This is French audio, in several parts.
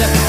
La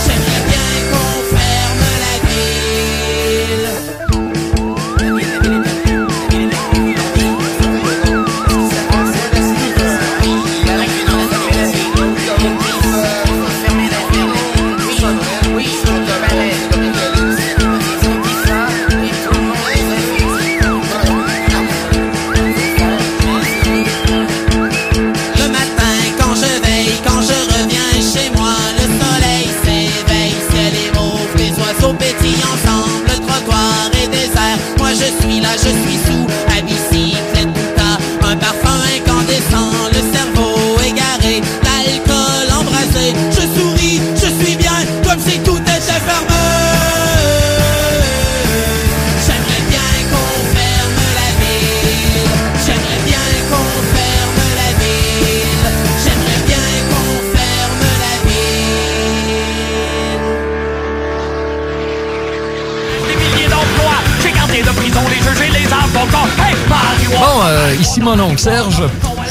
Euh, ici mon oncle Serge.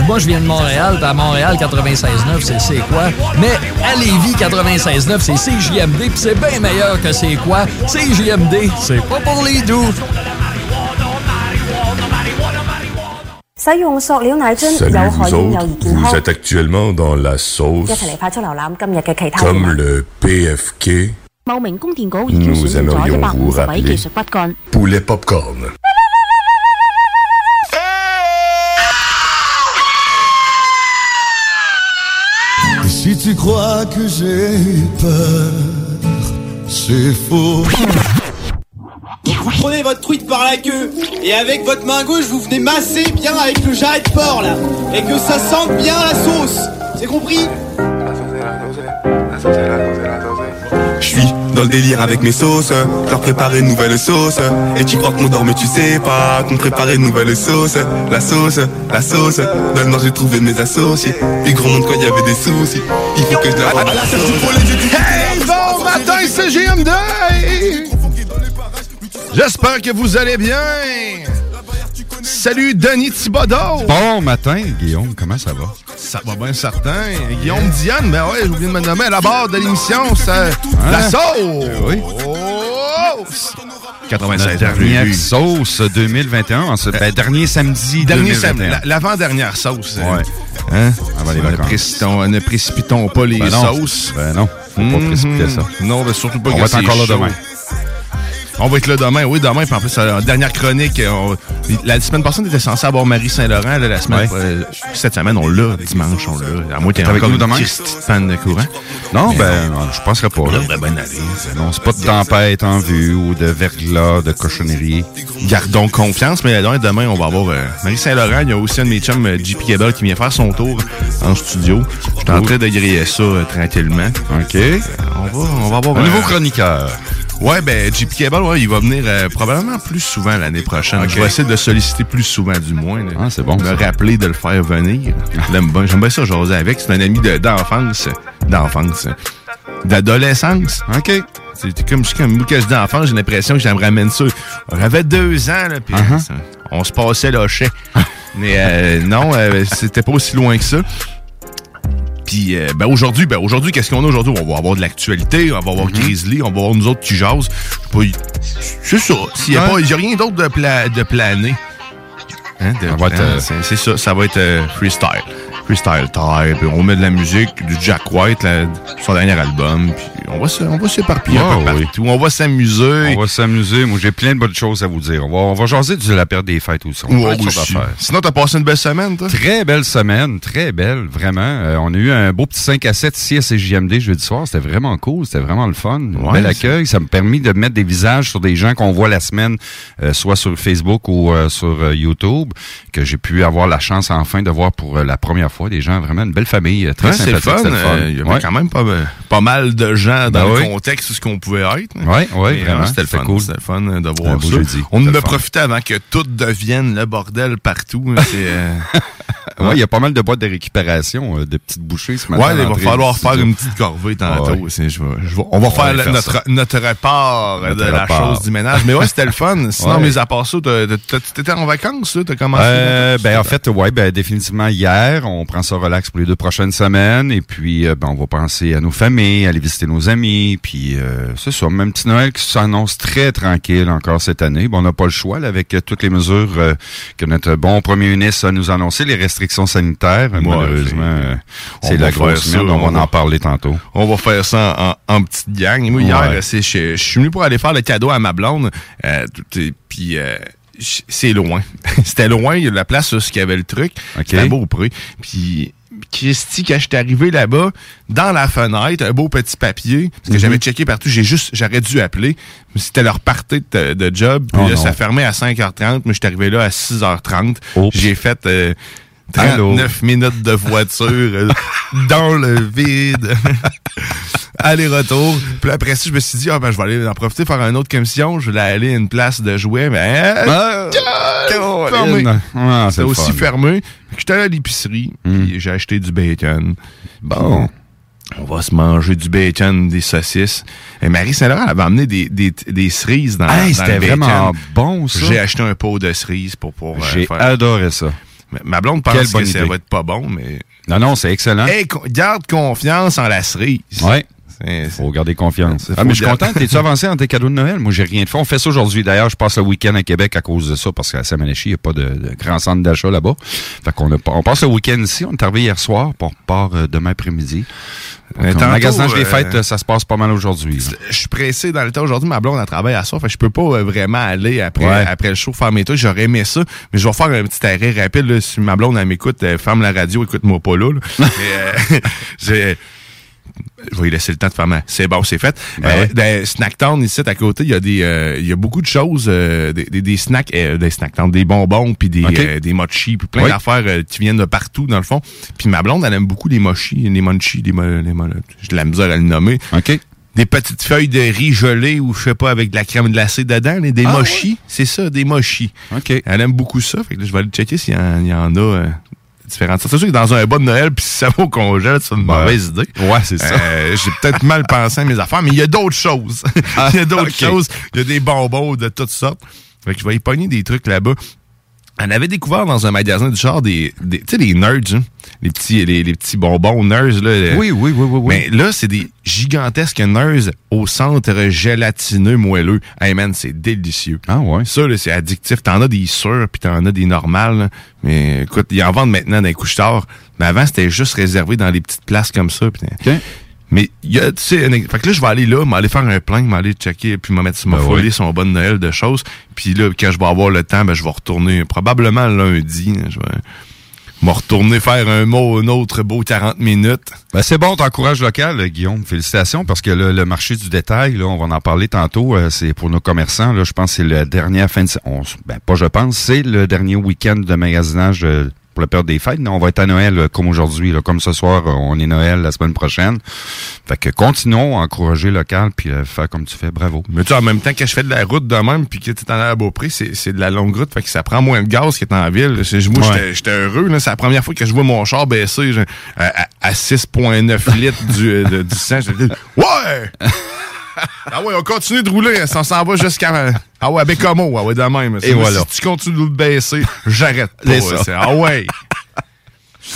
Moi, je viens de Montréal, à Montréal 96.9, c'est c'est quoi. Mais à Lévis 96.9, c'est CJMD, puis c'est bien meilleur que c'est quoi. CJMD, c'est pas pour les doux. Salut, vous autres, vous êtes actuellement dans la sauce comme le PFK. Nous aimerions vous rappeler Poulet Popcorn. Tu crois que j'ai peur, c'est faux. Donc vous prenez votre truite par la queue et avec votre main gauche vous venez masser bien avec le jarret de porc là et que ça sente bien la sauce. C'est compris? Dans le délire avec mes sauces, leur préparer une nouvelle sauce. Et tu crois qu'on dort mais tu sais pas qu'on préparait une nouvelle sauce. La sauce, la sauce, dans le nord j'ai trouvé mes associés. Puis gros monde quand il y avait des soucis. Il faut que je la... Dit Hey, bon matin, c'est GM2! J'espère que vous allez bien! Salut, Denis Thibodeau! Bon matin, Guillaume, comment ça va? Ça va bien certain. Guillaume Diane, ben ouais, j'ai oublié de me nommer à la barre de l'émission, c'est la sauce! oui. Oh! 96 Notre dernière sauce 2021, en ce- ben, dernier samedi Dernier 2021. samedi, la- l'avant-dernière sauce. Ouais. Hein? Avant les ne, vacances. précipitons, ne précipitons pas les Ben non. sauces. Ben non, faut pas Mhm. précipiter ça. Non, ben surtout pas On va être encore là demain. On va être là demain, oui, demain. Puis en plus, euh, dernière chronique. euh, on- la semaine passée, on était censé avoir Marie Saint-Laurent. La semaine, Ouais. euh, cette semaine, on l'a. Dimanche, on l'a. À moins qu'il y ait Avec encore nous demain? de courant. Non, Mais ben, non, je penserais pas. Là. devrait bien aller. Non, c'est pas de tempête en vue ou de verglas, de cochonnerie. Gardons confiance, mais là, demain, on va avoir euh, Marie Saint-Laurent. Il y a aussi un de mes chums, JP Gable, qui vient faire son tour en studio. Je suis en train de griller ça euh, tranquillement. OK. On va, on va avoir Un nouveau chroniqueur. Ouais, ben, JP Cable, ouais, il va venir euh, probablement plus souvent l'année prochaine. Je vais essayer de le solliciter plus souvent, du moins. là. Ah, c'est bon, Me ça. rappeler de le faire venir. J'aime bien, j'aime bien ça, jaser avec. C'est un ami de- d'enfance. D'enfance. D'adolescence. OK. C'est comme, comme que je dis d'enfance, j'ai l'impression que j'aimerais ramène ça. J'avais deux ans, là, puis Uh-huh. ça- on se passait le chais. Mais euh, non, euh, c'était pas aussi loin que ça. Puis euh, ben aujourd'hui, ben aujourd'hui, qu'est-ce qu'on a aujourd'hui? On va avoir de l'actualité, on va avoir Grizzly, on va avoir nous autres qui jasent. C'est ça. S'il y a Ouais. a rien d'autre de, pla- de plané. Hein, de- euh, c'est c'est ça, ça va être euh, freestyle. Freestyle type. On met de la musique, du Jack White, son dernier album. Puis on va se- on va s'éparpiller un Ah, peu oui. partout. On va s'amuser. On va s'amuser. Moi, j'ai plein de bonnes choses à vous dire. On va, on va jaser de la période des fêtes aussi. On choses aussi. Sinon, t'as passé une belle semaine, toi? Très belle semaine, très belle, vraiment. Euh, on a eu un beau petit 5 à 7 ici à CJMD jeudi soir. C'était vraiment cool, c'était vraiment le fun. Un Ouais, bel accueil. Ça me permis de mettre des visages sur des gens qu'on voit la semaine, euh, soit sur Facebook ou euh, sur YouTube, que j'ai pu avoir la chance enfin de voir pour la première fois. Des gens, vraiment une belle famille, euh, très Ouais, le sympathique. fun. Euh, Il y avait Ouais. quand même pas, pas mal de gens dans Ben le oui. contexte de ce qu'on pouvait être. Ouais, ouais, Mais, vraiment, euh, C'était le fun. cool. C'était le fun euh, de voir ça. jeudi. On en le a profité avant que tout devienne le bordel partout. hein. Euh, Ouais, il y a pas mal de boîtes de récupération, euh, de petites bouchées ce matin. Ouais, il va falloir faire une petite corvée tantôt. Ouais. Je vais- je vais- on va On faire, va la- faire notre, notre report Notre de la chose du ménage. Mais ouais, c'était le fun. Sinon, Ouais. mais à part ça, t'étais en vacances? T'as commencé? Euh, ben en fait, ouais, ben définitivement hier, on prend ça relax pour les deux prochaines semaines, et puis euh, ben on va penser à nos familles, aller visiter nos amis, puis euh, c'est ça, même petit Noël qui s'annonce très tranquille encore cette année. Bon, on n'a pas le choix là, avec euh, toutes les mesures que notre bon premier ministre a nous annoncé, les restrictions sanitaires. Malheureusement, euh, on c'est la grosse merde. On, on va en parler tantôt. On va faire ça en, en petite gang. Moi, Ouais. hier, je, suis venu pour aller faire le cadeau à ma blonde. Euh, puis euh, c'est loin. C'était loin. Il y a la place où il y avait le truc. C'était à Beaupré. Puis Christy, quand j'étais arrivé là-bas, dans la fenêtre, un beau petit papier, parce que Mhm. j'avais checké partout, j'ai juste, j'aurais dû appeler. Mais C'était leur partie de, de job. Puis Oh là, ça fermait à 5h30. Moi, j'étais arrivé là à 6h30. Oups. J'ai fait euh? 39 minutes de voiture euh, dans le vide. Aller-retour. Puis après ça, je me suis dit, ah ben, je vais aller en profiter, faire une autre commission. Je voulais aller à une place de jouets, mais hein, fermé. Ah, c'est C'était aussi fun. fermé. J'étais allé à l'épicerie, puis j'ai acheté du bacon. Bon. On va se manger du bacon, des saucisses. Et Marie Saint-Laurent avait amené des, des, des cerises dans, Hey, dans c'était le bacon. vraiment bon, ça. J'ai acheté un pot de cerises pour pouvoir euh, J'ai faire. adoré ça. Ma blonde pense Quelle que ça va être pas bon, mais... Non, non, c'est excellent. Hey, garde confiance en la cerise. Ouais. Faut garder confiance. Ah, mais je suis content. T'es-tu avancé dans tes cadeaux de Noël? Moi, j'ai rien fait. On fait ça aujourd'hui. D'ailleurs, je passe le week-end à Québec à cause de ça, parce qu'à Samanachie, il n'y a pas de, de grand centre d'achat là-bas. Fait qu'on a, pas- on passe le week-end ici. On est arrivé hier soir, puis on repart euh, demain après-midi. Euh, le magasinage des euh, fêtes, ça se passe pas mal aujourd'hui. Je suis pressé dans le temps aujourd'hui. Ma blonde, elle travaille à ça. Fait que je peux pas euh, vraiment aller après, Ouais. après le show faire mes trucs. J'aurais aimé ça. Mais je vais faire un petit arrêt rapide. Là. Si ma blonde, elle m'écoute, elle ferme la radio, écoute-moi pas là. là. Mais, euh, j'ai- je vais lui laisser le temps de faire ma... C'est bon, c'est fait. Ben Euh, ouais. dans Snacktown, ici, à côté, il y a des, euh, il y a beaucoup de choses, euh, des, des, des snacks, euh, des Snacktown, des bonbons, puis des, des mochis, puis plein Oui. d'affaires qui viennent de partout, dans le fond. Puis ma blonde, elle aime beaucoup les mochis, les munchies, les, mo- les mo- J'ai de la misère à le nommer. OK. Des petites feuilles de riz gelées ou, je sais pas, avec de la crème glacée dedans, les- des Ah, mochis. C'est ça, des mochis. OK. Elle aime beaucoup ça. Fait que là, je vais aller checker s'il y, en- il y en a euh, différentes. C'est sûr que dans un bon de Noël, puis si ça va au congèle, c'est une mauvaise idée. Ouais, c'est ça. Euh, J'ai peut-être mal pensé à mes affaires, mais il y a d'autres choses. Ah, il y a d'autres ok. choses. Il y a des bonbons de toutes sortes. Fait que je vais y pogner des trucs là-bas. On avait découvert dans un magasin du char des, des tu sais, les nerds, hein? les petits, les, les petits bonbons nerds, là. Oui, oui, oui, oui, oui. Mais là, c'est des gigantesques nerds au centre gélatineux moelleux. Hey man, c'est délicieux. Ah ouais. Ça, là, c'est addictif. T'en as des sûrs, puis t'en as des normales. là. Mais écoute, ils en vendent maintenant dans les couches tard. Mais avant, c'était juste réservé dans les petites places comme ça. puis- OK. Mais il y a, tu sais, fait que là, je vais aller là, m'aller faire un plein, m'aller checker, puis me mettre sur ma Ben folie oui. son bon Noël de choses. Puis là, quand je vais avoir le temps, ben, je vais retourner probablement lundi. hein, Je vais me retourner faire un mot, un autre beau 40 minutes. Ben, c'est bon, t'encourages local, Guillaume. Félicitations, parce que le, le marché du détail, là, on va en parler tantôt, euh, c'est pour nos commerçants. Là, je pense que c'est la dernière fin de... on ben, pas je pense, c'est le dernier week-end de magasinage euh, pour la période des fêtes. Non, on va être à Noël euh, comme aujourd'hui. Comme ce soir, euh, on est Noël la semaine prochaine. Fait que continuons à encourager local, puis faire comme tu fais. Bravo. Mais tu sais, en même temps, quand je fais de la route de même, puis que tu es en à Beaupré, c'est c'est de la longue route, fait que ça prend moins de gaz qu'être en ville. Moi, Ouais. j'étais- heureux. C'est la première fois que je vois mon char baisser à, à- à 6,9 litres du, euh, de- du sang. J'ai dit, ouais! Ah ouais, on continue de rouler. hein, Ça on s'en va jusqu'à... Ah ouais, à Bécomo. Ah ouais, de même. Et voilà. Si tu continues de le baisser, j'arrête pas. C'est ça. Ah ouais!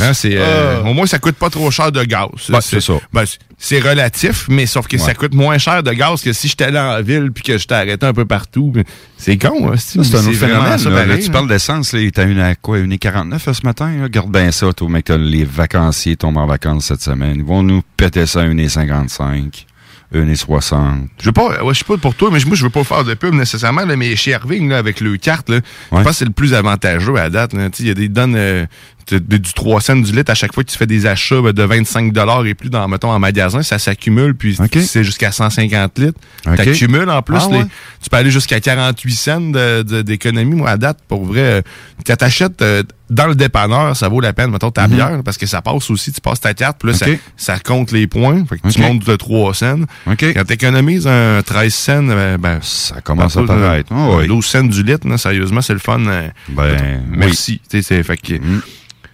Hein, c'est, euh, Au moins, ça coûte pas trop cher de gaz. Ben, c'est ça. ben, c'est- relatif, mais sauf que Ouais. ça coûte moins cher de gaz que si j'étais allé en ville puis que j'étais arrêté un peu partout. C'est con, hein, C'est un autre phénomène. ça là. Tu hein. parles d'essence, là, à une, à quoi, une et 49 ce matin. là. Garde bien ça, toi, mec. t'as Les vacanciers tombent en vacances cette semaine. Ils vont nous péter ça à une et 55, et 60. Je veux pas, ouais, je sais pas pour toi, mais moi, je veux pas faire de pub nécessairement, là, mais chez Irving, là, avec le carte, là, je pense que c'est le plus avantageux à date. Il y a des donnes euh, du 3 cents du litre à chaque fois que tu fais des achats ben, de 25 et plus dans, mettons, en magasin, ça s'accumule, puis c'est jusqu'à 150 litres. Ok. T'accumules en plus. Ah les- ouais? tu peux aller jusqu'à 48 cents d'économie, moi, à date, pour vrai. Quand t'achètes euh, dans le dépanneur, ça vaut la peine, mettons, ta Mhm. bière, parce que ça passe aussi, tu passes ta carte, puis là, ça, ça compte les points, fait que tu montes de 3 cents. Quand t'économises un 13 cents, ben, ben, ça commence à paraître. Ah oui. 12 cents du litre, là, sérieusement, c'est le fun. euh, Ben, merci. Tu c'est- fait que,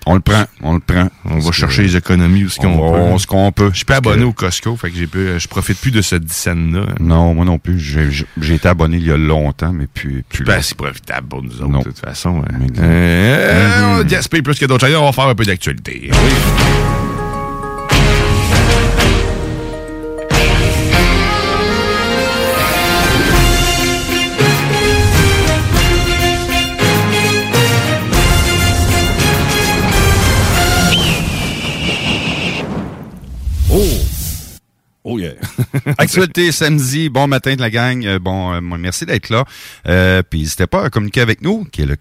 On le prend, on le prend. on va chercher les économies où ce qu'on on, peut. ce qu'on peut. Je suis pas abonné au Costco, fait que j'ai peu- je profite plus de ce 10 cents-là. Non, moi non plus. J'ai été abonné il y a longtemps, mais puis. puis pas là. assez profitable pour nous autres, Non. de toute façon. hein. Euh, Mhm. On gaspille plus que d'autres. On va faire un peu d'actualité. Oui. Oh yeah. Actualité samedi, bon matin de la gang. Euh, bon, euh, merci d'être là. Euh, Puis n'hésitez pas à communiquer avec nous, qui est le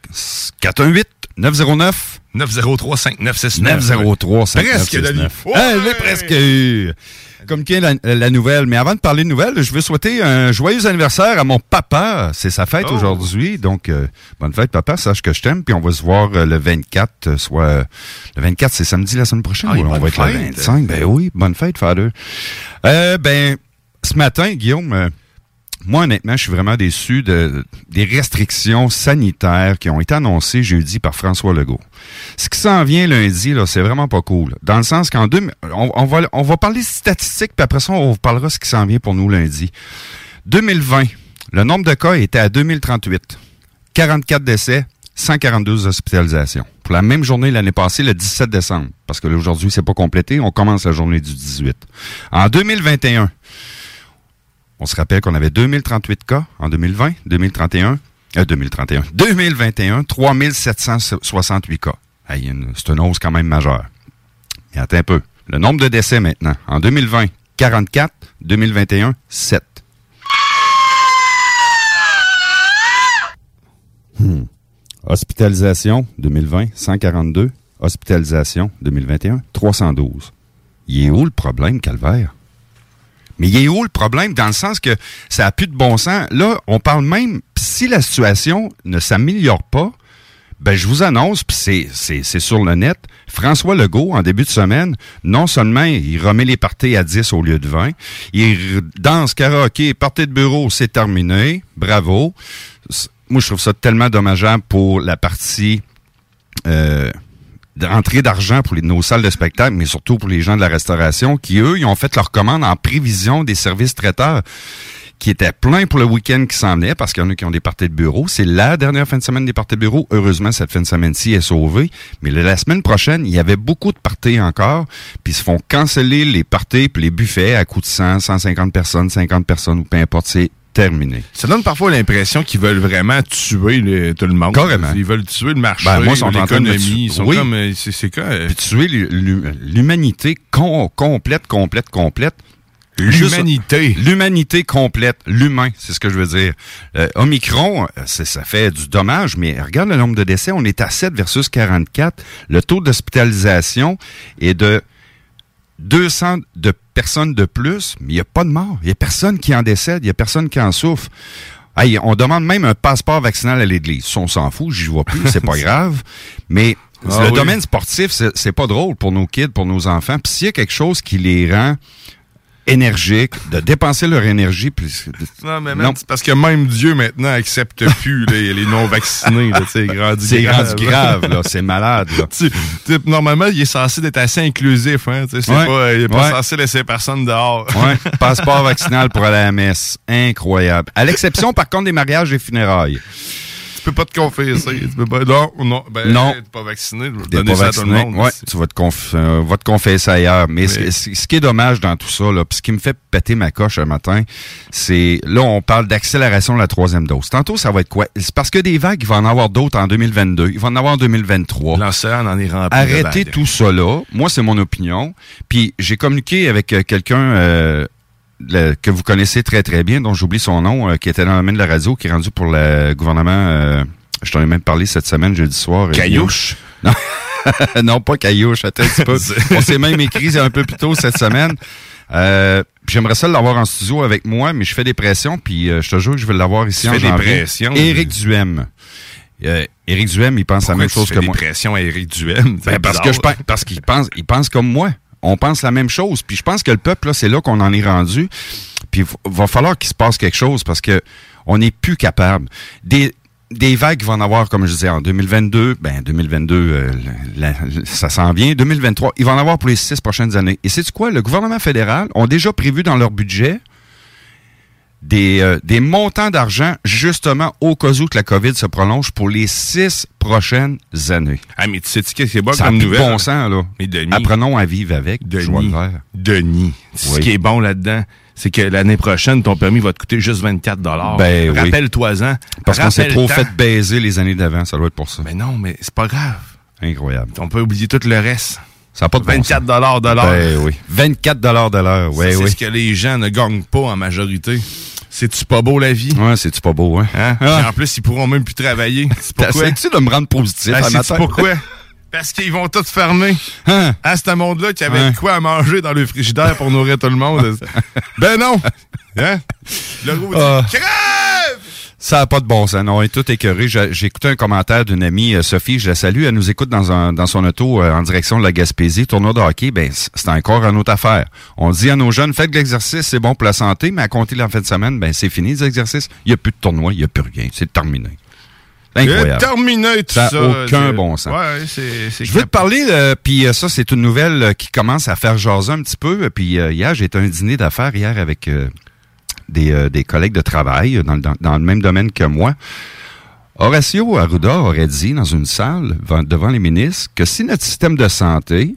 418 909 903 5969. 903 Presque, Denis. Ah, je l'ai presque eu. Communiquer la, la nouvelle. Mais avant de parler de nouvelles, je veux souhaiter un joyeux anniversaire à mon papa. C'est sa fête Oh. aujourd'hui. Donc, euh, bonne fête, papa. Sache que je t'aime. Puis on va se voir euh, le 24, euh, soit... euh, le 24, c'est samedi la semaine prochaine. Ah, on va être le fête. 25. Ben oui, bonne fête, Father. Euh, ben, ce matin, Guillaume... moi, honnêtement, je suis vraiment déçu de, des restrictions sanitaires qui ont été annoncées jeudi par François Legault. Ce qui s'en vient lundi, là, c'est vraiment pas cool. Dans le sens qu'en deux, on, on va, on va parler statistiques, puis après ça, on vous parlera ce qui s'en vient pour nous lundi. 2020, le nombre de cas était à 2038. 44 décès, 142 hospitalisations. Pour la même journée l'année passée, le 17 décembre, parce que là, aujourd'hui, c'est pas complété, on commence la journée du 18. En 2021, on se rappelle qu'on avait 2038 cas en 2020, 2031, euh, 2031, 2021, 3768 cas. Hey, c'est une hausse quand même majeure. Mais attends un peu. Le nombre de décès maintenant. En 2020, 44. 2021, 7. Hmm. Hospitalisation, 2020, 142. Hospitalisation, 2021, 312. Il est où le problème, Calvaire? Mais il est où le problème? Dans le sens que ça n'a plus de bon sens? Là, on parle même, si la situation ne s'améliore pas, ben, je vous annonce, puis c'est, sur le net, François Legault, en début de semaine, non seulement il remet les parties à 10 au lieu de 20, il danse karaoké, parties de bureau, c'est terminé, bravo. Moi, je trouve ça tellement dommageable pour la partie euh, d'entrée d'argent pour nos salles de spectacle, mais surtout pour les gens de la restauration, qui, eux, ils ont fait leur commande en prévision des services traiteurs qui étaient pleins pour le week-end qui s'en venait, parce qu'il y en a qui ont des parties de bureau. C'est la dernière fin de semaine des parties de bureau. Heureusement, cette fin de semaine-ci est sauvée. Mais la semaine prochaine, il y avait beaucoup de parties encore, puis ils se font canceller les parties puis les buffets à coût de 100, 150 personnes, 50 personnes, ou peu importe, c'est terminé. Ça donne parfois l'impression qu'ils veulent vraiment tuer le- tout le monde. Carrément. Ils veulent tuer le marché, Ben, moi, sont l'économie. Ils sont Oui. comme... euh, C'est quoi? euh, Puis tuer l'hu- l'hu- l'humanité com- complète, complète, complète. L'humanité. L'humanité complète. L'humain, c'est ce que je veux dire. Euh, Omicron, ça fait du dommage, mais regarde le nombre de décès. On est à 7 versus 44. Le taux d'hospitalisation est de 200 de personnes de plus, mais il n'y a pas de mort. Il n'y a personne qui en décède. Il n'y a personne qui en souffre. Hey, on demande même un passeport vaccinal à l'église. Ça, On s'en fout, j'y vois plus, c'est pas grave. Mais Ah le oui. domaine sportif, c'est c'est pas drôle pour nos kids, pour nos enfants. Puis s'il y a quelque chose qui les rend énergiques, de dépenser leur énergie, puis Non, mais c'est parce que même Dieu maintenant accepte plus les, les non-vaccinés. sais, rendu c'est grave. grave, là, c'est malade. Là. Tu- tu- normalement, il est censé être assez inclusif. Hein, tu sais, c'est Ouais. pas, il est pas Ouais. censé laisser personne dehors. Ouais, passeport vaccinal pour aller à la messe. Incroyable. À l'exception, par contre, des mariages et funérailles. Tu peux pas te confesser. Tu peux pas, non, non, ben, Non. t'es pas vacciné. T'es pas ça à tout le vacciné. monde. Ouais, tu vas te, conf- euh, vas te confesser ailleurs. Mais ce- ce, ce qui est dommage dans tout ça, là, puis ce qui me fait péter ma coche un matin, c'est là on parle d'accélération de la troisième dose. Tantôt ça va être quoi? C'est parce que des vagues, il va en avoir d'autres en 2022, il va en avoir en 2023. L'océan en est rempli. Arrêtez tout ça là. Moi, c'est mon opinion. Puis j'ai communiqué avec euh, quelqu'un euh, le- que vous connaissez très très bien, dont j'oublie son nom, euh, qui était dans le domaine de la radio, qui est rendu pour le gouvernement. euh, je t'en ai même parlé cette semaine, jeudi soir. euh, Caillouche? Non. non, pas Caillouche, attends un petit peu. On s'est même écrit un peu plus tôt cette semaine. Euh, J'aimerais ça l'avoir en studio avec moi, mais je fais des pressions, puis euh, je te jure que je vais l'avoir ici Tu en fais des janvier. pressions? Éric Duhem. Euh, Éric Duhem, il pense la même chose tu que fais moi. des pressions à Éric Duhem? Ben, parce que je pense, parce qu'il pense, il pense comme moi. On pense la même chose. Puis je pense que le peuple, là, c'est là qu'on en est rendu. Puis il va- falloir qu'il se passe quelque chose parce que on n'est plus capable. Des, vagues, il va en avoir, comme je disais, en 2022. Ben, 2022, euh, ça s'en vient. 2023, il va en avoir pour les six prochaines années. Et c'est quoi? Le gouvernement fédéral ont déjà prévu dans leur budget des, euh, des montants d'argent justement au cas où que la COVID se prolonge pour les six prochaines années. Ah, mais tu sais ce qui est bon Ça a comme plus de nouvelle? bon sens, là. Mais Denis, Apprenons à vivre avec. Denis. Denis, ce Oui. qui est bon là-dedans, c'est que l'année prochaine, ton permis va te coûter juste 24 Ben oui. Rappelle-toi-en. Parce qu'on s'est trop fait baiser les années d'avant, ça doit être pour ça. Mais non, mais c'est pas grave. Incroyable. On peut oublier tout le reste. Ça n'a pas de bon 24 sens. dollars de l'heure. Ben oui. 24 dollars de l'heure, ouais, Ça, c'est oui. ce que les gens ne gagnent pas en majorité. C'est-tu pas beau la vie? Ouais, c'est-tu pas beau, hein? Hein? Ah. En plus, ils pourront même plus travailler. C'est pourquoi? T'essaies-tu de me rendre positif Ah, à pourquoi? Parce qu'ils vont tous fermer. Hein? À ce monde-là qui avait Hein? quoi à manger dans le frigidaire pour nourrir tout le monde. ben non! Hein? Le roux dit Ah. Crève! Ça n'a pas de bon sens. On est tout écœuré. J'ai écouté un commentaire d'une amie, euh, Sophie, je la salue. Elle nous écoute dans, un, dans son auto euh, en direction de la Gaspésie. Tournoi de hockey, ben, c'est encore une autre affaire. On dit à nos jeunes, faites de l'exercice, c'est bon pour la santé, mais à compter la fin de semaine, ben, c'est fini les exercices. Il n'y a plus de tournoi, il n'y a plus rien. C'est terminé. Incroyable. Terminé tout Ça ça. aucun bon sens. Ouais, c'est. c'est Je veux te parler, euh, puis euh, ça, c'est une nouvelle euh, qui commence à faire jaser un petit peu. Puis euh, hier, j'ai été à un dîner d'affaires hier avec euh, des, euh, des collègues de travail euh, dans, le- même domaine que moi. Horacio Arruda aurait dit dans une salle devant, les ministres que si notre système de santé,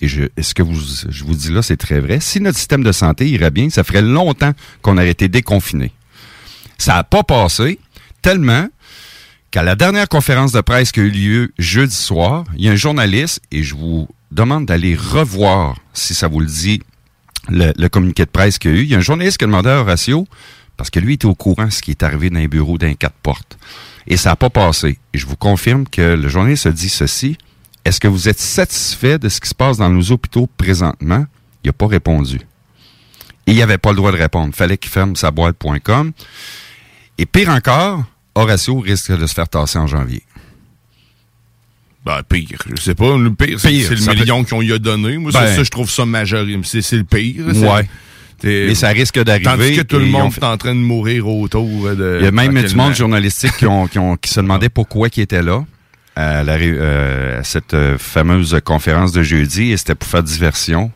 et je, et ce que vous, je vous dis là, c'est très vrai, si notre système de santé irait bien, ça ferait longtemps qu'on aurait été déconfiné. Ça n'a pas passé, tellement qu'à la dernière conférence de presse qui a eu lieu jeudi soir, il y a un journaliste, et je vous demande d'aller revoir, si ça vous le dit, le, communiqué de presse qu'il y a eu. Il y a un journaliste qui a demandé à Horacio, parce que lui était au courant de ce qui est arrivé dans les bureaux d'un quatre portes. Et ça n'a pas passé. Et je vous confirme que le journaliste a dit ceci. Est-ce que vous êtes satisfait de ce qui se passe dans nos hôpitaux présentement? Il n'a pas répondu. Et il n'avait pas le droit de répondre. Fallait qu'il ferme sa boîte.com. Et pire encore, Horacio risque de se faire tasser en janvier. Ben, pire. Je sais pas. Le pire, c'est le fait- million qu'on lui a donné. Moi, Ben. ça, ça, je trouve ça majoritaire. C'est le pire. Ouais. Mais ça risque d'arriver. Tandis que tout le monde fait- est en train de mourir autour de. Il y a même du monde journalistique qui, ont, qui, ont- qui se demandait pourquoi il était là à, la euh, à cette euh, fameuse conférence de jeudi et c'était pour faire diversion,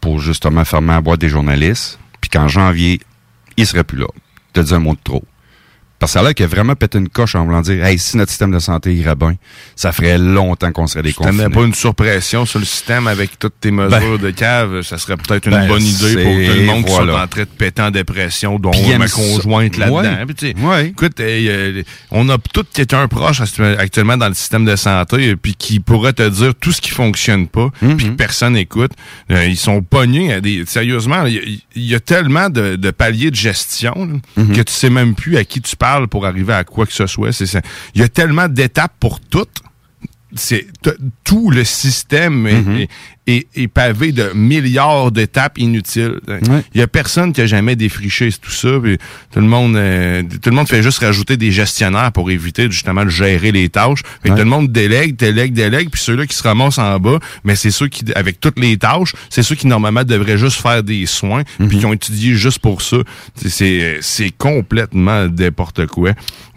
pour justement fermer la boîte des journalistes. Puis qu'en janvier, il serait plus là. Te dis un mot de trop. Parce que ça a l'air qu'il a vraiment pété une coche en voulant dire Hey, si notre système de santé irait bien, ça ferait longtemps qu'on serait Tu déconfinés. n'avais pas une surpression sur le système avec toutes tes mesures de cave, ça serait peut-être une ben, bonne idée pour tout le monde qui sont en train de péter en dépression, dont ma conjointe là-dedans. Ouais. Écoute, euh, on a tout quelqu'un proche actu- actuellement dans le système de santé, euh, puis qui pourrait te dire tout ce qui fonctionne pas, Mm-hmm. puis que personne écoute. Euh, ils sont pognés à des. Sérieusement, il y, a- il y a tellement de, de paliers de gestion là, Mm-hmm. que tu sais même plus à qui tu parles pour arriver à quoi que ce soit. Il y a tellement d'étapes pour toutes c'est tout le système est- Mhm. est, est- est pavé de milliards d'étapes inutiles. Il y a personne qui a jamais défriché tout ça. puis tout le monde, euh, tout le monde fait juste rajouter des gestionnaires pour éviter justement de gérer les tâches. Fait. Tout le monde délègue, délègue, délègue, puis ceux-là qui se ramassent en bas, mais c'est ceux qui, avec toutes les tâches, c'est ceux qui normalement devraient juste faire des soins, puis qui ont étudié juste pour ça. C'est- complètement n'importe quoi.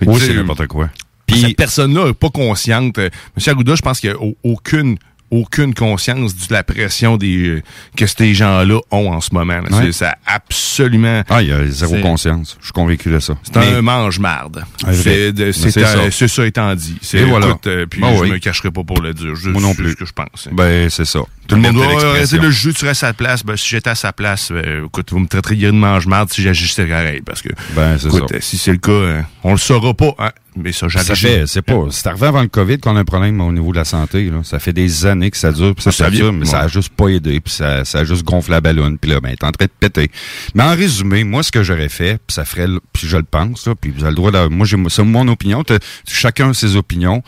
Oui, c'est n'importe quoi. Puis cette personne-là n'est pas consciente. Euh, Monsieur Arruda, je pense qu'il n'y a au- aucune aucune conscience de la pression des, euh, que ces gens-là ont en ce moment. Ouais. C'est ça absolument. Ah, il y a zéro conscience. Je suis convaincu de ça. C'est un mange-marde. Ouais, C'est ça. étant dit. Voilà. écoute, euh, puis Ben je oui. me cacherai pas pour le dire. Je- Moi non c'est plus. ce que je pense. Ben, c'est ça. Tout le monde doit d'expression. le jeu, tu restes à sa place. Ben, si j'étais à sa place, écoute, vous me traiteriez de mange-marde si j'agissais pareil. Parce que, Ben, écoute, ça. si c'est le cas, euh, on le saura pas. Hein, mais ça, Ça fait, c'est pas, c'est arrivé avant le COVID qu'on a un problème au niveau de la santé, là. Ça fait des années que ça dure, puis ça, Ça ça dure, vient, mais ça a juste pas aidé, puis ça, ça a juste gonflé la ballonne, puis là, ben, t'es en train de péter. Mais en résumé, moi, ce que j'aurais fait, puis ça ferait, le- puis je le pense, là, puis vous avez le droit de, moi, j'ai, c'est mon opinion, chacun a ses opinions.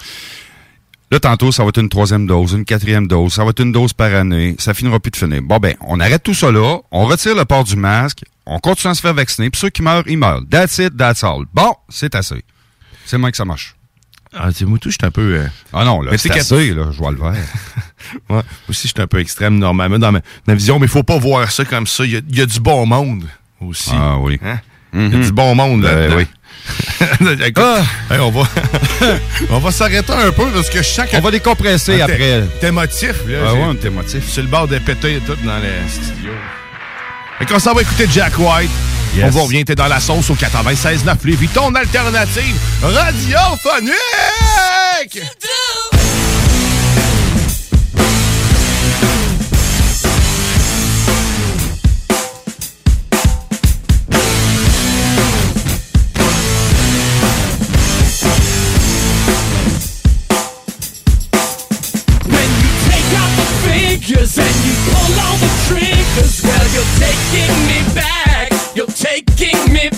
Là, tantôt, ça va être une troisième dose, une quatrième dose, ça va être une dose par année, ça finira plus de finir. Bon, ben, on arrête tout ça là, on retire le port du masque, on continue à se faire vacciner, puis ceux qui meurent, ils meurent. That's it, that's all. Bon, c'est assez. C'est moi que ça marche. Ah, tu moi, tout, je suis un peu. euh, Ah non, là, c'est assez, là, je vois le vert. Ouais. Moi aussi, je suis un peu extrême normalement dans ma, ma vision, mais il faut pas voir ça comme ça. Il y a, il y a du bon monde aussi. Ah oui. Hein? Il y a Mhm. du bon monde Ben là-dedans. oui. Écoute, hey, on va, on va s'arrêter un peu parce que je sens que On va décompresser Ah, après. T'es motif, là. Ah ouais, t'es motif. Sur le bord de péter et tout dans le studio. Fait qu'on s'en va écouter Jack White. Yes. On va revient, t'es dans la sauce au 96.9 Lévis, ton alternative radiophonique! Figures and you pull all the triggers, well, you're taking me back. You're taking me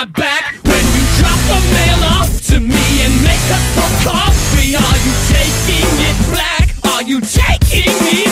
my back. When you drop the mail off to me and make us for coffee, are you taking it black? Are you taking me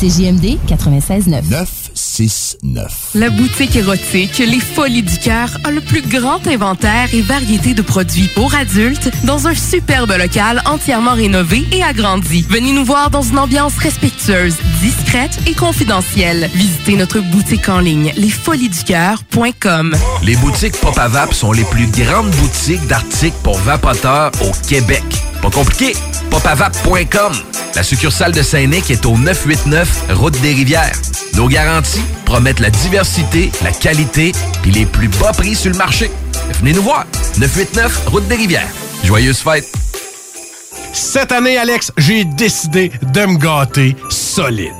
Facebook, c'est JMD 96.9. 969. La boutique érotique Les Folies du Cœur a le plus grand inventaire et variété de produits pour adultes dans un superbe local entièrement rénové et agrandi. Venez nous voir dans une ambiance respectueuse, discrète et confidentielle. Visitez notre boutique en ligne lesfoliesducoeur.com. Les boutiques Pop à Vap sont les plus grandes boutiques d'articles pour vapoteurs au Québec. Pas compliqué, popavap.com. La succursale de Saint-Nic est au 989 Route des Rivières. Nos garanties promettent la diversité, la qualité puis les plus bas prix sur le marché. Venez nous voir, 989 Route des Rivières. Joyeuses fêtes! Cette année, Alex, j'ai décidé de me gâter solide.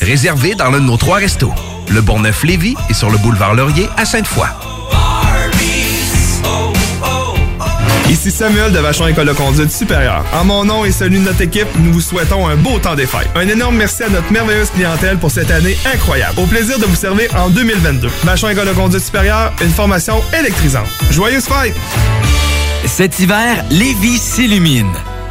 Réservé dans l'un de nos trois restos. Le Bonneuf-Lévis et sur le boulevard Laurier à Sainte-Foy. Ici Samuel de Vachon École de conduite supérieure. En mon nom et celui de notre équipe, nous vous souhaitons un beau temps des fêtes. Un énorme merci à notre merveilleuse clientèle pour cette année incroyable. Au plaisir de vous servir en 2022. Vachon École de conduite supérieure, une formation électrisante. Joyeuses fêtes! Cet hiver, Lévis s'illumine.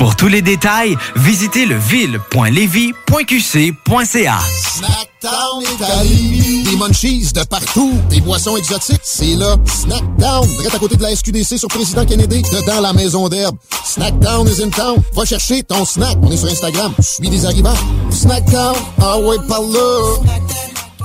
Pour tous les détails, visitez le ville.levy.qc.ca. Snackdown Italie. Des munchies de partout. Des boissons exotiques. C'est là. Snackdown. Direct à côté de la SQDC sur Président Kennedy. Dedans la maison d'herbe. Snackdown is in town. Va chercher ton snack. On est sur Instagram. Suis des arrivants. Snackdown. Ah ouais, par là.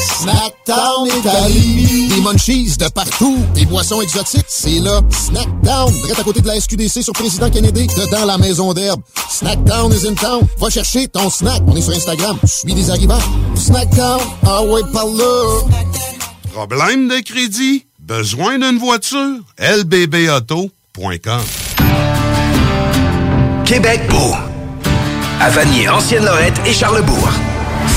Snackdown Italie. Des munchies de partout. Des boissons exotiques. C'est là. Snackdown. Direct à côté de la SQDC sur Président Kennedy. Dedans la maison d'herbe. Snackdown is in town. Va chercher ton snack. On est sur Instagram. Je suis des arrivants. Snackdown. Ah ouais, par là. Problème de crédit? Besoin d'une voiture? lbbauto.com Québec beau. À Vanier, Ancienne-Lorette et Charlebourg.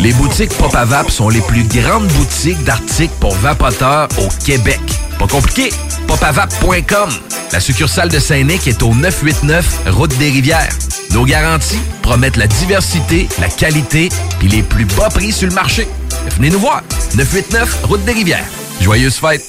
Les boutiques Pop sont les plus grandes boutiques d'articles pour vapoteurs au Québec. Pas compliqué, popavap.com. La succursale de Saint-Nic est au 989 Route des Rivières. Nos garanties promettent la diversité, la qualité puis les plus bas prix sur le marché. Venez nous voir, 989 Route des Rivières. Joyeuses fêtes!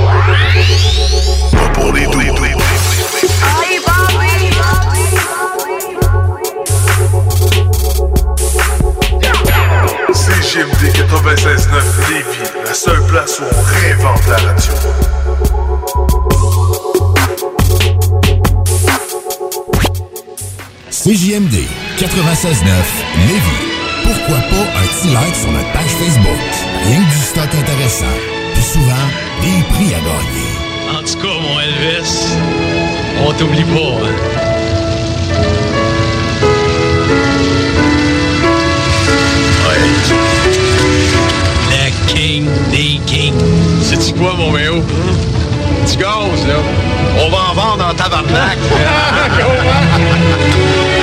Doux. CGMD 96.9 Lévis, la seule place où on réinvente la radio. CJMD 96.9 Lévis. Pourquoi pas un petit like sur notre page Facebook? Rien que du stock intéressant. Puis souvent, des prix à gagner. En tout cas, mon Elvis, on t'oublie pas. hein. Ouais. Le king des kings. C'est-tu quoi, mon méo? Tu gaz, là. On va en vendre en tabarnak.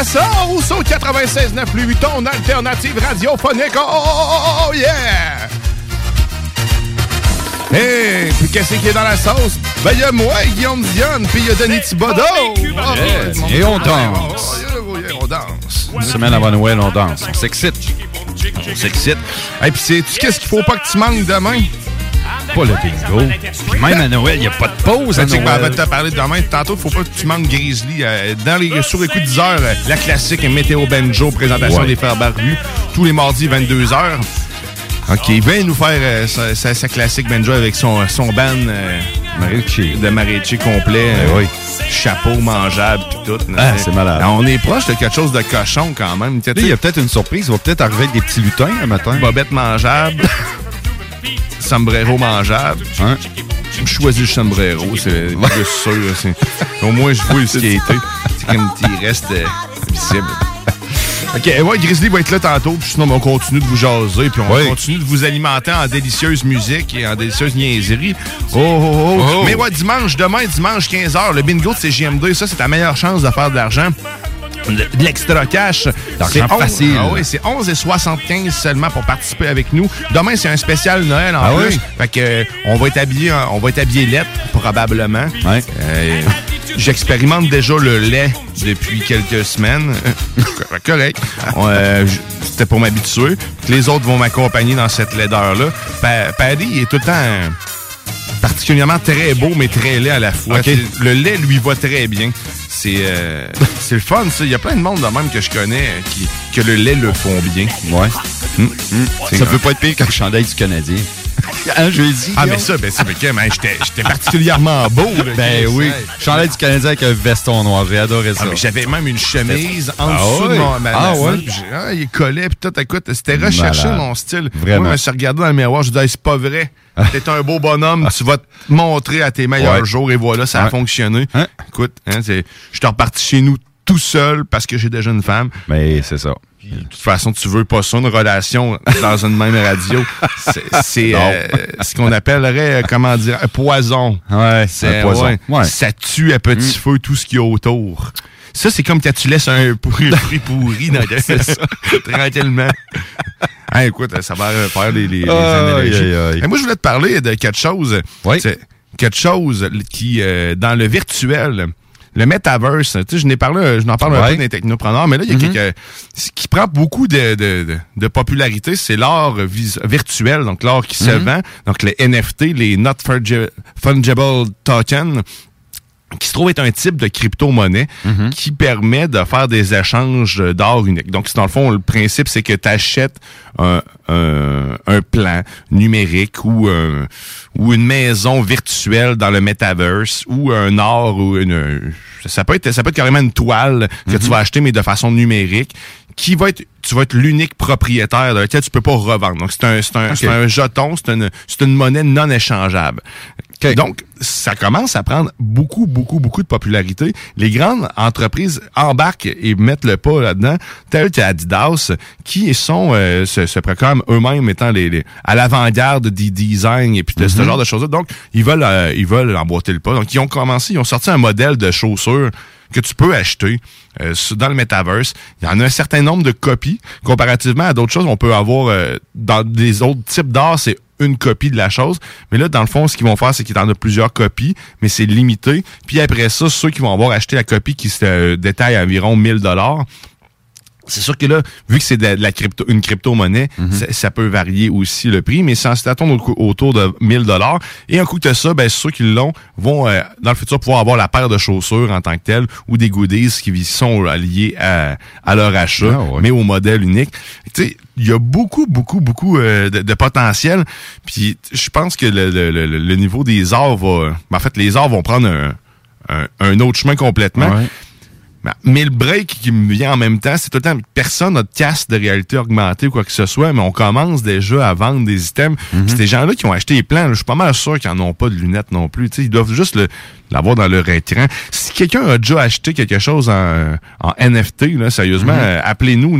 retour dans la sauce au 96.9 Louis ton alternative radiophonique. Oh, oh, oh, oh, yeah! Hey, puis qu'est-ce qui est dans la sauce? Ben, il y a moi, Guillaume Dionne, puis il y a Denis Thibodeau. Et on danse. Oh, on danse. Une semaine avant Noël, on danse. On s'excite. On s'excite. Et puis, sais-tu qu'est-ce qu'il faut pas que tu manques demain? Pas le bingo. Puis même à Noël, il n'y a pas de pause à Tu sais que, ben, Noël. avant de te parler de demain, tantôt, faut pas que tu manques Grizzly. euh, dans les, sur les coups de 10 heures, euh, la classique Météo Benjo, présentation Ouais. des Frères Barbus, tous les mardis, 22 heures. OK, il vient nous faire euh, sa, sa- sa classique Benjo avec son, son euh, de Mariachi complet. Ben euh, oui. Chapeau mangeable puis tout. Ah, c'est malade. On est proche de quelque chose de cochon quand même. Il y a peut-être une surprise. Il va peut-être arriver avec des petits lutins un matin. Bobette mangeable. sombrero mangeable. Hein? Je choisis le sombrero, c'est plus sûr. Au moins, je vois ce qui a été. C'est comme il reste euh, visible. OK, ouais, Grizzly va être là tantôt, puis sinon, on continue de vous jaser, puis on Oui. continue de vous alimenter en délicieuse musique et en délicieuse niaiserie. Oh, oh, oh. Oh. Mais ouais, dimanche, demain, dimanche 15h, le bingo de CGM2, ça, c'est ta meilleure chance de faire de l'argent. De l'extra cash. C'est 11 facile. Ah oui, c'est 11,75 seulement pour participer avec nous. Demain, c'est un spécial Noël en Ah plus. oui? Fait que euh, on va être habillé, on va être habillé lettre, probablement. Ouais. Euh, J'expérimente déjà le lait depuis quelques semaines. Correct. Euh, C'était pour m'habituer. Les autres vont m'accompagner dans cette laideur-là. Pa- Paddy est tout le temps particulièrement très beau, mais très laid à la fois. Le lait lui va très bien. C'est euh, c'est le fun, ça. Il y a plein de monde de même que je connais euh, qui, que le lait le font bien. Ouais. Hum. C'est Ça peut pas être pire qu'un chandail du Canadien. Un jeudi. Ah, mais ça, ben, c'est mais, hein, j'étais particulièrement beau. là, Ben oui. Chandail du Canadien avec un veston noir. J'ai adoré ça. Ah, mais j'avais même une chemise en Ah dessous de mon, ma, Ah ouais? ah, il collait, puis tout, écoute, c'était recherché Malade. mon style. Vraiment. Moi, je me suis regardé dans le miroir, je me disais, c'est pas vrai. T'es un beau bonhomme, tu vas te montrer à tes meilleurs Ouais. jours, et voilà, ça a Ouais. fonctionné. Hein? Écoute, hein, je suis reparti chez nous tout seul parce que j'ai déjà une femme. Mais c'est ça. De toute façon, tu veux pas ça, une relation dans une même radio. C'est- euh, ce qu'on appellerait, euh, comment dire, un poison. Ouais, C'est un poison. ouais, Ouais. Ça tue à petit feu tout ce qu'il y a autour. Ça, c'est comme quand tu laisses un pourri, pourri dans C'est ça. tranquillement. Ah, écoute, ça va faire les, les. Et moi, je voulais te parler de quelque chose. C'est quelque chose qui, euh, dans le virtuel, le metaverse, tu sais, je n'ai parlé, je n'en parle un Ouais. peu des technopreneurs, mais là, il y a Mhm. quelque, ce qui prend beaucoup de, de, de, de popularité, c'est l'art virtuel, donc l'art qui se Mhm. vend, donc les NFT, les Not Fungi- Fungible Token, qui se trouve être un type de crypto-monnaie Mhm. qui permet de faire des échanges d'art unique. Donc, dans le fond, le principe, c'est que tu achètes un, un, un plan numérique ou, un- ou une maison virtuelle dans le metaverse ou un art ou une... Ça peut être, ça peut être carrément une toile que tu vas acheter, mais de façon numérique qui va être, tu vas être l'unique propriétaire de laquelle tu peux pas revendre. Donc, c'est un, c'est un, Ok. c'est un jeton, c'est une, c'est une monnaie non échangeable. Donc, ça commence à prendre beaucoup, beaucoup, beaucoup de popularité. Les grandes entreprises embarquent et mettent le pas là-dedans, telles qu'Adidas, qui sont, euh, se, se proclament eux-mêmes étant les, les- à l'avant-garde du design et puis de ce Mhm. genre de choses-là. Donc, ils veulent, euh, ils veulent emboîter le pas. Donc, ils ont commencé, ils ont sorti un modèle de chaussures que tu peux acheter euh, dans le metaverse. Il y en a un certain nombre de copies. Comparativement à d'autres choses, on peut avoir euh, dans des autres types d'art, c'est une copie de la chose. Mais là, dans le fond, ce qu'ils vont faire, c'est qu'ils en ont plusieurs copies, mais c'est limité. Puis après ça, ceux qui vont avoir acheté la copie qui se euh, détaille à environ 1000 dollars. C'est sûr que là, vu que c'est de la crypto, une crypto-monnaie, ça, ça peut varier aussi le prix, mais ça au- autour de 1000 dollars. Et un coup que tu ça, ben, ceux qui l'ont vont, euh, dans le futur, pouvoir avoir la paire de chaussures en tant que telle ou des goodies qui sont liés à, à leur achat, mais au modèle unique. Tu sais, il y a beaucoup, beaucoup, beaucoup euh, de, de potentiel. Puis je pense que le, le- le- le niveau des arts va... ben, en fait, les arts vont prendre un, un- un autre chemin complètement. Mais le break qui me vient en même temps, c'est tout le temps personne n'a de casque de réalité augmentée ou quoi que ce soit, mais on commence déjà à vendre des items. Puis Ces gens-là qui ont acheté les plans, là, je suis pas mal sûr qu'ils n'en ont pas de lunettes non plus. Tu sais, ils doivent juste l'avoir dans leur écran. Si quelqu'un a déjà acheté quelque chose en, en NFT, là, sérieusement, Mhm. euh, appelez-nous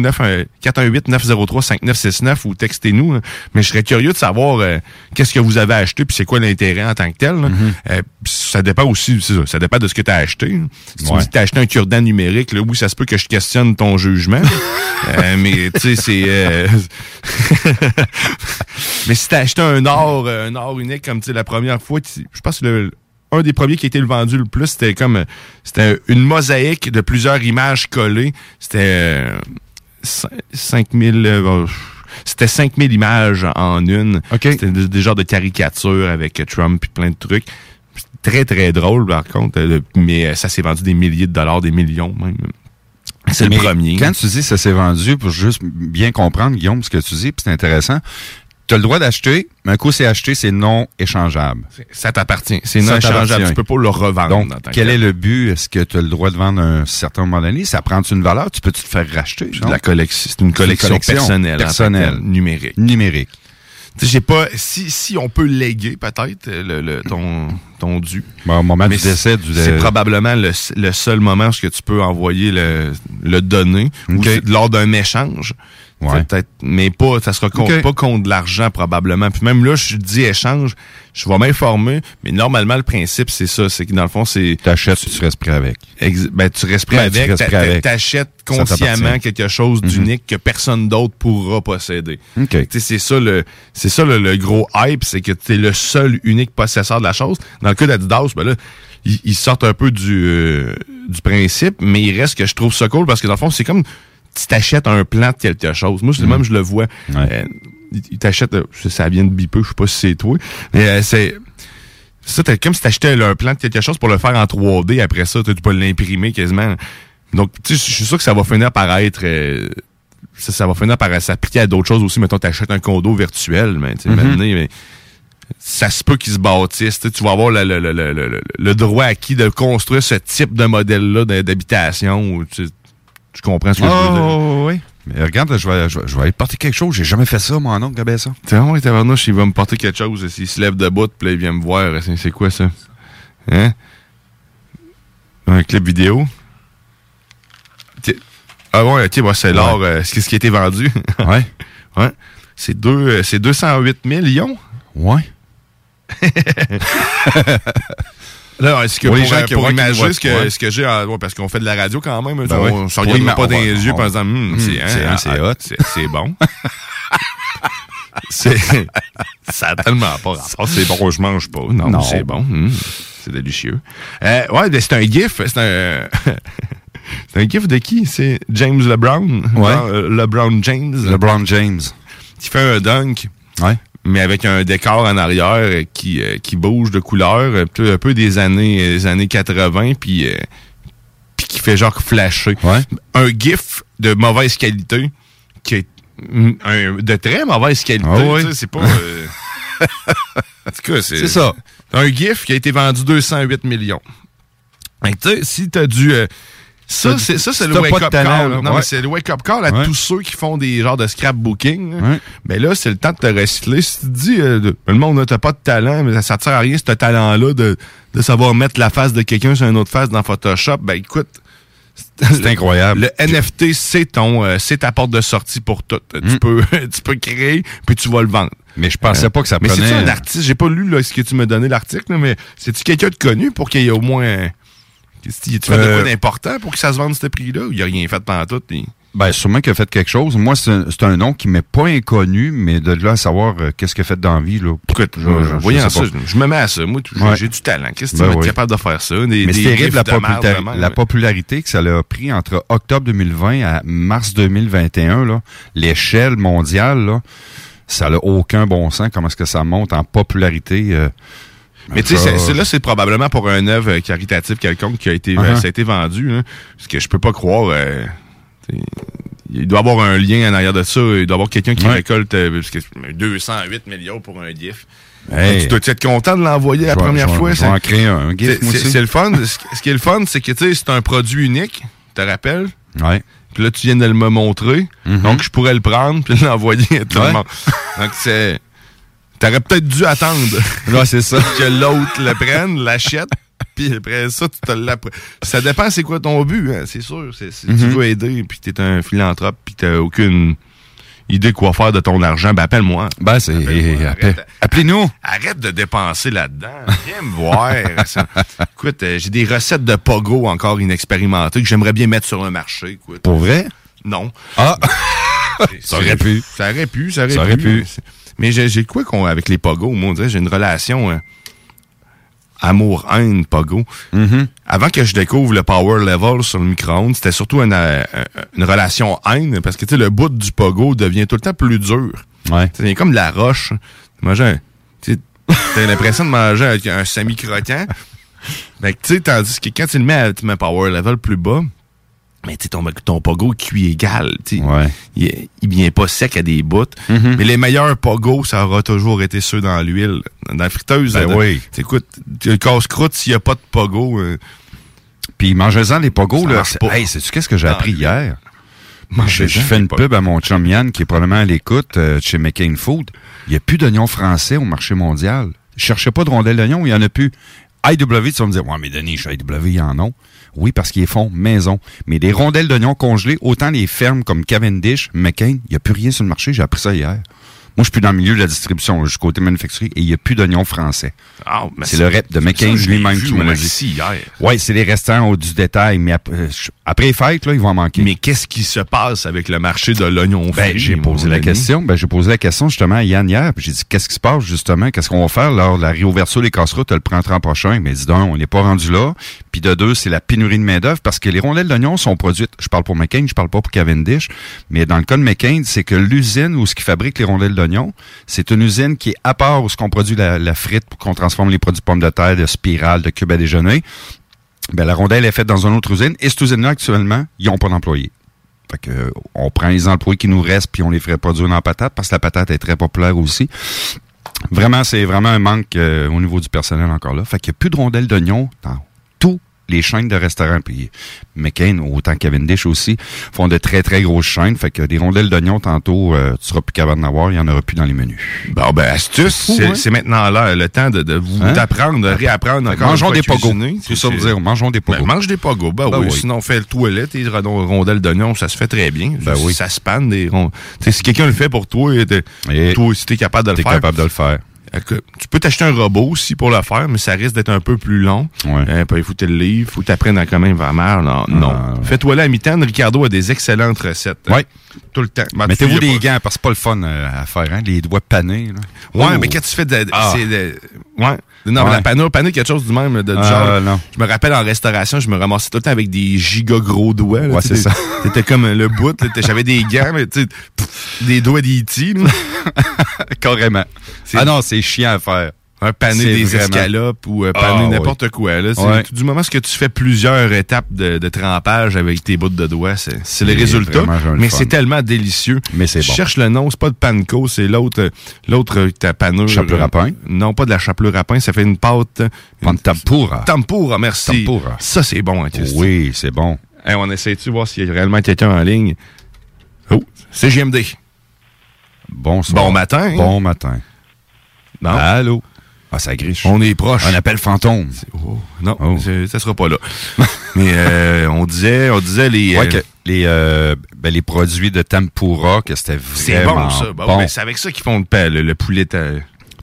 418-903-5969 ou textez-nous. Mais je serais curieux de savoir euh, qu'est-ce que vous avez acheté puis c'est quoi l'intérêt en tant que tel. là. Mhm. Euh, ça dépend aussi, c'est ça, ça dépend de ce que tu as acheté. Si tu me Ouais. dis que t'as acheté un cure-dent numérique, là, oui, ça se peut que je questionne ton jugement. Euh, mais tu sais, c'est. euh, mais si t'as acheté un or, euh, un or unique comme tu sais, la première fois, tu- je pense que le, un des premiers qui a été le vendu le plus, c'était comme c'était une mosaïque de plusieurs images collées. C'était euh, cin- 5000 euh, c'était 5000 images en une. C'était des, des genres de caricatures avec Trump et plein de trucs. Très, très drôle, par contre. euh, Mais euh, ça s'est vendu des milliers de dollars, des millions même. C'est le premier. Quand tu dis ça s'est vendu, pour juste bien comprendre, Guillaume, ce que tu dis, puis c'est intéressant, tu as le droit d'acheter, mais un coup c'est acheté, c'est non échangeable. Ça t'appartient. C'est non échangeable. Tu peux pas le revendre. Donc, quel est le but? Est-ce que tu as le droit de vendre à un certain moment donné? Ça prend une valeur? Tu peux-tu te faire racheter? de la collection. C'est une collection personnelle. en Personnelle. numérique. Numérique. J'ai pas. Si, si on peut léguer peut-être euh, le, le- ton, ton dû. au moment Mais du décès du- C'est probablement le, le seul moment où tu peux envoyer le, le donner ou Ok. c'est lors d'un échange. Ouais. Peut-être, mais pas, ça sera con- Ok. pas contre de l'argent probablement. Puis même là, je dis échange, je vais m'informer, mais normalement le principe c'est ça, c'est que dans le fond c'est. T'achètes, tu restes prêt avec. Ex- ben, tu restes prêt Ben, tu avec, restes t'a- prêt avec. t'achètes consciemment quelque chose Mhm. d'unique que personne d'autre pourra posséder. OK. Tu sais, C'est ça le c'est ça le, le gros hype, c'est que tu es le seul unique possesseur de la chose. Dans le cas d'Adidas, ben là, ils, ils sortent un peu du, euh, du principe, mais il reste que je trouve ça cool parce que dans le fond, c'est comme tu t'achètes un plan de quelque chose. Moi, c'est Mhm. même je le vois. Euh, ils ils t'achètent, euh, ça vient de biper, je sais pas si c'est toi, mais euh, c'est ça, t'as comme si t'achetais un plan de quelque chose pour le faire en 3D. Après ça, tu peux l'imprimer quasiment. Donc, tu sais, je suis sûr que ça va finir par être... euh, ça, ça va finir par s'appliquer à d'autres choses aussi. Mettons, t'achètes un condo virtuel, mais tu sais, maintenant, mais ça se peut qu'ils se bâtissent. Tu sais, vas avoir le, le, le, le, le- le droit acquis de construire ce type de modèle-là d'ha- d'habitation. Tu, tu comprends ce que je veux dire? Oh, oui. Mais regarde, je vais, je, vais, je vais aller porter quelque chose. J'ai jamais fait ça, mon oncle, Gabé, ça. Tu vois, tabarnouche, il va me porter quelque chose. S'il se lève debout, puis là, il vient me voir. C'est c'est quoi ça? Hein? Un clip vidéo? Ah ouais, ok, c'est l'or, euh, ce qui a été vendu. ouais. Ouais. C'est deux, euh, c'est 208 millions? Ouais. Là, est-ce que Pour les gens euh, qui pour imaginer ce que, ce que j'ai, ouais, parce qu'on fait de la radio quand même, Ben on, on se regarde pas dans les yeux en disant, Hum, Hum, c'est, hein, c'est- ah, c'est hot. c'est, bon. c'est, ça a tellement pas rapport. C'est bon, je mange pas. Non, Non. c'est bon. Hum, c'est délicieux. Euh, ouais, c'est un gif. C'est un, c'est un gif de qui? C'est James LeBron? Ouais. Euh, LeBron James. LeBron James. Qui fait un dunk. Ouais. Mais avec un décor en arrière euh, qui, euh, qui bouge de couleur, un peu, des années, des années 80, puis euh, puis qui fait genre flasher. Un gif de mauvaise qualité, qui est un- de très mauvaise qualité. Ah ouais. C'est pas... euh, en tout cas, c'est... C'est ça. Un gif qui a été vendu 208 millions. Tu sais, si t'as du... euh, Ça, c'est ça, c'est le wake-up call. là, Non, ouais. mais c'est le wake-up call à Ouais. tous ceux qui font des genres de scrapbooking. là. Ouais. Mais là, c'est le temps de te recycler. Si tu te dis, euh, le monde, là, t'as pas de talent, mais ça, te sert à rien, ce talent-là, de, de savoir mettre la face de quelqu'un sur une autre face dans Photoshop, ben écoute. C'est incroyable. Le NFT, c'est ton, euh, c'est ta porte de sortie pour tout. Mm. Tu peux, tu peux créer, puis tu vas le vendre. Mais je pensais pas que ça Mais prenait- c'est un artiste? J'ai pas lu là, ce que tu m'as donné l'article, là, mais c'est-tu quelqu'un de connu pour qu'il y ait au moins. Tu fais de Euh, quoi d'important pour que ça se vende ce prix-là? ou Il a rien fait pendant tout. puis- Ben, sûrement qu'il a fait quelque chose. Moi, c'est un, nom qui m'est pas inconnu, mais de là à savoir euh, qu'est-ce qu'il a fait dans la vie, là. Écoute, je, je, voyant sais ça, je, me mets à ça. Moi, j'ai Ouais. du talent. Qu'est-ce que tu Ben vas être oui. capable de faire ça? Des, Mais c'est terrible la, vraiment, popularité que ça a pris entre octobre 2020 à mars 2021, là. L'échelle mondiale, là, ça n'a aucun bon sens. Comment est-ce que ça monte en popularité? euh, Mais tu sais, là, c'est probablement pour un œuvre caritative quelconque qui a été, Uh-huh. ça a été vendu. Hein, parce que je peux pas croire. euh, il doit y avoir un lien en arrière de ça. Il doit y avoir quelqu'un qui Ouais. récolte euh, parce que 208 millions pour un GIF. Hey. Tu dois être content de l'envoyer la première je fois. c'est- un, c'est- le fun. Ce qui- est le fun, c'est que tu sais, c'est un produit unique. Tu te rappelles? Ouais. Puis là, tu viens de le me montrer. Donc, je pourrais le prendre puis l'envoyer à tout Ouais. le monde. Donc, c'est. T'aurais peut-être dû attendre. Ouais, c'est ça. que l'autre le prenne, l'achète. Puis après ça, tu te l'appre- Ça dépend c'est quoi ton but, hein, c'est sûr. C'est, si tu Mhm. veux aider, puis t'es un philanthrope, puis t'as aucune idée quoi faire de ton argent, ben appelle-moi. Ben, c'est. Appelle-moi. Appelez-nous. Arrête de dépenser là-dedans. Viens me voir. Ça- Écoute, euh, j'ai des recettes de pogo encore inexpérimentées que j'aimerais bien mettre sur un marché. Écoute. Pour vrai? Non. Ah! Ça aurait pu. Ça aurait pu, ça aurait Ça pu. aurait pu. Mais j'ai quoi qu'on avec les pogos? Moi, on dirait, j'ai une relation euh, amour-haine pogo. Mm-hmm. Avant que je découvre le power level sur le micro-ondes, c'était surtout une, euh, une relation haine parce que tu sais, le bout du pogo devient tout le temps plus dur. Ouais. Devient comme de la roche. Sais, T'as l'impression de manger avec un semi-croquant. Ben, tu sais, tandis que quand tu le mets à tu mets un power level plus bas, mais tu sais, ton, ton pogo cuit égal. tu sais. Il, il vient pas sec à des bouts. Mm-hmm. Mais les meilleurs pogos, ça aura toujours été ceux dans l'huile. Dans la friteuse, Ben de- oui. tu- écoute, tu- le casse-croûte, s'il n'y a pas de pogo. euh, Puis mangez-en les pogos, là. Hey, sais-tu qu'est-ce que j'ai appris hier? Je, je fais une pub à mon chum Yann, qui est probablement à l'écoute euh, chez McCain Food. Il n'y a plus d'oignons français au marché mondial. Je cherchais pas de rondelles d'oignons, il n'y en a plus. IW, tu vas me dire, ouais, mais Denis, IW, ils en ont. Oui, parce qu'ils font maison. Mais des rondelles d'oignons congelées, autant les fermes comme Cavendish, McCain, il n'y a plus rien sur le marché. J'ai appris ça hier. Moi, je suis plus dans le milieu de la distribution, je suis côté manufacturier, et il n'y a plus d'oignons français. Ah, mais c'est le rep de McCain lui-même qui l'a dit. Oui, c'est les restants au du détail, mais après, je- après les fêtes, là, ils vont en manquer. Mais qu'est-ce qui se passe avec le marché de l'oignon Ben, j'ai posé la question. Ben, j'ai posé la question justement à Yann hier. puis J'ai dit qu'est-ce qui se passe justement, qu'est-ce qu'on va faire lors de la réouverture des casse-routes le printemps prochain? Mais dis donc, on n'est pas rendu là. Puis de deux, c'est la pénurie de main d'œuvre parce que les rondelles d'oignons sont produites. Je parle pour McCain, je parle pas pour Cavendish, mais dans le cas de McCain, c'est que l'usine où ce qui fabrique les rondelles d'oignons, c'est une usine qui est à part où ce qu'on produit la, frite pour qu'on transforme les produits pommes de terre, de spirale, de cubes à déjeuner. Ben, la rondelle est faite dans une autre usine et cette usine-là actuellement, ils n'ont pas d'employés. Fait euh, on prend les employés qui nous restent puis on les ferait produire dans la patate parce que la patate est très populaire aussi. Vraiment, c'est vraiment un manque euh, au niveau du personnel encore là. Fait qu'il n'y a plus de rondelles tous les chaînes de restaurants. Puis McCain, autant Cavendish aussi, font de très, très grosses chaînes. Fait que des rondelles d'oignons, tantôt, euh, tu seras plus capable d'en avoir. Il n'y en aura plus dans les menus. Bon, ben, astuce, c'est hein? maintenant là, le temps de, de vous Hein? d'apprendre, de réapprendre encore. mangeons des pogos. C'est ça vous dire, mangeons des pogos. Ben, mange des pogos. Ben, Ben oui, oui. Sinon, fais le toilette, ron- rondelles d'oignon, ça se fait très bien. Ben Ça- oui. Ça se panne des si quelqu'un le fait pour toi, Et toi aussi, t'es capable de le faire. capable de le faire. Écoute, Tu peux t'acheter un robot aussi pour le faire, mais ça risque d'être un peu plus long. Ouais. Euh, il faut que tu le livres, il faut que tu apprennes à quand même va mal. Non, non. Fais-toi là à mi-temps. Ricardo a des excellentes recettes. hein. Ouais. Tout le temps. Ben, Mettez-vous des pas- gants parce que c'est pas le fun euh, à faire, hein? Les doigts panés. Là. Ouais, Oh. mais quand tu fais de. Ah. c'est de- ouais. Non, mais Ouais. la panneau, panneau, quelque chose du même, de, Ah, genre. non. Je me rappelle en restauration, je me ramassais tout le temps avec des giga gros doigts. là, Ouais, c'est ça. C'était comme le bout, j'avais des gants, mais tu sais, pff, des doigts d'E.T. Carrément. Ah non, c'est chiant à faire. Un pané C'est des vraiment- escalopes ou euh, pané Ah, n'importe quoi. Là. C'est- Ouais. Du moment que tu fais plusieurs étapes de, de trempage avec tes bouts de doigts, c'est c'est le C'est résultat. Mais c'est tellement délicieux. Mais c'est Je bon. cherche le nom, c'est pas de panko, c'est l'autre euh, l'autre euh, ta panure. Chapelure à pain? Non, pas de la chapelure à pain, ça fait une pâte. De tempura. Tempura, merci. Tempura. Ça, c'est bon, hein. Oui, c'est bon. Hey, on essaie-tu de voir s'il y a réellement quelqu'un en ligne? Oh, c'est JMD. Bonsoir. Bon matin. Bon matin. Non. Allô? Ah, ça griche. On est proche. Un appel fantôme. Non, Oh. c'est- ça sera pas là. Mais euh, on disait, on disait les. Ouais, euh, que les, euh, ben, les produits de tempura, que c'était c'est vraiment bon ça. Bon, bon. ben, c'est avec ça qu'ils font le, le, le poulet ta-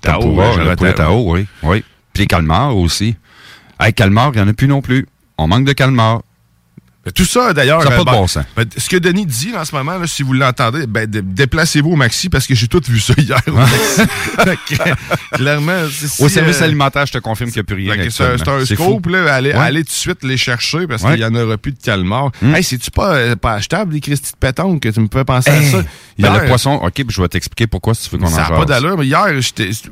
Tao. Tempura, ouais, le poulet Tao, oui. oui. Puis les calmars aussi. Hey, calmars, il n'y en a plus non plus. On manque de calmars. Ben, Tout ça, d'ailleurs. Ça n'a pas de ben, bon sens. ben, ce que Denis dit en ce moment, là, si vous l'entendez, ben, dé- déplacez-vous au maxi parce que j'ai tout vu ça hier. au maxi. Clairement, Au service euh, alimentaire, je te confirme qu'il n'y a plus rien. C'est un, scoop, là. Allez, Ouais. allez tout de suite les chercher parce Ouais. qu'il n'y en aura plus de calmar. Hmm. Hey, c'est-tu pas, euh, pas achetable, les Christy de pétanque, que tu me fais penser à ça? Ben, Hier, le poisson, OK, puis je vais t'expliquer pourquoi si tu veux qu'on en ça n'a pas d'allure, hier,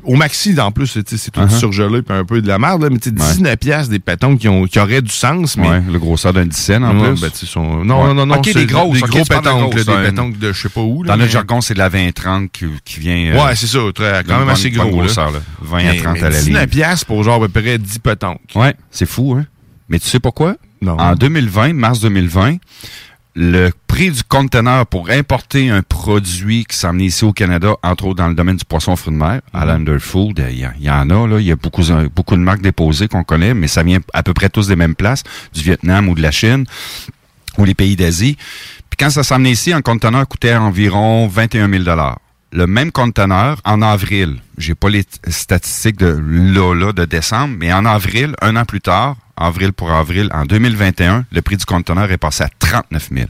au maxi, en plus, c'est tout Uh-huh. surgelé puis un peu de la merde, mais tu sais, 19 piastres des pétanques qui, ont, qui auraient du sens, mais. Ouais, le grosseur d'un 10 cents en Plus. ben, sont- Non, Ouais. non, non, non. OK, c'est des grosses. Des OK, gros de pétanques, des pétanques de je sais pas où. là, Dans notre mais- jargon, c'est de la 20-30 qui, qui vient. euh, Ouais, c'est ça, très- quand même assez gros. grosseur, là. 20 à Mais- 30 mais à la 19 livre. piastres pour genre à peu près 10 pétanques. Ouais, c'est fou, hein? Mais tu sais pourquoi? Non. En 2020, mars 2020, le prix du conteneur pour importer un produit qui s'en ici au Canada, entre autres dans le domaine du poisson fruit de mer, à l'Under Food, il y, en a, là, il y a beaucoup, beaucoup de marques déposées qu'on connaît, mais ça vient à peu près tous des mêmes places, du Vietnam ou de la Chine, ou les pays d'Asie. Puis quand ça s'emmenait ici, un conteneur coûtait environ 21 000 le même conteneur en avril. J'ai pas les statistiques de là, là, de décembre, mais en avril, un an plus tard, avril pour avril, en 2021, le prix du conteneur est passé à 39 000.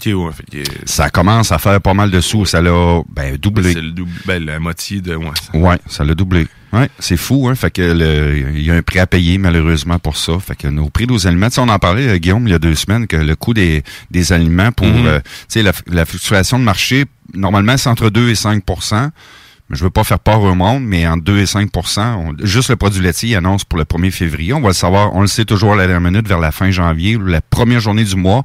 Ok, ouais, fait que, euh, Ça commence à faire pas mal de sous. Ça l'a ben, doublé. C'est ben, la moitié de. Ouais, ça- Ouais, ça l'a doublé. Ouais, c'est fou, hein. Fait que il y a un prix à payer, malheureusement, pour ça. Fait que nos prix de nos aliments, on en parlait, euh, Guillaume, il y a deux semaines, que le coût des, des aliments pour, Mhm. euh, la, la fluctuation de marché, normalement, c'est entre 2 et 5 mais je veux pas faire peur au monde, mais entre 2 et 5 on- juste le produit laitier annonce pour le 1er février. On va le savoir, on le sait toujours à la dernière minute, vers la fin janvier, la première journée du mois.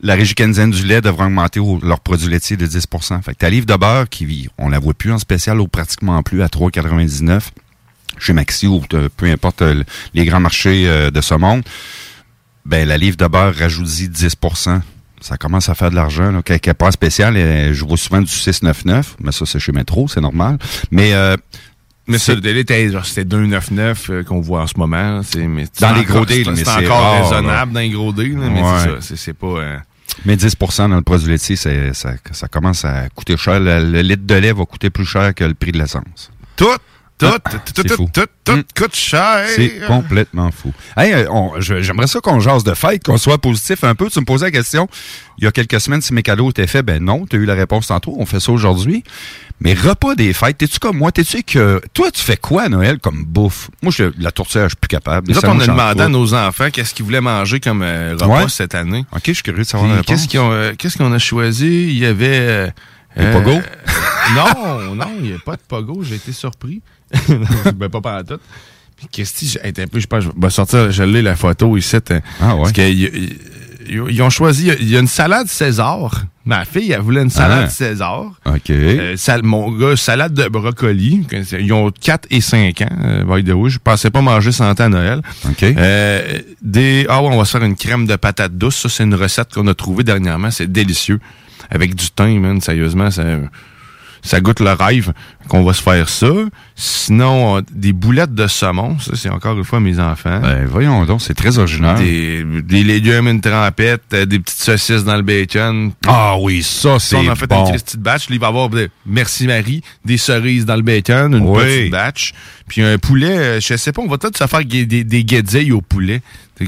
La régie canadienne du lait devra augmenter au- leur produit laitier de 10 Fait que ta livre de beurre, qui, on la voit plus en spécial ou pratiquement plus, à 3,99 chez Maxi ou euh, peu importe euh, les grands marchés euh, de ce monde, ben la livre de beurre rajoute 10 ça commence à faire de l'argent. là. Quelque part spécial, je vois souvent du 6,99, mais ça, c'est chez Métro, c'est normal. Mais, euh, Mais c'est- ça, le délai c'était 2,99 euh, qu'on voit en ce moment. C'est, mais c'est Dans les gros deals, c'est- c'est encore rare, raisonnable dans les gros deals, là, mais Ouais. c'est ça. C'est, c'est pas. euh, mais 10% dans le produit laitier, c'est- ça, ça commence à coûter cher. Le, le litre de lait va coûter plus cher que le prix de l'essence. Tout, tout, Ah, tout, c'est tout, fou. tout, tout Mm. coûte cher. C'est complètement fou. Hey, euh, j'aimerais ça qu'on jase de fête, qu'on soit positif un peu. Tu me posais la question il y a quelques semaines si mes cadeaux étaient faits. Ben non, tu as eu la réponse tantôt. On fait ça aujourd'hui. Mais repas des fêtes, t'es-tu comme moi? T'es-tu que. Toi, tu fais quoi à Noël comme bouffe? Moi, je, la tourtière, je suis plus capable. Nous Les autres, on a demandé à nos enfants qu'est-ce qu'ils voulaient manger comme euh, repas cette année. Ok, je suis curieux de savoir la réponse. Qu'est-ce euh, qu'est-ce qu'on a choisi? Il y avait. Des euh, pogos? non, non, il n'y a pas de pogo. J'ai été surpris. ben, pas par tout. Puis Christy, j'ai été un peu, je pense, je vais sortir, je l'ai la photo ici. Ah ouais. Parce qu'ils ils- ils ont choisi, il y a une salade César. Ma fille, elle voulait une salade Ah. César. OK. Euh, sal- mon gars, salade de brocoli. Ils ont 4 et 5 ans, euh, by the way. Je pensais pas manger sans temps à Noël. OK. Euh, des, ah ouais, on va se faire une crème de patates douces. Ça, c'est une recette qu'on a trouvée dernièrement. C'est délicieux. Avec du thym, man. Sérieusement, ça, ça goûte le rêve qu'on va se faire ça. Sinon, des boulettes de saumon. Ça, c'est encore une fois mes enfants. Ben, voyons donc, c'est très original. Des, des légumes, une trempette, euh, des petites saucisses dans le bacon. Ah oui, ça, c'est Ça, on a fait bon. une petite batch. Là, il va y avoir, merci Marie, des cerises dans le bacon, une Oui. petite batch. Puis un poulet, euh, je sais pas, on va peut-être se faire des, des, des guédilles au poulet.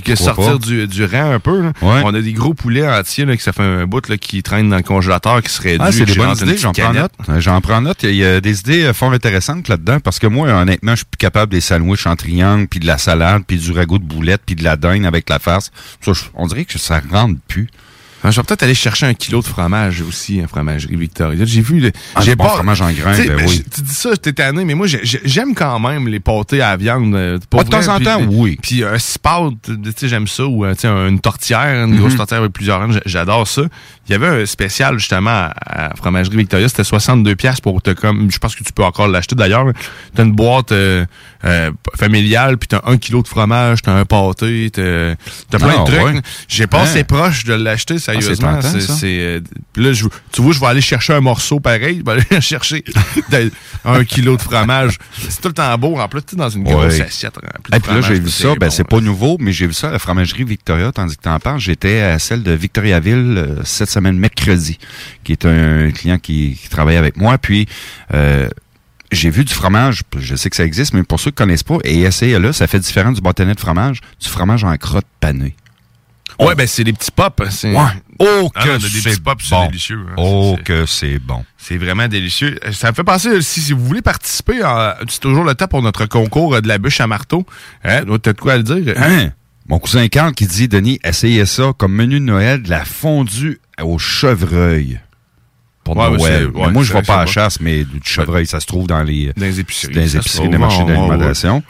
Que sortir du, du rang un peu. là. Ouais. On a des gros poulets entiers là, que ça fait un bout là, qui traînent dans le congélateur qui serait Ah, c'est des bonnes idées, j'en prends note. J'en prends note. Il y a des idées euh, fort intéressantes là-dedans parce que moi, honnêtement, je suis plus capable des sandwichs en triangle, puis de la salade, puis du ragoût de boulettes, puis de la dinde avec la farce. Ça, je- on dirait que ça rentre plus. Ah, Je vais peut-être aller chercher un kilo de fromage aussi, un fromagerie Victoria. J'ai vu, le- Ah, j'ai bon fromage en grains, ben oui. Tu dis ça, t'es tanné, mais moi, j'ai- j'ai- j'aime quand même les pâtés à la viande. euh, pour Ah, de temps en temps, oui. Puis un spot, tu sais, j'aime ça, ou euh, une tortière, une grosse Mhm. tortière avec plusieurs ranges, j'adore ça. Il y avait un spécial, justement, à, à Fromagerie Victoria, c'était 62 pièces pour te comme, je pense que tu peux encore l'acheter d'ailleurs. T'as une boîte euh, euh, familiale, puis t'as un kilo de fromage, t'as un pâté, t'as plein Ah, de trucs. ouais. J'ai passé Hein? proche de l'acheter, c'est sérieusement. c'est, c'est, euh, puis là, je- tu vois, je vais aller chercher un morceau pareil, je vais aller chercher un kilo de fromage. C'est tout le temps beau, en plus, tu dans une grosse Ouais. assiette. Et puis là, j'ai vu ça, ben, bon, c'est pas nouveau, mais j'ai vu ça à la fromagerie Victoria, tandis que t'en parles. J'étais à celle de Victoriaville euh, cette semaine, mercredi, qui est un client qui, qui travaille avec moi. Puis, euh, j'ai vu du fromage, je sais que ça existe, mais pour ceux qui connaissent pas, et essayez-le, ça fait différent du bâtonnet de fromage, du fromage en crotte panée. Ouais, ben c'est des petits pops. C'est... Ouais. Oh, Ah que c'est bon. c'est délicieux. hein. Oh, C'est- que c'est bon. C'est vraiment délicieux. Euh, Ça me fait penser, si, si vous voulez participer, c'est toujours le temps pour notre concours euh, de la bûche à marteau. Hein? T'as de quoi à le dire? Hein? Mon cousin Carl qui dit, Denis, essayez ça comme menu de Noël, de la fondue au chevreuil. Pour Ouais, mais Noël. c'est- ouais, Mais moi, je c'est- vais pas à la chasse, mais du chevreuil, ça se trouve dans les, Dans les épiceries. dans les épiceries, les marchés d'alimentation.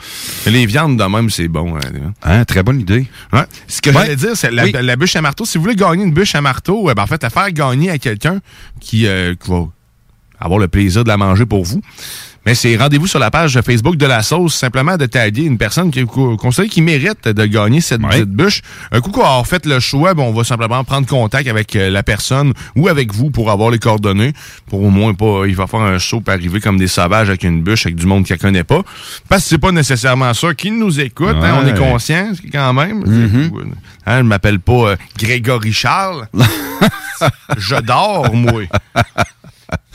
Les viandes, de même, c'est bon. hein. Hein, très bonne idée. Ce que j'allais dire, c'est la, la bûche à marteau. Si vous voulez gagner une bûche à marteau, eh ben, en fait, à faire gagner à quelqu'un qui, euh, qui va avoir le plaisir de la manger pour vous. Mais c'est rendez-vous sur la page Facebook de la sauce, simplement de taguer une personne qui considère qui mérite de gagner cette petite bûche. Un coup qu'on a fait le choix, ben, on va simplement prendre contact avec euh, la personne ou avec vous pour avoir les coordonnées. Pour au moins pas, il va faire un saut pour arriver comme des sauvages avec une bûche avec du monde qu'elle connaît pas. Parce que c'est pas nécessairement ça qui nous écoute, hein, on est conscient quand même. Mhm. Hein, je m'appelle pas euh, Grégory Charles. je dors, moi.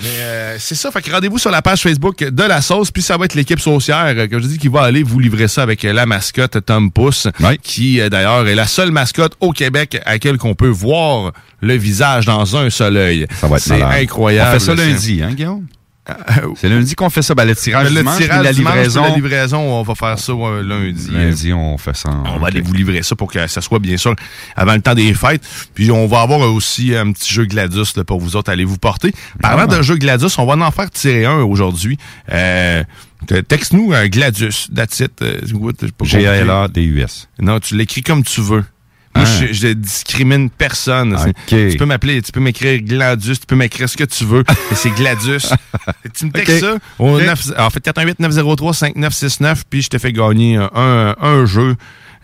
Mais euh, c'est ça, fait que rendez-vous sur la page Facebook de la sauce, puis ça va être l'équipe saucière, euh, comme je dis, qui va aller vous livrer ça avec euh, la mascotte Tom Pouce, qui d'ailleurs est la seule mascotte au Québec à laquelle qu'on peut voir le visage dans un seul œil. Ça va être C'est malade. incroyable. On fait ça lundi, hein, Guillaume? C'est lundi qu'on fait ça. Ben, le tirage le dimanche, tirage la dimanche, livraison. la livraison, on va faire ça ouais, lundi. Lundi, on fait ça. On va aller vous livrer ça pour que ça soit bien sûr avant le temps des fêtes. Puis on va avoir aussi un petit jeu Gladius là, pour vous autres aller vous porter. Parlant de jeu Gladius, on va en faire tirer un aujourd'hui. Euh, te- Texte-nous un Gladius, that's it. Euh. G-A-L-A-D-U-S. Non, tu l'écris comme tu veux. Moi, Ah. je, je discrimine personne. C'est- Ok. Tu peux m'appeler, tu peux m'écrire Gladius, tu peux m'écrire ce que tu veux. mais c'est Gladius. tu me textes ça. 9 en fait 418-903-5969, puis je te fais gagner un, un jeu.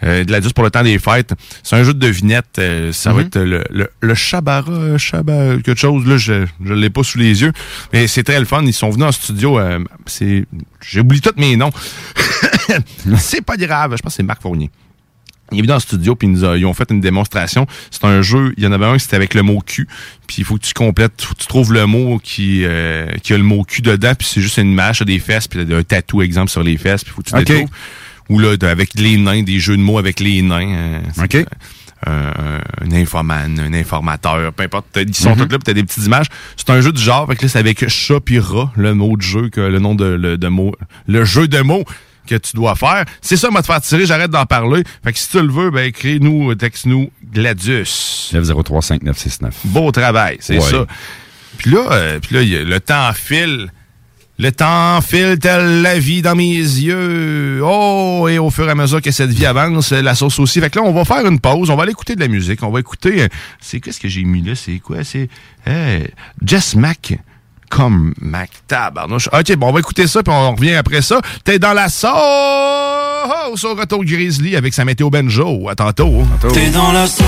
Euh, Gladius pour le temps des fêtes. C'est un jeu de devinette. euh, ça va Mhm. être le, le, le Chabara, Chaba, quelque chose. Là, je ne l'ai pas sous les yeux. Mais c'est très le fun. Ils sont venus en studio. euh, c'est J'ai oublié tous mes noms. c'est pas grave. Je pense que c'est Marc Fournier. Il est venu dans le studio, puis ils, ils ont fait une démonstration. C'est un jeu, il y en avait un, c'était avec le mot cul. Puis il faut que tu complètes, faut que tu trouves le mot qui, euh, qui a le mot cul dedans, puis c'est juste une image, des fesses, puis un tatou, exemple, sur les fesses, puis faut que tu Ok. détrouves. Ou là, avec les nains, des jeux de mots avec les nains. euh, euh, un, infomane, un informateur, peu importe. Ils sont Mhm. tous là, puis t'as des petites images. C'est un jeu du genre, fait que là, c'est avec chat puis rat, le mot de jeu, que le nom de, le, de mot, le jeu de mots que tu dois faire. C'est ça, moi, te faire tirer, j'arrête d'en parler. Fait que si tu le veux, ben, écris-nous, texte-nous Gladius. 903-5969. Beau travail, c'est Ouais. ça. Puis là, euh, puis là, il y a- le temps file. Le temps file tel la vie dans mes yeux. Oh, et au fur et à mesure que cette vie avance, la sauce aussi. Fait que là, on va faire une pause. On va aller écouter de la musique. On va écouter. euh, C'est qu'est-ce que j'ai mis là? C'est quoi? C'est euh, Jess Mac. Comme Mac tabarnouche. OK, bon, on va écouter ça, puis on revient après ça. T'es dans la sauce au retour Grizzly avec sa météo Benjo. À tantôt. T'es dans la sauce.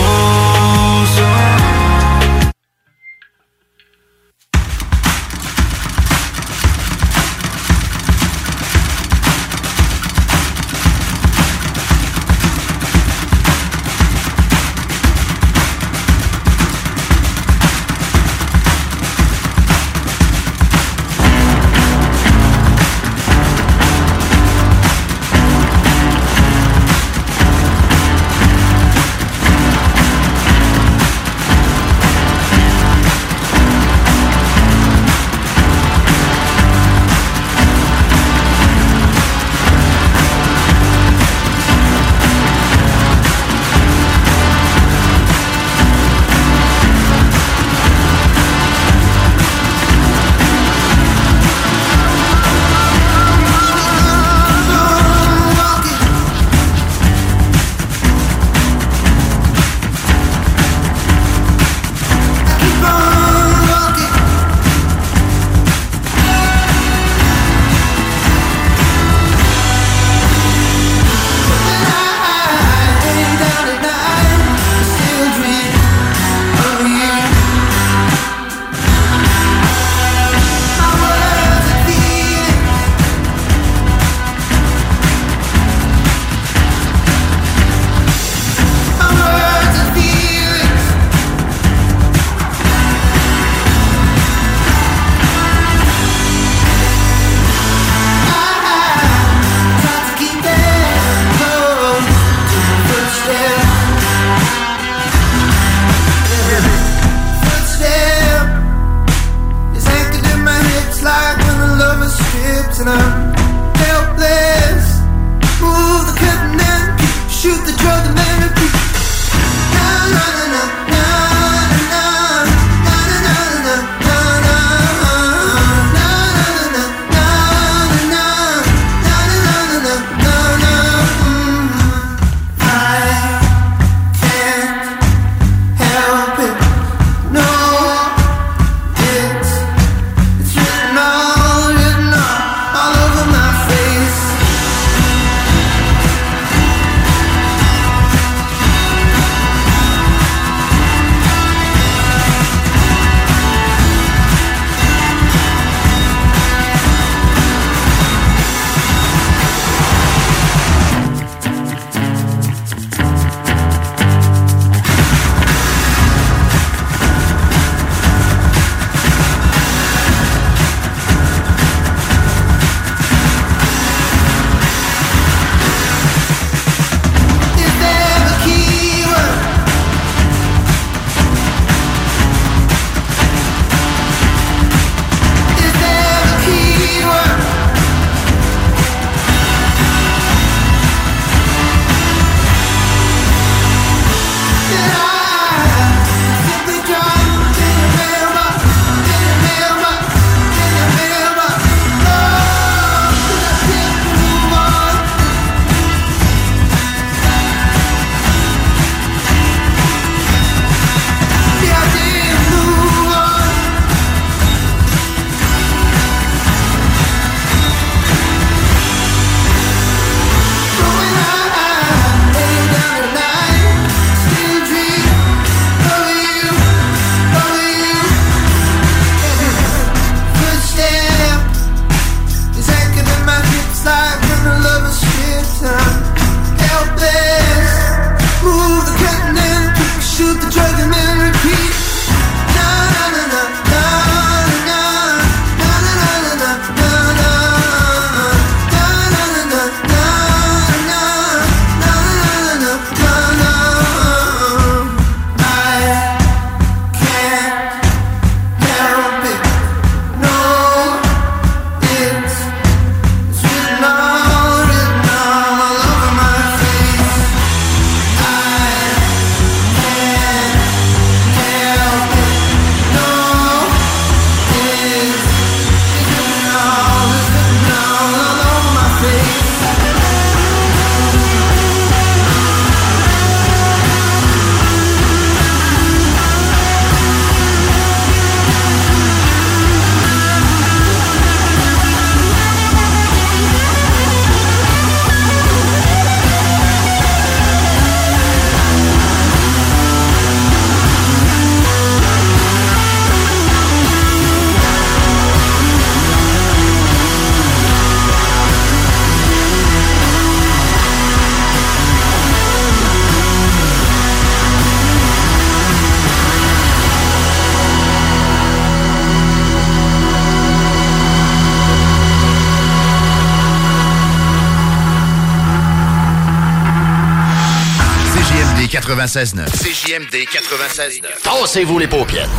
96.9. CJMD 96.9. Tassez-vous les paupières.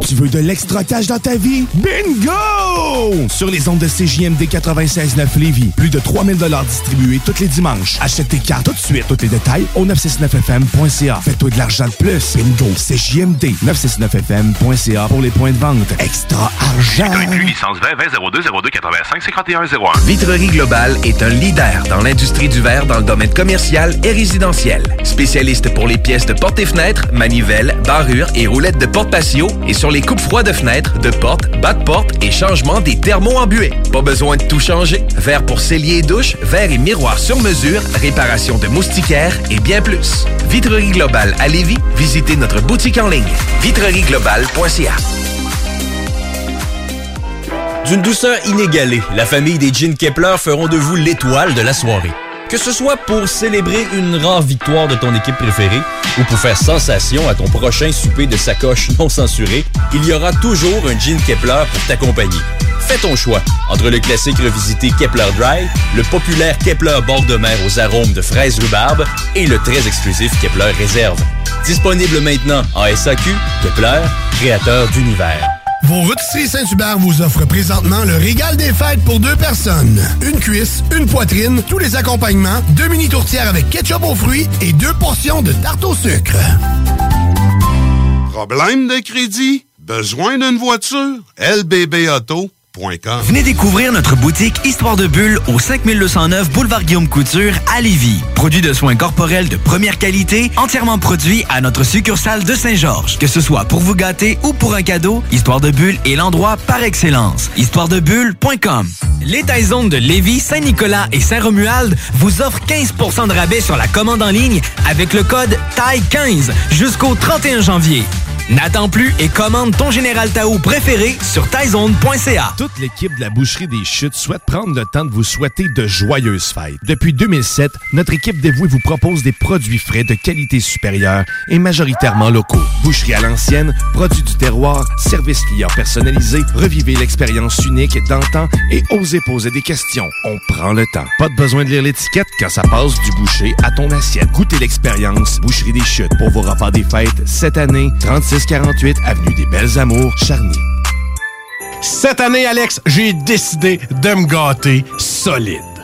Tu veux de l'extra cash dans ta vie? Bingo! Sur les ondes de CJMD 96.9 Lévis, plus de 3000 distribués tous les dimanches. Achète tes cartes tout de suite. Tous les détails au 969FM.ca. Fais-toi de l'argent de plus. Bingo! CJMD 969FM.ca pour les points de vente. Extra argent! licence 20 20 02 02 85 51 01. Vitrerie Globale est un leader dans l'industrie du verre dans le domaine commercial et résidentiel. Spécialiste pour les pièces de portes et fenêtres, manivelles, barrures et roulettes de porte patio et sur les coupes froides de fenêtres, de portes, bas de porte et des thermos embués. Pas besoin de tout changer. Verre pour cellier et douche, verre et miroir sur mesure, réparation de moustiquaires et bien plus. Vitrerie Globale à Lévis, visitez notre boutique en ligne vitrerieglobale.ca. D'une douceur inégalée, la famille des Jeans Kepler feront de vous l'étoile de la soirée. Que ce soit pour célébrer une rare victoire de ton équipe préférée ou pour faire sensation à ton prochain souper de sacoche non censuré, il y aura toujours un Jean Kepler pour t'accompagner. Fais ton choix entre le classique revisité Kepler Dry, le populaire Kepler bord de mer aux arômes de fraises rhubarbe et le très exclusif Kepler Réserve. Disponible maintenant en SAQ, Kepler, créateur d'univers. Vos rôtisseries Saint-Hubert vous offrent présentement le régal des fêtes pour deux personnes. Une cuisse, une poitrine, tous les accompagnements, deux mini tourtières avec ketchup aux fruits et deux portions de tarte au sucre. Problème de crédit? Besoin d'une voiture? LBBauto.com Venez découvrir notre boutique Histoire de Bulle au 5209 Boulevard Guillaume Couture à Lévis. Produit de soins corporels de première qualité, entièrement produit à notre succursale de Saint-Georges. Que ce soit pour vous gâter ou pour un cadeau, Histoire de Bulle est l'endroit par excellence. Histoiredebulle.com Les Taizones de Lévis, Saint-Nicolas et Saint-Romuald vous offrent 15% de rabais sur la commande en ligne avec le code TAI15 jusqu'au 31 janvier. N'attends plus et commande ton Général Tao préféré sur taizone.ca. Toute l'équipe de la Boucherie des Chutes souhaite prendre le temps de vous souhaiter de joyeuses fêtes. Depuis 2007, notre équipe dévouée vous propose des produits frais de qualité supérieure et majoritairement locaux. Boucherie à l'ancienne, produits du terroir, service client personnalisé, revivez l'expérience unique d'antan et osez poser des questions. On prend le temps. Pas de besoin de lire l'étiquette quand ça passe du boucher à ton assiette. Goûtez l'expérience Boucherie des Chutes pour vos repas des fêtes cette année. 3648 Avenue des Belles Amours, Charny. Cette année, Alex, j'ai décidé de me gâter solide.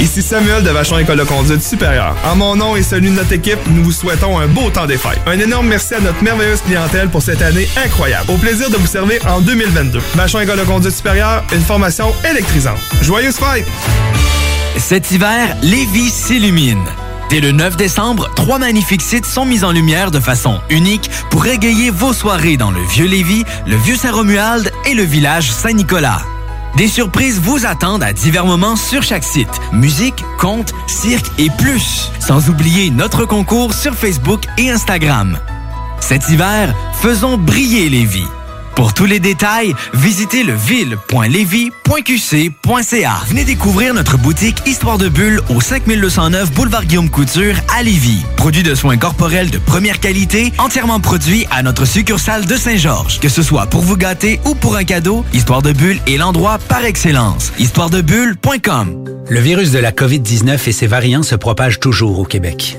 Ici Samuel de Vachon École de conduite supérieure. En mon nom et celui de notre équipe, nous vous souhaitons un beau temps des fêtes. Un énorme merci à notre merveilleuse clientèle pour cette année incroyable. Au plaisir de vous servir en 2022. Vachon École de conduite supérieure, une formation électrisante. Joyeuses fêtes! Cet hiver, Lévis s'illumine. Dès le 9 décembre, trois magnifiques sites sont mis en lumière de façon unique pour égayer vos soirées dans le Vieux Lévis, le Vieux Saint-Romuald et le village Saint-Nicolas. Des surprises vous attendent à divers moments sur chaque site. Musique, contes, cirque et plus. Sans oublier notre concours sur Facebook et Instagram. Cet hiver, faisons briller les vies. Pour tous les détails, visitez leville.levy.qc.ca. Venez découvrir notre boutique Histoire de Bulle au 5209 Boulevard Guillaume Couture à Lévis. Produit de soins corporels de première qualité, entièrement produit à notre succursale de Saint-Georges. Que ce soit pour vous gâter ou pour un cadeau, Histoire de Bulle est l'endroit par excellence. Histoiredebulle.com Le virus de la COVID-19 et ses variants se propagent toujours au Québec.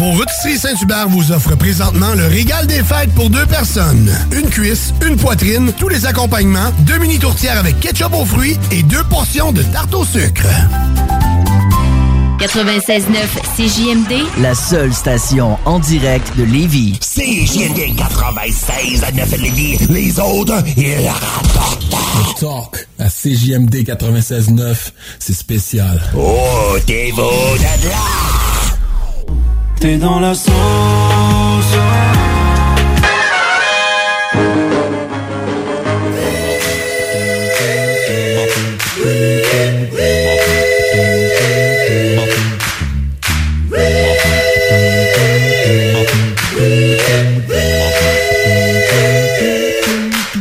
Vos rôtisseries Saint-Hubert vous offrent présentement le régal des fêtes pour deux personnes. Une cuisse, une poitrine, tous les accompagnements, deux mini tourtières avec ketchup aux fruits et deux portions de tarte au sucre. 96.9 CJMD, La seule station en direct de Lévis. CJMD 96 à 9 Lévis. Les autres, ils rapportent. Le talk à CJMD 96.9, c'est spécial. Oh, t'es beau de là. T'es dans la sauce.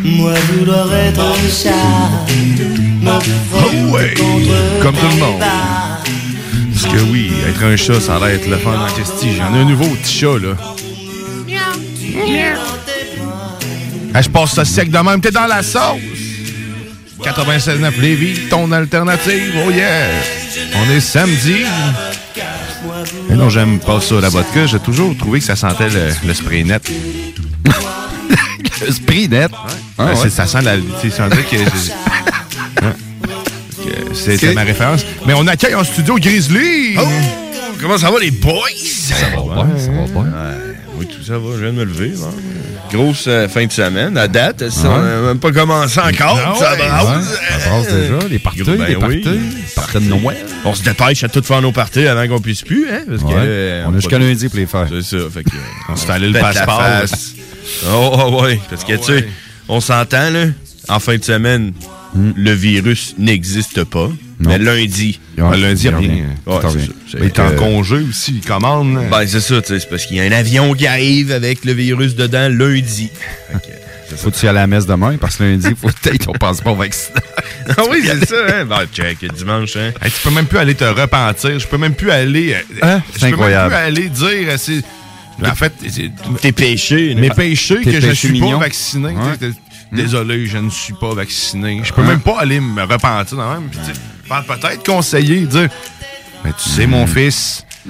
Moi vouloir être. Oh ouais, comme tout le monde. Que oui, être un chat, ça a l'air être le fun en question. J'en ai un nouveau petit chat, là. Ah, je passe ça sec de même, t'es dans la sauce. 96.9 Lévis, ton alternative, oh yeah! On est samedi. Et non, j'aime pas ça, la vodka. J'ai toujours trouvé que ça sentait le, le spray net. le spray net? Ah, Ouais, c'est- Ça sent la... dirait que... Ouais. C'est ma référence. Mais on accueille en studio Grizzly! Oh! Comment ça va, les boys? Ça va bien, ça va bien. Oui, tout ça va, je viens de me lever. Grosse euh, fin de semaine. À date, ça, Ouais. on n'a même pas commencé encore. Ah ça ouais, brasse. ouais, ça brasse déjà, les parties, Ben les oui. parties, parties de Noël. On se dépêche à tout faire nos parties avant qu'on puisse plus, hein? Parce que, Ouais. euh, On a jusqu'à lundi pour les faire. C'est ça. Fait que, On se fait aller le passeport. face. Oh, oh, ouais. Parce que, tu sais, on s'entend, là, en fin de semaine, le virus n'existe pas. Mais lundi. Ouais, lundi, il. Ouais, revient. Il est en congé aussi, il commande. Ben, c'est ça, c'est parce qu'il y a un avion qui arrive avec le virus dedans lundi. Faut que tu y aller à la messe demain? Parce que lundi, faut peut-être qu'on passe pas au vaccin. Ah oui, c'est ça, hein? Ben, check, dimanche, hein? Hey, tu peux même plus aller te repentir. Je peux même plus aller. euh, Hein? Je peux incroyable. même plus aller dire. euh, c'est- En fait, c'est- Tes péchés. mes péchés que je suis pas vacciné. Sais, Désolé, je ne suis pas vacciné. Je peux Hein? même pas aller me repentir dans même. Puis, peut-être conseiller, dire Mais tu sais, mon fils.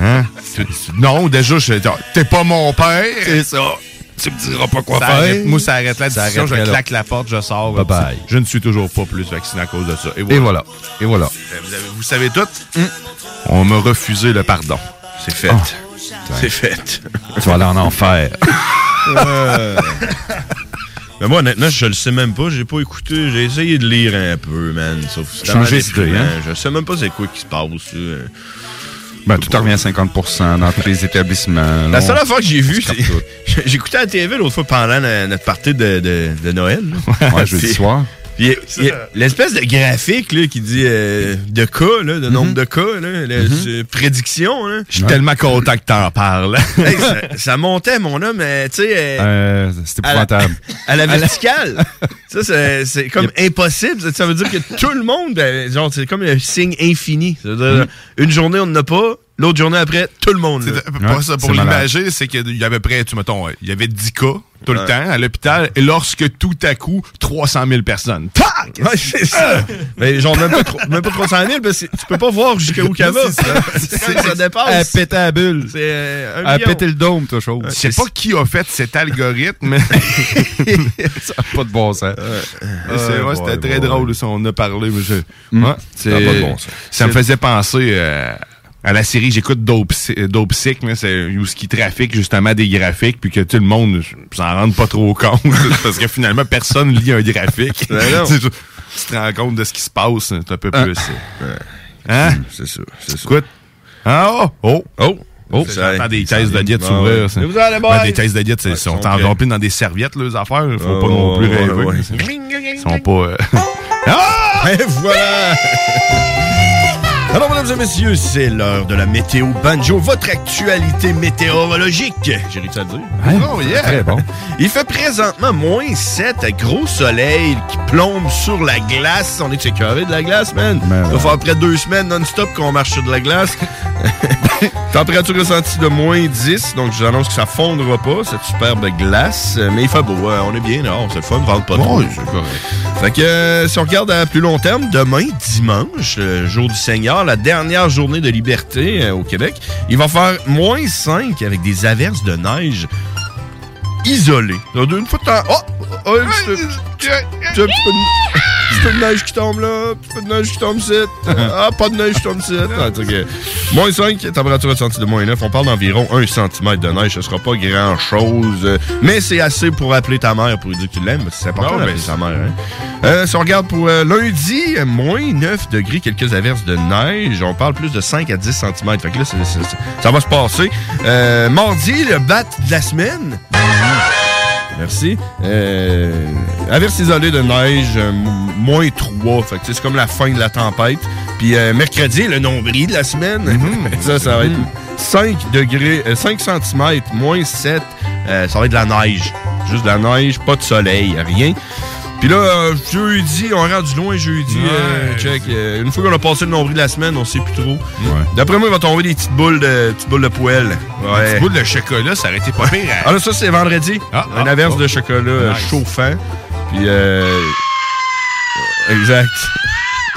hein? Tu- Non, déjà, je t'es pas mon père. C'est ça. Tu me diras pas quoi Ça faire. arrête- moi, ça arrête la Ça discussion. Je là. claque la porte, je sors. Bye bye. Je ne suis toujours pas plus vacciné à cause de ça. Et voilà. Et voilà. Vous, avez- vous savez tout? On m'a refusé le pardon. C'est fait. C'est fait. Tu vas aller en enfer. Euh, Mais moi, honnêtement, je le sais même pas. J'ai pas écouté. J'ai essayé de lire un peu, man. Sauf Changer d'idée, hein? Je sais même pas c'est quoi qui se passe. Ben, tout revient à 50% dans tous les établissements. La seule affaire que j'ai vue, c'est. capte J'écoutais à la TV l'autre fois pendant notre partie de, de, de Noël. Ouais, jeudi soir. L'espèce de graphique là, qui dit euh, de cas, là, de nombre de cas, là, la euh, prédiction. là. Je suis tellement content que t'en parles. Hey, ça, ça montait, mon homme, euh, tu sais. euh, Euh, c'est à la- épouvantable. À la verticale. ça, c'est- c'est comme impossible. Ça- Ça veut dire que tout le monde, ben, genre, c'est comme un signe infini. Ça veut dire, une journée, on n'en a pas. L'autre journée après, tout le monde. là. Pas ça, pour l'imaginer, c'est qu'il y avait près, tu mettons, il y avait 10 cas tout le temps à l'hôpital, et lorsque tout à coup, 300 000 personnes. Tac! Ouais, c'est ça. Mais genre, même pas, trop- même pas 300 000, parce que tu peux pas voir jusqu'à où qu'elle va. C'est ça. Ça dépasse. Elle pété la bulle. C'est euh, le dôme, toi, chose. Je sais pas qui a fait cet algorithme, mais Ça n'a pas de bon sens. Ouais, c'était très drôle, ça, on a parlé. mais je- Mm. c'est- Ça a pas de bon sens. ça me faisait penser euh, à la série J'écoute Dope, euh, Dope Sick, là, c'est où ce qui trafique justement des graphiques, puis que tout le monde s'en rende pas trop compte, parce que finalement, personne lit un graphique. Ben tu tu te rends compte de ce qui se passe un peu Ah. plus. euh, Hein? C'est ça, c'est ça. Écoute. Ah, oh! Oh! Oh! Oh, Ça- j'entends des caisses de diète s'ouvrir. des caisses de diète, ils sont enveloppées dans des serviettes, les affaires. Faut pas non plus rêver. Ils sont pas. euh, Ah! Et voilà! Alors, mesdames et messieurs, c'est l'heure de la météo banjo, votre actualité météorologique. J'ai réussi à le dire. Oh, yeah! Très bon. Il fait présentement moins 7 à gros soleil qui plombe sur la glace. On est écœuré de la glace, man. Ben Ça va faire près de deux semaines non-stop qu'on marche sur de la glace. Température ressentie de moins 10, donc je vous annonce que ça fondra pas, cette superbe glace. Euh, Mais il fait beau, euh, on est bien dehors, c'est le fun, vente pas trop. Ouais, c'est correct. Fait que euh, si on regarde à plus long terme, demain, dimanche, le jour du Seigneur, la dernière journée de liberté euh, au Québec, il va faire moins 5 avec des averses de neige isolées. Une fois de temps. Oh! oh, un petit peu- petit peu de- petit peu de neige qui tombe là, petit peu de neige qui tombe ici. Ah, pas de neige qui tombe ici. Ah, c'est ok. Moins 5, température ressentie de moins 9. On parle d'environ 1 cm de neige. Ce sera pas grand chose. Mais c'est assez pour appeler ta mère pour lui dire que tu l'aimes. C'est important Non, d'appeler ta mère. hein. Euh, si on regarde pour euh, lundi, moins 9 degrés, quelques averses de neige. On parle plus de 5 à 10 cm. Fait que là, ça va se passer. Euh, mardi, le bat de la semaine. Merci. Euh, averse isolée de neige, euh, moins 3. Fait que c'est comme la fin de la tempête. Puis euh, mercredi, le nombril de la semaine. ça, ça va être 5 degrés, euh, 5 cm, moins 7. Euh, ça va être de la neige. Juste de la neige, pas de soleil, rien. Puis là, euh, jeudi, on est rendu loin jeudi. euh, check. euh, une fois qu'on a passé le nombril de la semaine, on sait plus trop. D'après moi, il va tomber des petites boules de, petites boules de poêle. Ouais. Des petites boules de chocolat, ça aurait été pas pire. hein? Ah là, ça, c'est vendredi. Ah, un ah, averse oh. de chocolat euh, Nice. chauffant. Puis, euh... Exact.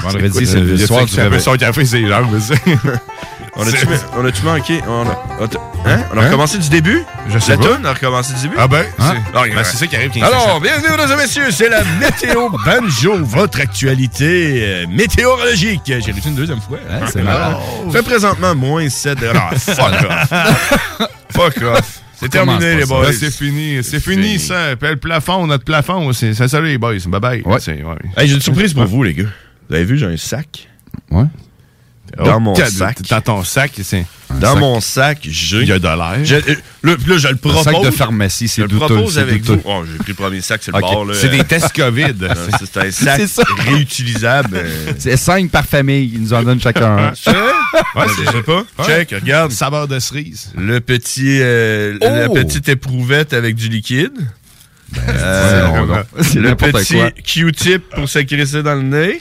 Vendredi, c'est le soir du réveil. son café, c'est. On a-tu on a-tu manqué? On a, hein? On a Hein? recommencé du début? Je sais La pas. toune a recommencé du début? Ah ben, Hein? c'est Ah, ben, c'est ça qui arrive Alors, bienvenue, mesdames et messieurs, c'est la météo banjo, votre actualité euh, météorologique. J'ai réussi une deuxième fois. hein? c'est malade. Il fait présentement moins 7 Ah, fuck off. fuck off. C'est terminé, les boys. C'est fini. C'est fini, ça. Puis le plafond, notre plafond, c'est ça, les boys. Bye bye. Ouais. C'est- ouais. Hey, j'ai une surprise pour vous, les gars. Vous avez vu, j'ai un sac. Ouais. Dans Oh, mon t'as- sac. Dans ton sac, c'est. Dans sac. mon sac, j'ai. Il y a de l'air. Je- euh, Là, je le Un propose. sac de pharmacie, Je c'est le douteux. propose c'est avec douteux. vous. Oh, j'ai pris le premier sac, c'est le Ok. bord. là. C'est des tests COVID. C'est- un sac réutilisable. euh. C'est cinq par famille. Ils nous en donnent chacun un. Vrai? Ouais, je sais pas. Check, regarde. Saveur de cerise. Le petit, euh, la Oh! petite éprouvette avec du liquide. Euh, non, non. C'est le petit. Q-tip pour s'agresser dans le nez.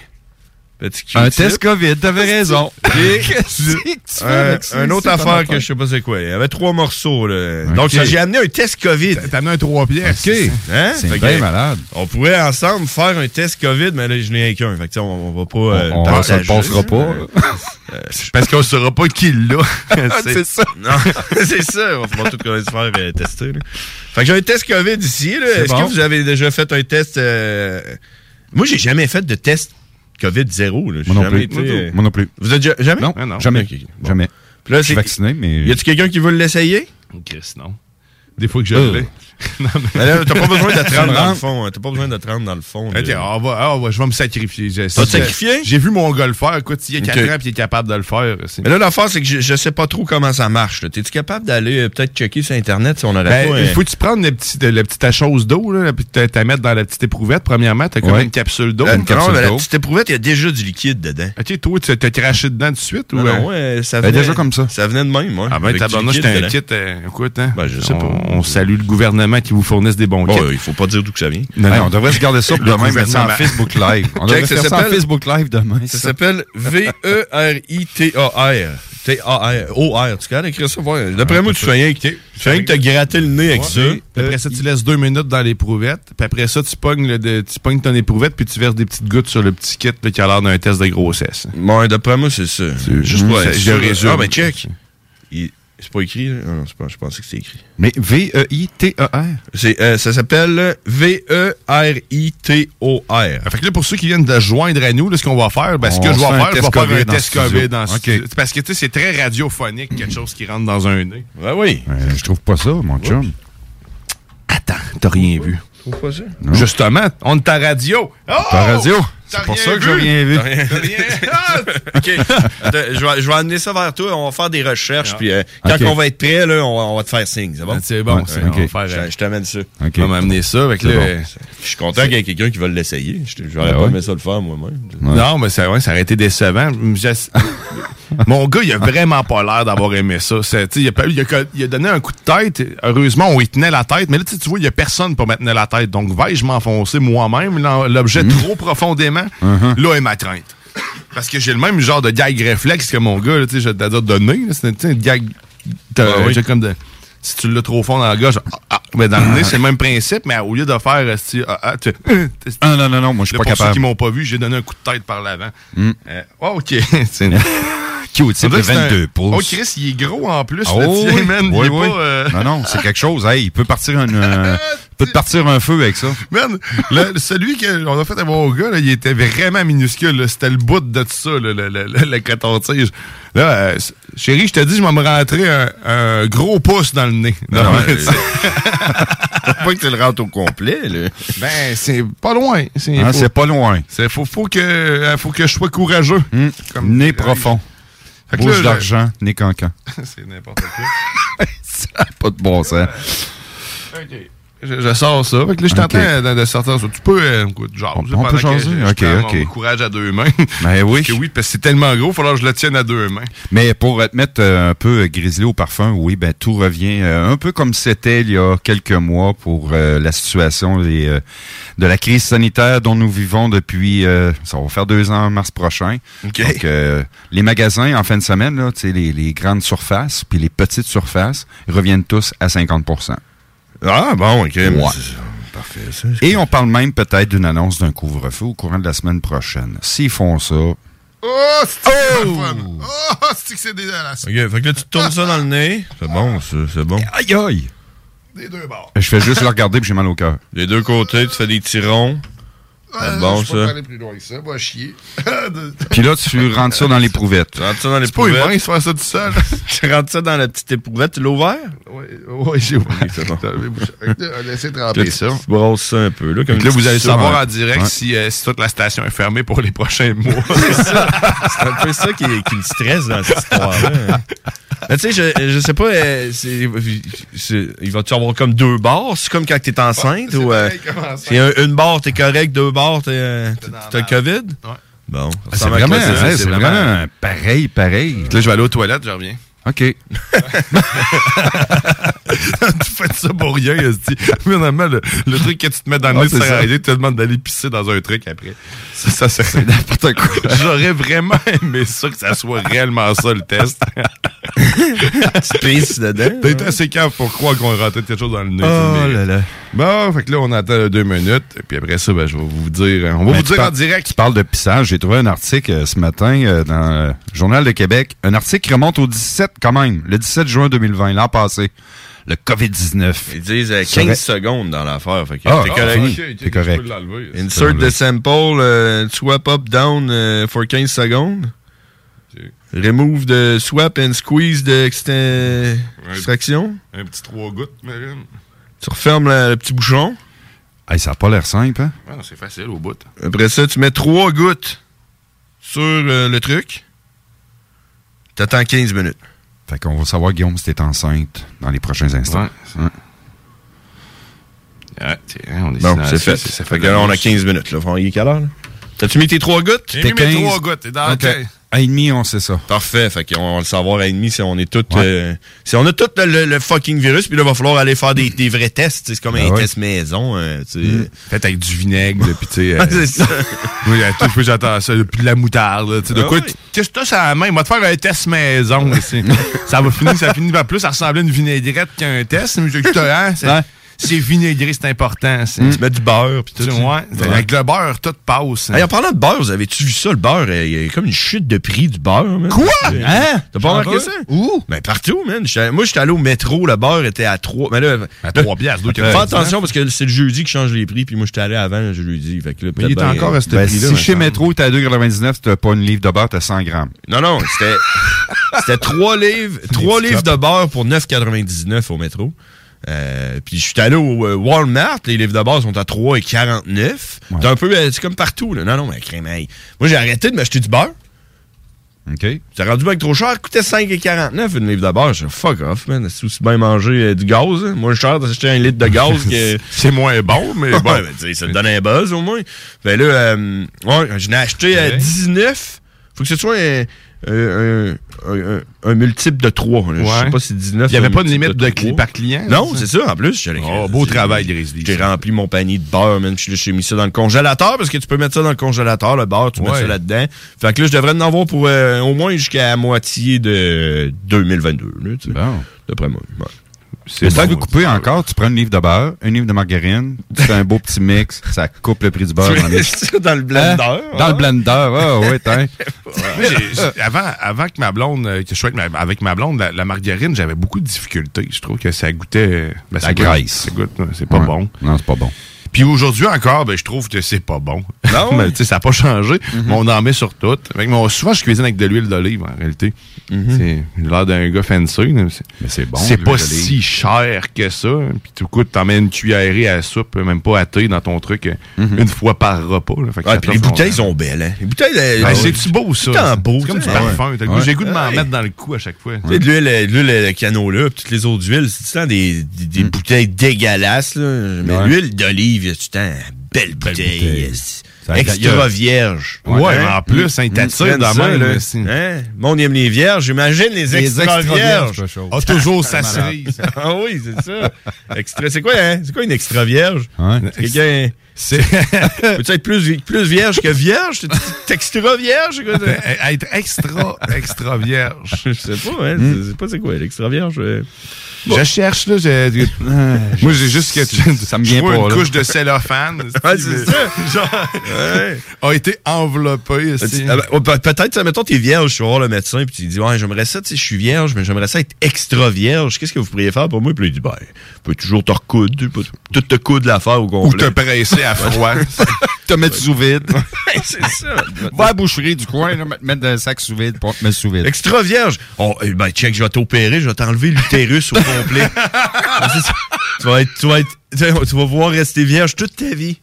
Un test COVID, t'avais raison. Et Qu'est-ce que tu fais un, avec ça? un autre affaire que je sais pas c'est quoi. Il y avait trois morceaux. Là. Donc, j'ai amené un test COVID. T'as amené un trois pièces. OK. Hein? C'est Fait bien que, malade. On pourrait ensemble faire un test COVID, mais là, je n'ai qu'un. Fait que, tu sais, on, on va pas. euh, On, on le passera pas. Parce qu'on saura pas qui l'a. C'est ça. Non, c'est ça. On va tout se faire euh, tester. là. Fait que j'ai un test COVID ici. Est-ce bon. que vous avez déjà fait un test? euh, Moi, j'ai jamais fait de test COVID zéro. là. Moi non jamais plus. été, euh, Moi non plus. Vous êtes déjà- jamais? Non, Ah, non. jamais. Bon. Jamais. Puis là, Je suis vacciné, mais. Y a-tu quelqu'un qui veut l'essayer? Chris, non. Des fois que je Oh. l'ai. Non, mais- Ben là, T'as pas besoin de te rendre dans le fond. hein. T'as pas besoin de te rendre dans le fond. On va, ah, on va- je vais me sacrifier. C'est- sacrifier? J'ai vu mon gars le faire. Écoute, il y a 4 Ok. ans puis il est capable de le faire. Mais là, l'affaire, c'est que je, je sais pas trop comment ça marche. T'es-tu capable d'aller euh, peut-être checker sur Internet si on aurait Ben, pas... il euh, faut que tu prennes le petit, la petite chose d'eau, là, puis te te mettre dans la petite éprouvette. Premièrement, t'as comme Ouais. une capsule d'eau. Une non, capsule mais la d'eau. petite éprouvette, il y a déjà du liquide dedans. Ok, toi, tu t'as craché dedans tout de suite? Non, ou, non, euh? euh, ça Ben, venait, déjà comme ça. Ça venait de même, ouais. Ah ben, tabarnouche, c'était un kit. euh, écoute, hein, Ben, je sais on, pas. on salue le gouvernement qui vous fournisse des bons Bon, kits. euh, il faut pas dire d'où que ça vient. Non, non. on devrait se garder ça pour demain, mettre ça en. Facebook Live. On devrait faire ça en s'appelle- Facebook Live demain. Ça ça? s'appelle V-E-R-I-T-A-R. T-A-R. O-R. Tu peux écrire ça? D'après moi, tu fais rien que tu fais rien que t'as gratté le nez avec ça. Puis après ça, tu laisses deux minutes dans l'éprouvette. Puis après ça, tu pognes, le, de- tu pognes ton éprouvette, puis tu verses des petites gouttes sur le petit kit là, qui a l'air d'un test de grossesse. Bon, d'après moi, c'est ça. Juste pour je résume. Ah, mais check. Il- C'est pas écrit, là? Non, c'est pas, je pensais que c'était écrit. Mais V-E-I-T-E-R. C'est, euh, ça s'appelle V-E-R-I-T-O-R. Fait que là, pour ceux qui viennent de joindre à nous, là, ce qu'on va faire, ben, ce que je vais faire, je vais faire un test. COVID dans Ok. studio. Parce que, tu sais, c'est très radiophonique, quelque chose qui rentre dans un nez. Ouais, oui. Euh, je trouve pas ça, mon chum. Attends, t'as rien vu. Trouve pas ça? Justement, on est à radio. Oh! Ta radio? C'est pour ça que j'ai rien vu. Rien- Ah! OK. Je, vais, je vais amener ça vers toi. On va faire des recherches. Puis euh, quand on va être prêt, là, on, va, on va te faire signe. C'est bon? Ah, C'est bon, Ouais, c'est- ok. on va faire. Je, je t'amène ça. On va m'amener ça avec le. bon. Je suis content qu'il y ait quelqu'un qui va l'essayer. Je J'aurais Ben pas ouais. aimé ça le faire moi-même. Non, mais ça, ouais, ça aurait été décevant. Mon gars, il a vraiment pas l'air d'avoir aimé ça. C'est- tu sais, Il a, il, a, il a donné un coup de tête. Heureusement, on y tenait la tête. Mais là, tu sais, tu vois, il y a personne pour me tenir la tête. Donc, vais-je m'enfoncer moi-même? Dans l'objet trop profondément? Là est ma crainte. Parce que j'ai le même genre de gag réflexe que mon gars. là, Tu sais, je dire là. C'est une gag. Ah oui. j'ai comme de. Si tu l'as trop fond dans la gorge, ah, ah, mais dans le nez, c'est le même principe, mais au lieu de faire, euh, si, ah, ah, tu Ah, non, non, non, moi, je suis Là, pas pour ceux qui capable. m'ont pas vu, j'ai donné un coup de tête par l'avant. Mm. Euh, oh, OK. C'est- Cute, c'est On dirait de que c'est un- 22 pouces. Oh, Chris, il est gros en plus. Oh, le tien, oui, man. oui, il est oui. pas... euh, Non, non, c'est quelque chose. Hey, il peut partir un, euh, peut te partir un feu avec ça. Man, le- celui qu'on a fait à mon gars, là, il était vraiment minuscule. C'était le bout de tout ça, là, le, le, le, le coton-tige. Là, euh, chérie, je te dis, je vais me rentrer un, un gros pouce dans le nez. Non, Non, mais tu sais, pas que tu le rentres au complet. Là. ben, c'est pas loin. C'est Hein, faut- c'est pas loin. c'est- faut, faut, que, euh, faut que je sois courageux. Mm. Comme- Nez profond. Bouche d'argent, nez cancan. c'est n'importe quoi. Ça pas de bon sens. OK. Je, je sors ça. Fait que là, je suis en Ok. train de, de sortir ça. Tu peux, euh, écoute, jaser On- on peut je- je Ok, ok. Mon courage à deux mains. Ben oui. Parce que oui, parce que c'est tellement gros, il falloir que je le tienne à deux mains. Mais pour te mettre euh, un peu grizzly au parfum, oui, ben tout revient euh, un peu comme c'était il y a quelques mois pour euh, la situation de la crise sanitaire dont nous vivons depuis, ça va faire deux ans mars prochain. Donc, les magasins en fin de semaine, là, les, les grandes surfaces puis les petites surfaces reviennent tous à 50 Ah, bon, OK. Ouais. c'est- Parfait, ça. Et on parle même peut-être d'une annonce d'un couvre-feu au courant de la semaine prochaine. S'ils font ça, Oh, c'est. Oh, c'est que c'est dégueulasse. OK, fait que là, tu te tournes ça dans le nez. C'est bon, ça, c'est bon. aïe aïe! Des deux bords. Je fais juste le regarder puis j'ai mal au cœur. Les deux côtés, tu fais des tirons. C'est bon, je peux pas aller plus loin que ça, va chier. Puis là, tu rentres ça dans l'éprouvette. Tu rentres ça dans C'est pas l'éprouvette. humain de faire ça tout seul. tu rentres ça dans la petite éprouvette. Tu l'as ouvert? Oui, ouais, j'ai oublié. c'est bon. Laissez tremper tu, ça. tu brosses ça un peu. Là, comme là, vous allez savoir en direct Ouais. si, euh, si toute la station est fermée pour les prochains mois. c'est ça. C'est un peu ça qui, qui me stresse dans cette histoire-là. hein. Mais tu sais, je, je sais pas, euh, il va-tu avoir comme deux barres? C'est comme quand t'es enceinte? ou euh, c'est un- une barre, t'es correct, deux barres, t'es, euh, t'as le COVID? Bon. ça Ah, c'est vraiment, hein, c'est pareil, pareil. Là, je vais aller aux toilettes, je reviens. OK. tu fais ça pour rien, esti. Finalement, le, le truc que tu te mets dans le Ah, nez, c'est ça tu te demandes d'aller pisser dans un truc après. Ça, ça c'est n'importe quoi. J'aurais vraiment aimé ça, que ça soit réellement ça, le test. tu pisses dedans? T'as été assez cave pour croire qu'on rentrait quelque chose dans le nez. Oh là là. Bon, fait que là, on attend deux minutes, et puis après ça, ben, je vais vous dire, on va Ben, vous dire en direct. Tu parles de pissage. J'ai trouvé un article euh, ce matin euh, dans le Journal de Québec. Un article qui remonte au 17, quand même, le 17 juin 2020, l'an passé. Le COVID-19. Ils disent euh, 15 Serait- seconde dans l'affaire. Fait que Ah, t'es ah, correct. fini. T'es correct. Insert the sample, euh, swap up, down euh, for 15 secondes. Remove the swap and squeeze de extra- extraction. Un petit trois gouttes, Marine. Tu refermes la- le petit bouchon. Hey, ça n'a pas l'air simple, hein? Ouais, non, c'est facile au bout. Après ça, tu mets trois gouttes sur euh, le truc. T'attends 15 minutes. Fait qu'on va savoir, Guillaume, si t'es enceinte dans les prochains instants. Ouais. Ouais, tiens, on est Bon, c'est fait. Ça fait que là, on a 15 minutes. Là. Il est quelle heure? T'as-tu mis tes trois gouttes? J'ai mis mes trois gouttes, t'es dans la Ok. tête. À et demi, on sait ça. Parfait. Fait qu'on va le savoir à ennemi si on est tout. euh, si on a tout le, le- le fucking virus, puis là, il va falloir aller faire des, des vrais tests. tu sais, C'est comme Ah un ouais. test maison. euh, tu sais. Mm. Fait avec du vinaigre, puis tu sais. euh, Ah, c'est ça. Oui, à tout, j'attends ça, puis de la moutarde, là, tu sais, de Ah quoi, qu'est-ce que t'as sur la main? On va te faire un test maison, ici. ça va finir, ça finit par plus à ressembler à une vinaigrette qu'un test, mais je dis, hein, c'est, vinaigré, c'est important, c'est. Tu mets du beurre, puis tout. Tu ouais, avec le beurre, tout passe. Hey, en parlant de beurre, vous avez-tu vu ça, le beurre? euh, Il y a comme une chute de prix du beurre. man. Quoi? Euh, Hein? T'as pas remarqué ça? Où? Ben, partout, man. Moi, j'étais allé au métro, le beurre était à 3. Mais là, À là, 3 piastres, Fais a attention parce que c'est le jeudi qui change les prix, puis moi, j'étais allé avant le jeudi. Fait que là, Mais il est peut-être encore ben, à ce Ben, prix-là. si chez semble. Métro, t'es à 2,99, t'as pas une livre de beurre, t'as 100 grammes. Non, non, c'était c'était 3 livres, trois livres de beurre pour 9,99 au métro. Euh, puis je suis allé au euh, Walmart, les livres de beurre sont à 3,49. C'est un peu, euh, c'est comme partout, là. Non, non, mais crème, hey. Moi, j'ai arrêté de m'acheter du beurre. OK. C'est rendu bien trop cher. Coûtait 5,49 une livre de beurre. Je fuck off, man. C'est aussi bien manger euh, du gaz. hein. Moins cher d'acheter un litre de gaz que. C'est moins bon, mais Ouais, bon. ben, ça te donne un buzz au moins. Ben là, euh, ouais, je l'ai acheté à Ouais. 19. Faut que ce soit un, un, un- un- un multiple de 3. Je sais Ouais. pas si 19 Il y avait pas de limite de par client, Non, c'est ça? En plus, j'allais- Oh, beau travail, Grizzly. J'ai rempli mon panier de beurre, là, J'ai mis ça dans le congélateur parce que tu peux mettre ça dans le congélateur, le beurre, tu mets Ouais. ça là-dedans. Fait que là, je devrais en avoir pour euh, au moins jusqu'à la moitié de 2022. Là, tu sais. Bon. D'après moi. Ouais. C'est ça de couper encore, tu prends une livre de beurre, une livre de margarine, tu fais un beau petit mix, ça coupe le prix du beurre. Tu dans les- dans le blender. Hein? Dans le blender, ah ouais, j'ai- avant, avant que ma blonde, euh, que je sois avec ma, avec ma blonde, la, la margarine, j'avais beaucoup de difficultés. Je trouve que ça goûtait. Ben, La ça goûte- graisse. ça goûte, c'est pas Ouais. bon. Non, c'est pas bon. Puis aujourd'hui encore, ben, je trouve que c'est pas bon. Non? Sais, ça n'a pas changé, mais on en met sur tout. Fait que, souvent, je cuisine avec de l'huile d'olive, en réalité. C'est j'ai l'air d'un gars fancy. Mais c'est bon, C'est pas si cher que ça. Puis tout coup, t'en mets une cuillerée à soupe, même pas à thé dans ton truc, euh, une fois par repas. là. Fait que Ouais, ça puis les bouteilles sont belles, hein. Les bouteilles, euh, Ben. C'est-tu beau, ça? C'est beau. C'est comme du parfum. Ouais. J'ai le goût de m'en mettre dans le cou à chaque fois. Tu sais, de l'huile, l'huile, le canola, puis toutes les autres huiles, c'est tout le temps des, des bouteilles dégueulasses. Mais l'huile d'olive, le temps belle bouteille. euh, a- Extra vierge. Ouais, mais en plus, hein, t'attires Prenne dans même, là. Hein? Monde aime les vierges, j'imagine les Les extra, extra vierges. Ah, toujours, ça C'est se malade. rise. Ah oui, c'est ça. Extra, c'est quoi, hein? C'est quoi une extra vierge? Ouais. Quelqu'un. C'est. Peux-tu être plus, plus vierge que vierge? T'es- extra vierge? ça? Être extra, extra vierge. Je sais pas, hein? Hmm. Je sais pas c'est quoi, l'extra vierge. Je cherche, là. j'ai- Moi, j'ai juste que Ça me je vient pas, une là. couche de cellophane. C'est ça. Genre, Ouais. a été enveloppée. Ah ben, pe- Peut-être, ça, mettons, t'es vierge, tu vas voir le médecin, puis tu dis, ouais, j'aimerais ça, tu sais, je suis vierge, mais j'aimerais ça être extra vierge. Qu'est-ce que vous pourriez faire pour moi? Puis il dit, ben, tu peux toujours te recoudre, tu peux tout te coudre l'affaire au Ou te presser à froid. Te mettre sous vide. c'est ça. Va à la boucherie du coin, là, mettre- dans un sac sous vide pour te mettre sous vide. Extra vierge. Oh, eh ben, check, je vais t'opérer, je vais t'enlever l'utérus au complet. C'est ça. tu vas être, tu vas être, tu vas- pouvoir rester vierge toute ta vie.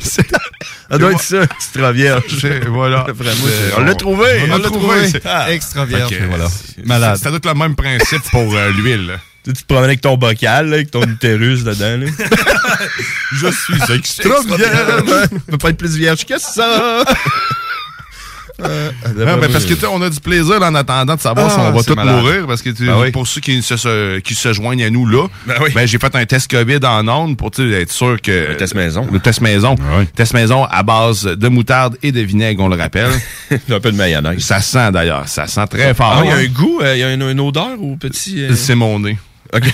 ça doit être ça, extra vierge. C'est- voilà. C'est- on l'a trouvé, On l'a trouvé. Ah. Extra vierge, voilà. c'est- Malade. Ça doit être le même principe pour euh, l'huile. Tu sais, tu te promènes avec ton bocal, là, avec ton utérus dedans. Là. Je suis extra vierge. vierge. peut pas être plus vierge que ça. Euh, parce que on a du plaisir là, en attendant de savoir Ah, si on va tous malade. mourir. Parce que Ben oui. pour ceux qui se, se- qui se joignent à nous là, Ben oui. ben, j'ai fait un test COVID en ondes pour être sûr que. Le test maison. Le test maison. Test maison à base de moutarde et de vinaigre, on le rappelle. un peu de mayonnaise. Ça sent d'ailleurs. Ça sent très fort. Ah, il y a un goût, euh, il y a une, une odeur au petit. euh, C'est mon nez. OK.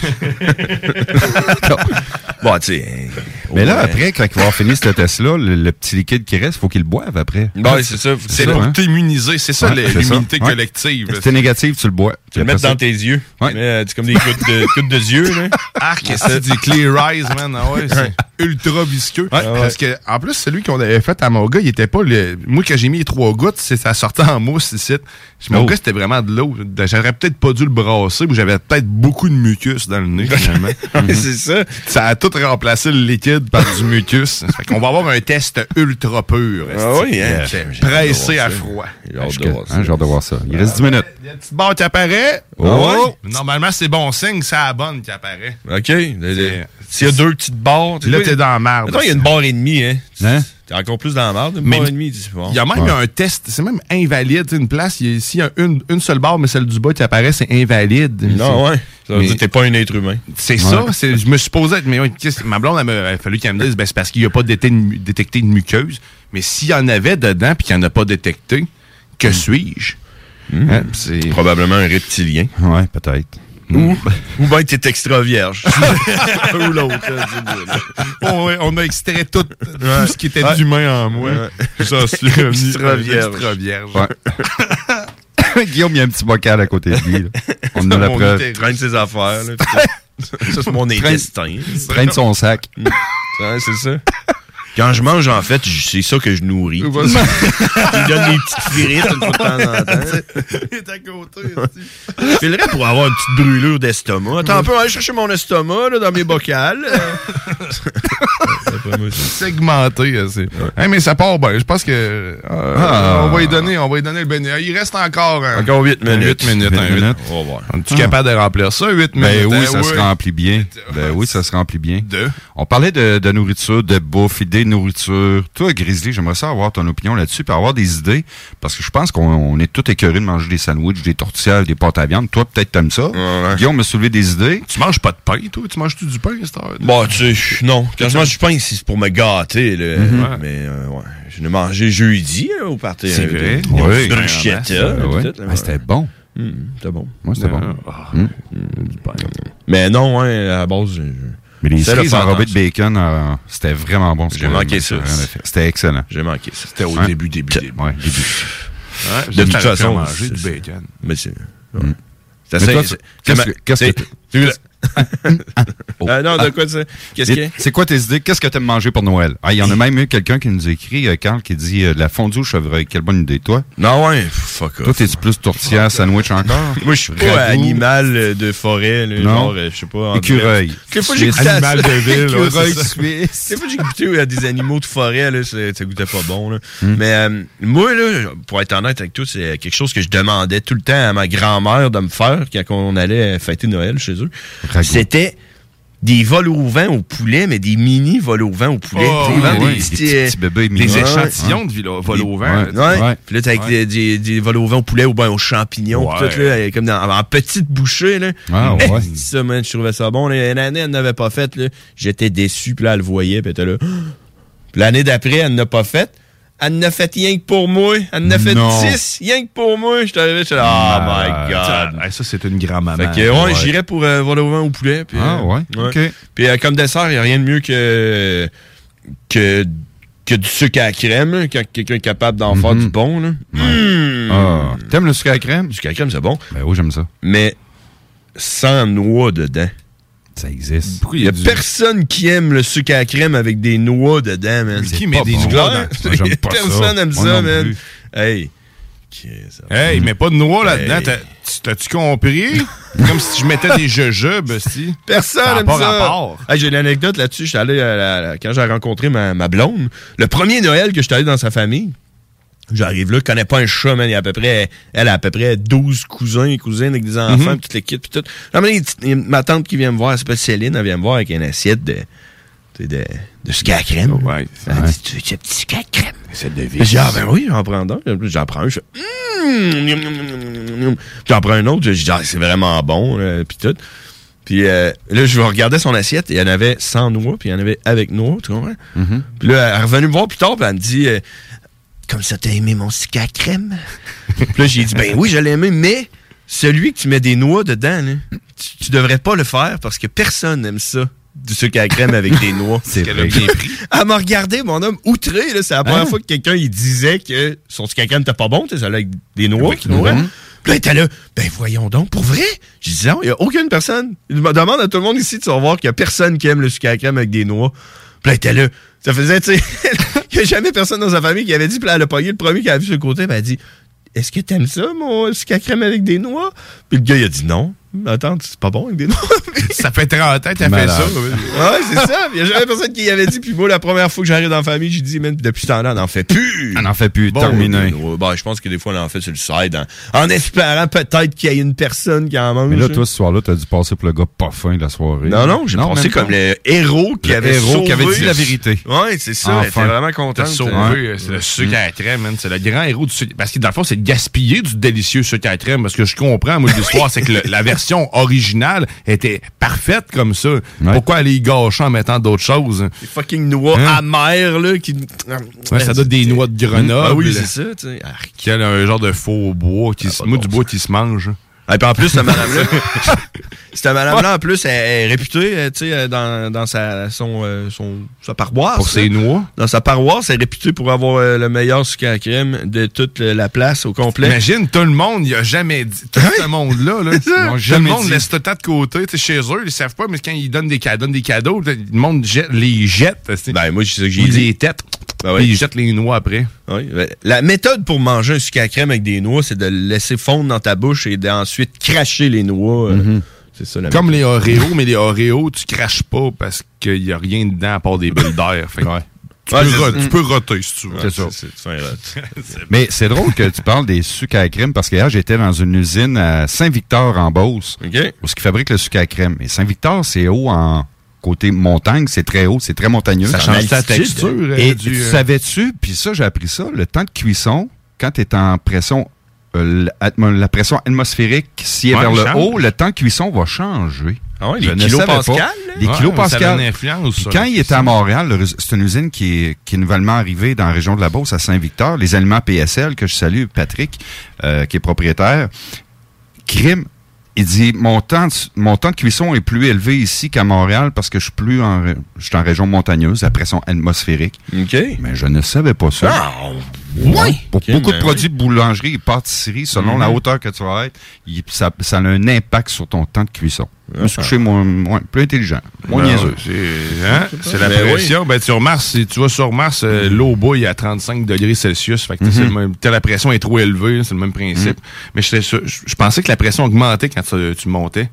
bon, tu sais. Mais là, après, quand il va avoir fini ce test-là, le, le petit liquide qui reste, faut qu'il le boive après. Bon, c'est ça. C'est pour hein? t'immuniser. C'est ça, Ouais, l'immunité Ouais. collective. Si t'es négatif, tu le bois. Tu le mets dans tes yeux. Ouais. Tu mets, C'est comme des gouttes de, gouttes de yeux, là. Ah, qu'est-ce que c'est? du clear eyes, man? Ah ouais, c'est ultra visqueux. Ouais. Parce que, en plus, celui qu'on avait fait à mon gars, il était pas le. Moi, quand j'ai mis les trois gouttes, c'est ça sortait en mousse ici. Mon Oh. gars, c'était vraiment de l'eau. J'aurais peut-être pas dû le brasser, ou j'avais peut-être beaucoup de mucus dans le nez, finalement. c'est ça. Ça a tout remplacé le liquide par du mucus. Fait qu'on va avoir un test ultra pur. Ah oui, hein? Pressé à ça. froid? J'ai hâte Je- de voir hein, ça. J'ai hâte de voir ça. Il reste 10 minutes. Il y a une petite barre qui apparaît. Oh! Normalement, c'est bon signe, c'est la bonne qui apparaît. OK. S'il y a deux petites barres. Là, t'es dans la merde. Attends, il y a une barre et demie, hein? Hein? T'es encore plus dans la merde, Mais- barre et bon. Il y a même Ouais. un test, c'est même invalide. tu sais, Une place, il y a- s'il y a une, une seule barre, mais celle du bas qui apparaît, c'est invalide. Non, ouais. Ça veut Mais- dire que t'es pas un être humain. C'est ça. Je me suis posé, mais ouais, ma blonde, elle a fallu qu'elle me dise, ben, c'est parce qu'il n'y a pas détecté, de mu- détecté de muqueuse. Mais s'il y en avait dedans puis qu'il n'y en a pas détecté, que suis-je? Hein, c'est- Probablement un reptilien. Ouais, peut-être. Ou, ou bien t'es extra vierge. ou l'autre. on, on a extrait tout, tout ce qui était d'humain en moi. Ouais. J'en suis revenu Extra vierge. extra vierge. Guillaume, il y a un petit bocal à côté de lui. là. On a la preuve. Traîne ses affaires. là, ça, ça, c'est mon intestin. Traîne son sac. Ouais, c'est ça. Quand je mange, en fait, c'est ça que je nourris. Ouais. Lui donne des petites frites une fois de temps en temps. Il est à côté. Je filerais pour avoir une petite brûlure d'estomac. Attends un peu, aller chercher mon estomac là, dans mes c'est- segmenté. euh, c'est- Hein, mais ça part bien. Je pense que euh, Ah. on va lui donner, on va lui donner le bénéfice. Il reste encore Encore 8 un minutes. huit minutes. On va voir. Es-tu capable de remplir ça, 8 minutes? Ben oui, hein? ça se remplit bien. Ben oui, ça se remplit bien. De? On parlait de, de nourriture, de bouffe, idées de nourriture. Toi, Grizzly, j'aimerais ça avoir ton opinion là-dessus, puis avoir des idées, parce que je pense qu'on on est tous écœurés de manger des sandwichs, des tortillas, des pâtes à viande. Toi, peut-être t'aimes ça. Ouais. Guillaume m'a soulevé des idées. Tu manges pas de pain, toi? Tu manges-tu du pain, cette heure? Bon, tu sais, non. Quand je mange du pain, c'est pour me gâter. Là. Mhm. Mais euh, ouais. Je l'ai mangé jeudi là, au party. C'est euh, vrai. Oui. Ah, là, Ah, c'était bon. Hum, C'était bon. Moi, c'était bon. Ah, Hum. Mais non, ouais, à la base, je- Mais les cerises enrobées de attention. bacon, euh, c'était vraiment bon. J'ai manqué ça. C'était excellent. j'ai manqué ça. C'était au Ouais. début, début, début. Ouais, début. Ouais, De toute façon, manger du bacon. Mais c'est. Assez- tu- qu'est-ce que- que c'est- Euh, non, de quoi ça? Qu'est-ce a? C'est quoi tes idées? Qu'est-ce que tu aimes manger pour Noël? Ah, il y en a même eu quelqu'un qui nous a écrit, euh, Carl, qui dit euh, la fondue au chevreuil. Quelle bonne idée, toi? Non, ouais, fuck Toi, t'es-tu plus tourtière, sandwich encore? Moi, je suis pas animal de forêt, là, Non. genre, euh, je sais pas. Écureuil. fois, j'ai goûté à Animal de ville, Écureuil suisse. Fois, j'ai goûté à des animaux de forêt, là, ça, goûtait pas bon, là. Hmm. Mais moi, là, pour être honnête avec toi, c'est quelque chose que je demandais tout le temps à ma grand-mère de me faire quand on allait fêter Noël chez eux. C'était des vols au vent au poulet, mais des mini vols au vent au poulet. Oh, des des petits, petits- euh, petits bébés Des Ouais. échantillons de vilo- vol au vent. Puis là, t'as avec Ouais. des, des, des vols au vent au poulet ou bien aux champignons. pis tout, là, comme dans, en petite bouchée. Là. Ah, ouais. Ça, man, je trouvais ça bon. là. Une année, elle n'avait pas fait. J'étais déçu. Puis là, elle le voyait. Puis elle était là. Puis l'année d'après, elle n'a pas fait. Elle n'a fait rien que pour moi. Elle n'a fait Non. 10 rien que pour moi. Je suis arrivé, là, oh my Ça, God. ça, c'est une grand-maman. Fait que, ouais, j'irais pour euh, vol au vent au poulet. Puis, Ah, euh, ouais, ok. Puis euh, comme dessert, il n'y a rien de mieux que, que, que du sucre à la crème, quand quelqu'un est capable d'en faire du bon. Là. Mmh. Ah. T'aimes le sucre à la crème? Le sucre à la crème, c'est bon. Ben oui, j'aime ça. Mais sans noix dedans. Ça existe. Il n'y a personne qui aime le sucre à la crème avec des noix dedans, man? Qui met des bon. noix dans- Moi, pas. Personne aime Moi ça, man. Hey. Hey, mais pas de noix là-dedans. T'as-tu compris? Comme si je mettais des jujubes, si. Personne Ça a aime pas ça. Hey, j'ai une anecdote là-dessus. J'étais allé à la- la- quand j'ai rencontré ma, ma blonde. Le premier Noël que j'étais allé dans sa famille. J'arrive là, je connais pas un chat, man. Il y a à peu près, elle a à peu près 12 cousins et cousines avec des enfants, Mhm. puis toute l'équipe, puis tout. Il il a ma tante qui vient me voir, elle s'appelle Céline, elle vient me voir avec une assiette de, de, de sucre à crème. Ouais. Elle dit, tu veux ce petit sucre à crème? C'est de J'ai dit, ah ben oui, j'en prends un. J'en prends un. Je Hum. Puis J'en prends un autre. Je dis, ah, c'est vraiment bon. là, Puis tout. Puis euh, là, je regardais son assiette et il y en avait sans noix, puis il y en avait avec noix, tu comprends? Puis là, elle est revenue me voir plus tard, puis elle me dit, euh, comme ça, t'as aimé mon sucre à crème? puis là, j'ai dit, ben oui, je l'ai aimé, mais celui que tu mets des noix dedans, là, tu, tu devrais pas le faire parce que personne n'aime ça. Du sucre à crème avec des noix. C'est vrai. bien pris. Elle m'a regardé, mon homme, outré. là. C'est la première Hein? fois que quelqu'un il disait que son sucre à crème n'était pas bon. Tu sais, ça allait avec des noix. Avec tu comprends? noix. Puis là, il était là, ben voyons donc, pour vrai? Je disais, non, il n'y a aucune personne. Il me demande à tout le monde ici de savoir qu'il n'y a personne qui aime le sucre à crème avec des noix. Puis là, il était là. Ça faisait, tu sais, jamais personne dans sa famille qui avait dit, puis là, elle a le premier qui a vu sur le côté, puis a dit, est-ce que t'aimes ça, mon sucre crème avec des noix? Puis le gars, il a dit non. Attends, c'est pas bon avec des noix. Ça fait 30 ans que t'as fait ça. Ouais, c'est ça. Il n'y a jamais personne qui y avait dit. Puis moi, la première fois que j'arrive dans la famille, j'ai dit, man, depuis ce temps-là, on n'en fait plus. On n'en fait plus. Bon, terminé. ben, je pense que des fois, on en fait sur le side, en, en espérant peut-être qu'il y ait une personne qui en mange. Mais là, toi, ce soir-là, t'as dû passer pour le gars pas fin de la soirée. non, non, j'ai même comme le héros qui Le avait héros qui avait dit la vérité. Ouais, c'est ça. Était Enfin. vraiment sauvé, Ouais. euh, c'est le sucre à la crème, man. C'est le grand héros du sucre. Parce que dans le fond, c'est de gaspiller du délicieux sucre à la crème. Parce que je comprends, moi, l'histoire, c'est que le- la version originale était parfaite comme ça. Pourquoi aller y gâcher en mettant d'autres choses? Les fucking noix Hein? amères, là, qui. Ouais, ça donne des noix de Grenoble. Ah oui, c'est ça, tu sais. Ah, un genre de faux bois, qui se, moi, du bois qui se mange. Et puis en plus, cette madame-là, cette madame-là, en plus, elle est réputée, euh, tu sais, euh, dans, dans sa, son, euh, son, sa paroisse. Pour ses noix. Dans sa paroisse, elle est réputée pour avoir le meilleur sucre à crème de toute la place au complet. Imagine, tout le monde, il a jamais dit. Tout ce monde-là, là, Tout le monde laisse tout temps de côté. Tu sais, chez eux, ils savent pas, mais quand ils donnent des cadeaux, donnent des cadeaux le monde jette, les jette. Ben, moi, que j'ai dit. les têtes. Ben. Puis ils jettent les noix après. Oui, ben, La méthode pour manger un sucre à crème avec des noix, c'est de le laisser fondre dans ta bouche et d'ensuite cracher les noix. euh, C'est ça la Comme les. Oreos, mais les Oreos, tu craches pas parce qu'il y a rien dedans à part des bulles d'air. Tu, peux tu peux roter si tu veux. C'est ça. Mais c'est drôle que tu parles des sucres à crème parce que hier, j'étais dans une usine à Saint-Victor en Beauce où ce qui fabrique le sucre à crème. Et Saint-Victor, c'est haut en côté montagne, c'est très haut, c'est très montagneux. Ça change ta texture. euh, Et du, tu euh, savais-tu, puis ça, j'ai appris ça, le temps de cuisson, quand tu es en pression, euh, la pression atmosphérique, si est Ouais, vers il le change. haut, le temps de cuisson va changer. Ah ouais, Je les là? Les Ouais, kilos ça a pascal. une influence Puis sur quand la il était à Montréal, le- c'est une usine qui est, qui est nouvellement arrivée dans la région de la Beauce, à Saint-Victor, les aliments PSL, que je salue, Patrick, euh, qui est propriétaire. Crime, il dit, mon temps, de, mon temps de cuisson est plus élevé ici qu'à Montréal parce que je suis plus en, je suis en région montagneuse, à pression atmosphérique. OK. Mais je ne savais pas ça. Ah, Ouais. Pour Ok, beaucoup ben de produits de boulangerie et pâtisserie, selon Mhm. la hauteur que tu vas être, il- ça, ça a un impact sur ton temps de cuisson. Je me suis Ah. couché moins, moins- plus intelligent, moins Ben niaiseux. C'est hein, la Ben pression. Ben, sur Mars, si tu vas sur Mars, euh, l'eau bouille à 35 degrés Celsius. Fait que Mhm. même- t'as la pression est trop élevée, c'est le même principe. Mais j'étais sûr- je je pensais que la pression augmentait quand tu, tu montais.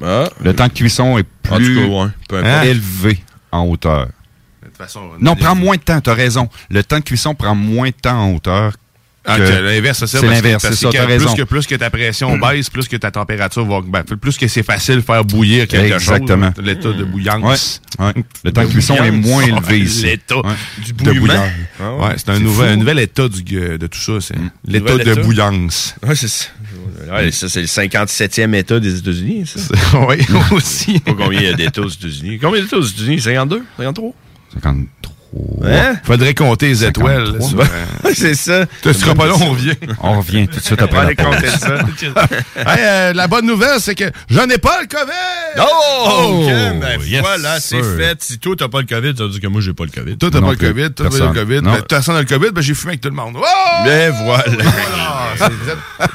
Le temps de cuisson est plus cas, ouais, élevé en hauteur. De toute façon, Non, prend moins de temps, tu as raison. Le temps de cuisson prend moins de temps en hauteur. Ah, l'inverse, c'est ça. C'est l'inverse, c'est ça, t'as plus raison. Que, plus que ta pression baisse, plus que ta température va ben, plus que c'est facile de faire bouillir quelque Exactement. chose. L'état de bouillance. Ouais, ouais. Le temps de cuisson est moins élevé ici. L'état Ouais. du De bouillement. bouillance. Ah ouais, c'est un nouvel, un nouvel état du, de tout ça. C'est l'état Nouvel de bouillance. Ouais, c'est ça. Ouais, ça, c'est le 57e État des États-Unis, ça. oui, aussi. Pas combien il y a d'États aux États-Unis. Combien d'États aux États-Unis? 52? 53? 53. Hein? Faudrait compter les étoiles. là, c'est ça. Tu seras pas long, on revient. On revient tout de suite On après va la aller pause. compter ça. Hey, euh, la bonne nouvelle, c'est que je n'ai pas le COVID! Oh! ok, ben yes, voilà, c'est fait. Si toi, t'as pas le COVID, ça veut dire que moi, j'ai pas le COVID. Toi, t'as pas le. COVID, toi, t'as le COVID. Ben, Personne n'a le COVID, ben, j'ai fumé avec tout le monde. Oh! Ben voilà. Voilà,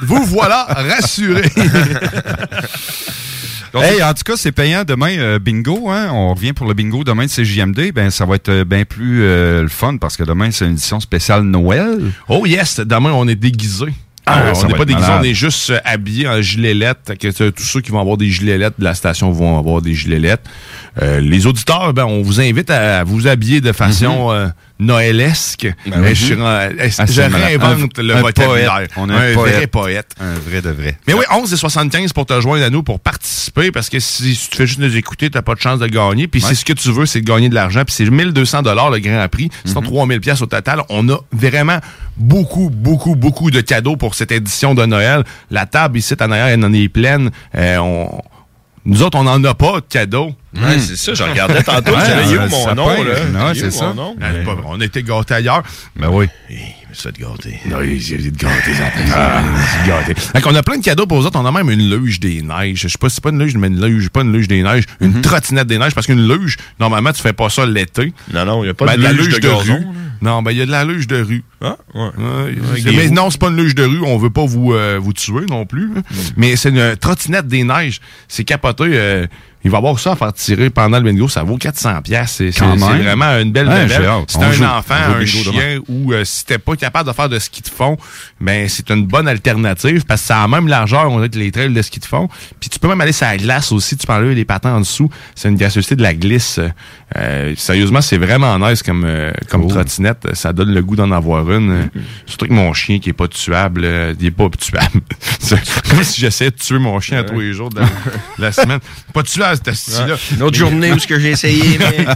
vous voilà rassurés. Hey, en tout cas, c'est payant demain, euh, bingo. Hein? On revient pour le bingo demain de CJMD. Ben, ça va être euh, bien plus euh, le fun parce que demain, c'est une édition spéciale Noël. Oh yes, demain, on est déguisé. Ah ouais, Euh, on n'est pas déguisé, on est juste habillé en gilet que tous ceux qui vont avoir des gilets de la station vont avoir des gilets Euh, les auditeurs, ben, on vous invite à vous habiller de façon euh, noëlesque. Ben oui. je euh, Ah, je réinvente Un- le un vocabulaire. poète. On a un vrai poète. poète. Un vrai de vrai. Mais oui, 11 et 75 pour te joindre à nous, pour participer, parce que si, tu fais juste nous écouter, t'as pas de chance de gagner. Puis Ouais. si ce que tu veux, c'est de gagner de l'argent, puis c'est 1200 dollars le grand prix, c'est 3000 pièces au total. On a vraiment beaucoup, beaucoup, beaucoup de cadeaux pour cette édition de Noël. La table ici, en arrière, elle en est pleine. Euh, on- Nous autres, on n'en a pas de cadeaux. Ouais, c'est ça, je regardais tantôt, j'avais eu mon ça nom, peint. là. C'est ça. nom. On était gâtés ailleurs. Ben oui. Je me suis gâter. Non, j'ai été gâté, Ah, j'ai gâté. Fait qu'on a plein de cadeaux pour vous autres. On a même une luge des neiges. Je sais pas si c'est pas une luge, mais une luge, pas une luge des neiges, une trottinette des neiges, parce qu'une luge, normalement, tu fais pas ça l'été. Non, non, il n'y a pas Ben, de la luge luge de de, gazon, rue. Non, ben, il y a de la luge de rue. Ah, ouais. Ouais, mais non, c'est pas une luge de rue. On veut pas vous, euh, vous tuer non plus. hein. Mais c'est une trottinette des neiges. C'est capoté. euh, il va avoir ça à faire tirer pendant le bingo. Ça vaut 400 pièces. C'est vraiment une belle Ouais, hâte. C'est On un joue. enfant, un chien ou euh, si t'es pas capable de faire de ski de fond, ben c'est une bonne alternative parce que ça a la même largeur on que les trails de ski de fond. Puis tu peux même aller sur la glace aussi. Tu peux enlever les patins en dessous. C'est une gracieuseté de la glisse. Euh, sérieusement, c'est vraiment nice comme, euh, comme trottinette. Ça donne le goût d'en avoir une. Euh, Surtout que mon chien qui est pas tuable, euh, il est pas tuable. C'est comme si j'essayais de tuer mon chien à tous les jours de la, semaine. Pas tuable, cette style-là. Une autre journée où ce que j'ai essayé, mais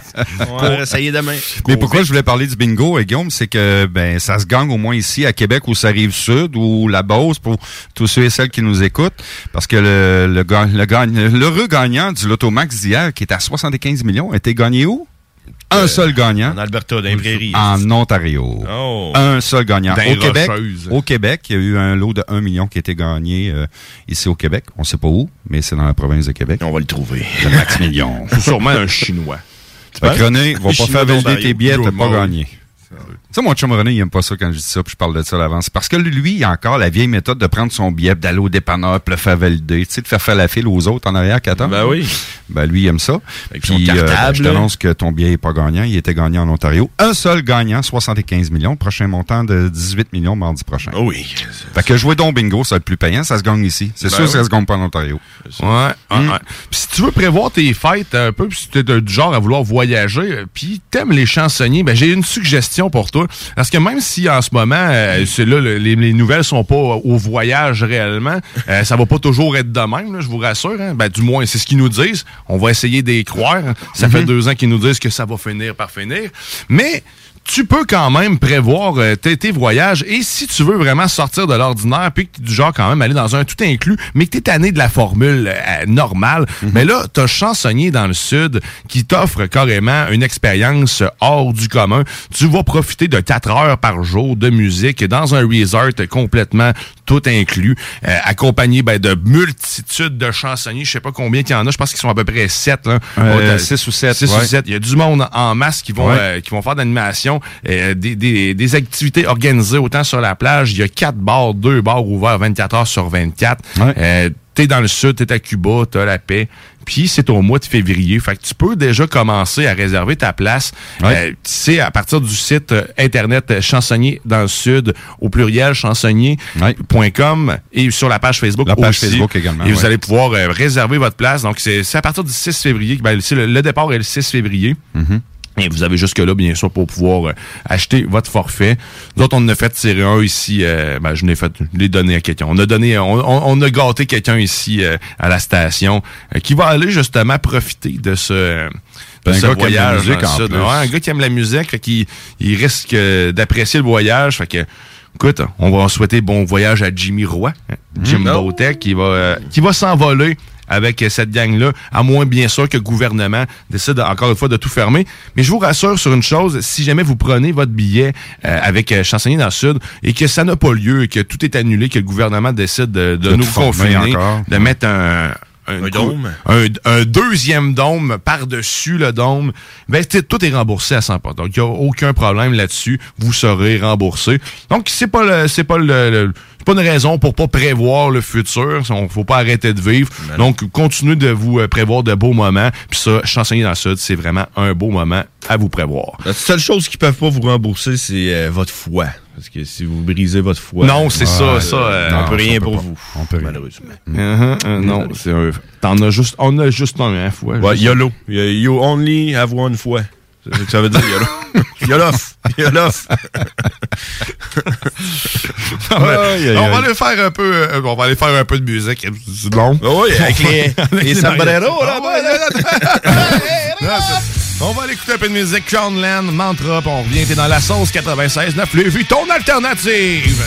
on va essayer demain. Mais pourquoi je voulais parler du bingo, euh, Guillaume, c'est que ben ça se gagne au moins ici à Québec ou ça rive sud ou la Beauce pour tous ceux et celles qui nous écoutent. Parce que le, le, le l'heureux gagnant du Lotomax d'hier, qui est à 75 millions, a été gagné où? Un seul gagnant. En Alberta, dans les prairies. En Ontario. Oh. Un seul gagnant. Dans Au Québec, Rocheuses. au Québec, il y a eu un lot de 1 million qui a été gagné euh, ici au Québec. On sait pas où, mais c'est dans la province de Québec. On va le trouver. Le max million. Sûrement un Chinois. René, va pas faire valider tes billets, t'as pas gagné. Tu sais, mon chum René, il aime pas ça quand je dis ça, puis je parle de ça à l'avance. Parce que lui, il a encore la vieille méthode de prendre son billet, d'aller au dépanneur, puis le faire valider. Tu sais, de faire faire la file aux autres en arrière qui attendent. Ben oui. Ben lui, il aime ça. Avec Puis, cartable, ben, je t'annonce que ton billet est pas gagnant. Il était gagnant en Ontario. Un seul gagnant, 75 millions. Prochain montant de 18 millions mardi prochain. Oh oui. Fait que jouer donc bingo, ça va être plus payant. Ça se gagne ici. C'est Ben sûr que ça oui. se gagne pas en Ontario. Ouais, ouais, ouais. Puis si tu veux prévoir tes fêtes un peu, puis si tu es du genre à vouloir voyager, euh, puis t'aimes les chansonniers, ben j'ai une suggestion pour toi. Parce que même si en ce moment, euh, c'est là, le- les, les nouvelles sont pas au voyage réellement, euh, ça va pas toujours être de même, là, je vous rassure. Hein? Ben, du moins, c'est ce qu'ils nous disent. On va essayer d'y croire. Ça fait deux ans qu'ils nous disent que ça va finir par finir. Mais tu peux quand même prévoir euh, tes, tes voyages et si tu veux vraiment sortir de l'ordinaire puis que tu es du genre quand même aller dans un tout inclus mais que tu es tanné de la formule euh, normale, mais là tu as Chansonnier dans le sud qui t'offre carrément une expérience hors du commun. Tu vas profiter de 4 heures par jour de musique dans un resort complètement tout inclus, euh, accompagné ben, de multitudes de chansonniers. Je sais pas combien il y en a. Je pense qu'ils sont à peu près sept. Là. Euh, six ou sept, 6 ouais. ou sept. Il y a du monde en masse qui vont, Ouais. euh, qui vont faire de l'animation, euh, des, des, des activités organisées autant sur la plage. Il y a quatre bars, deux bars ouverts 24 heures sur 24. Euh, t'es dans le sud, t'es à Cuba, t'as la paix. Puis c'est au mois de février. Fait que tu peux déjà commencer à réserver ta place. Euh, c'est à partir du site euh, internet euh, chansonnier dans le sud au pluriel chansonnier.com et sur la page Facebook La page aussi. Facebook également, Et vous allez pouvoir euh, réserver votre place. Donc c'est à partir du 6 février. Ben, le départ est le 6 février. Mm-hmm. Et vous avez jusque-là, bien sûr, pour pouvoir euh, acheter votre forfait. D'autres, on en a fait tirer un ici. euh, ben, je l'ai fait, je l'ai donné à quelqu'un. On a donné, on, on- a gâté quelqu'un ici euh, à la station euh, qui va aller justement profiter de ce, de un ce gars qui aime la voyage. musique, en sud. Ouais, un gars qui aime la musique, fait qu'il il risque euh, d'apprécier le voyage. Fait que, écoute, on va souhaiter bon voyage à Jimmy Roy, hein, Jim Mm. Botech, qui va, euh, qui va s'envoler avec euh, cette gang-là, à moins bien sûr que le gouvernement décide encore une fois de tout fermer. Mais je vous rassure sur une chose, si jamais vous prenez votre billet euh, avec euh, Chansonnier dans le Sud et que ça n'a pas lieu et que tout est annulé, que le gouvernement décide de, de De nous confiner, encore. de mettre un, un, dôme? un, un deuxième dôme par-dessus le dôme, ben, tout est remboursé à 100% Donc, il n'y a aucun problème là-dessus. Vous serez remboursé. Donc, c'est pas le, c'est pas le, pas une raison pour pas prévoir le futur. Il faut pas arrêter de vivre. Donc, continuez de vous euh, prévoir de beaux moments. Puis ça, chansonnier dans le sud, c'est vraiment un beau moment à vous prévoir. La seule chose qu'ils peuvent pas vous rembourser, c'est euh, votre foi. Parce que si vous brisez votre foi. Non, c'est ça, ça, euh, on non, peut rien on peut pour pas. vous. On peut rien. Malheureusement. Uh-huh, euh, non, c'est un. T'en as juste. On a juste un, hein, fois. Ouais, Juste- YOLO. You you only have one foi. C'est ce que ça veut dire, YOLO. YOLOF. YOLOF. Ah, on va aller faire un peu, euh, on va aller faire un peu de musique. C'est long. Oui, avec les, les sombreros, là. On va aller écouter un peu de musique. Crownland, Mantra, on revient. T'es dans la sauce 96 9 le vu ton alternative.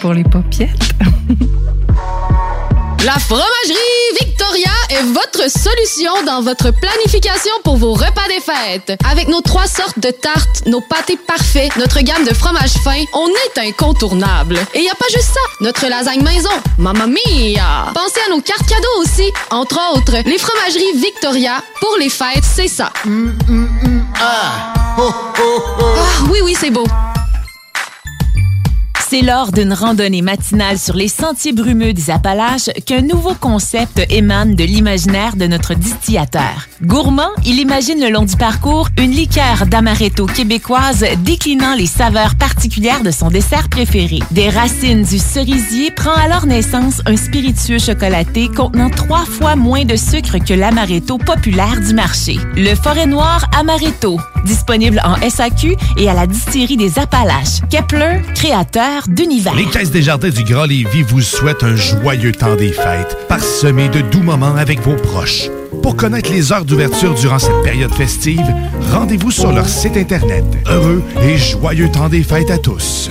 Pour les popiettes. La fromagerie Victoria est votre solution dans votre planification pour vos repas des fêtes. Avec nos trois sortes de tartes, nos pâtés parfaits, notre gamme de fromages fins, on est incontournable. Et y a pas juste ça, notre lasagne maison, mamma mia! Pensez à nos cartes cadeaux aussi. Entre autres, les fromageries Victoria. Pour les fêtes, c'est ça. Ah! Ah, oui, oui, c'est beau. C'est lors d'une randonnée matinale sur les sentiers brumeux des Appalaches qu'un nouveau concept émane de l'imaginaire de notre distillateur. Gourmand, il imagine le long du parcours une liqueur d'amaretto québécoise déclinant les saveurs particulières de son dessert préféré. Des racines du cerisier prend alors naissance un spiritueux chocolaté contenant trois fois moins de sucre que l'amaretto populaire du marché. Le Forêt Noir Amaretto, disponible en SAQ et à la distillerie des Appalaches. Kepler, créateur d'univers. Les Caisses des Jardins du Grand Lévis vous souhaitent un joyeux temps des fêtes, parsemé de doux moments avec vos proches. Pour connaître les heures d'ouverture durant cette période festive, rendez-vous sur leur site Internet. Heureux et joyeux temps des fêtes à tous.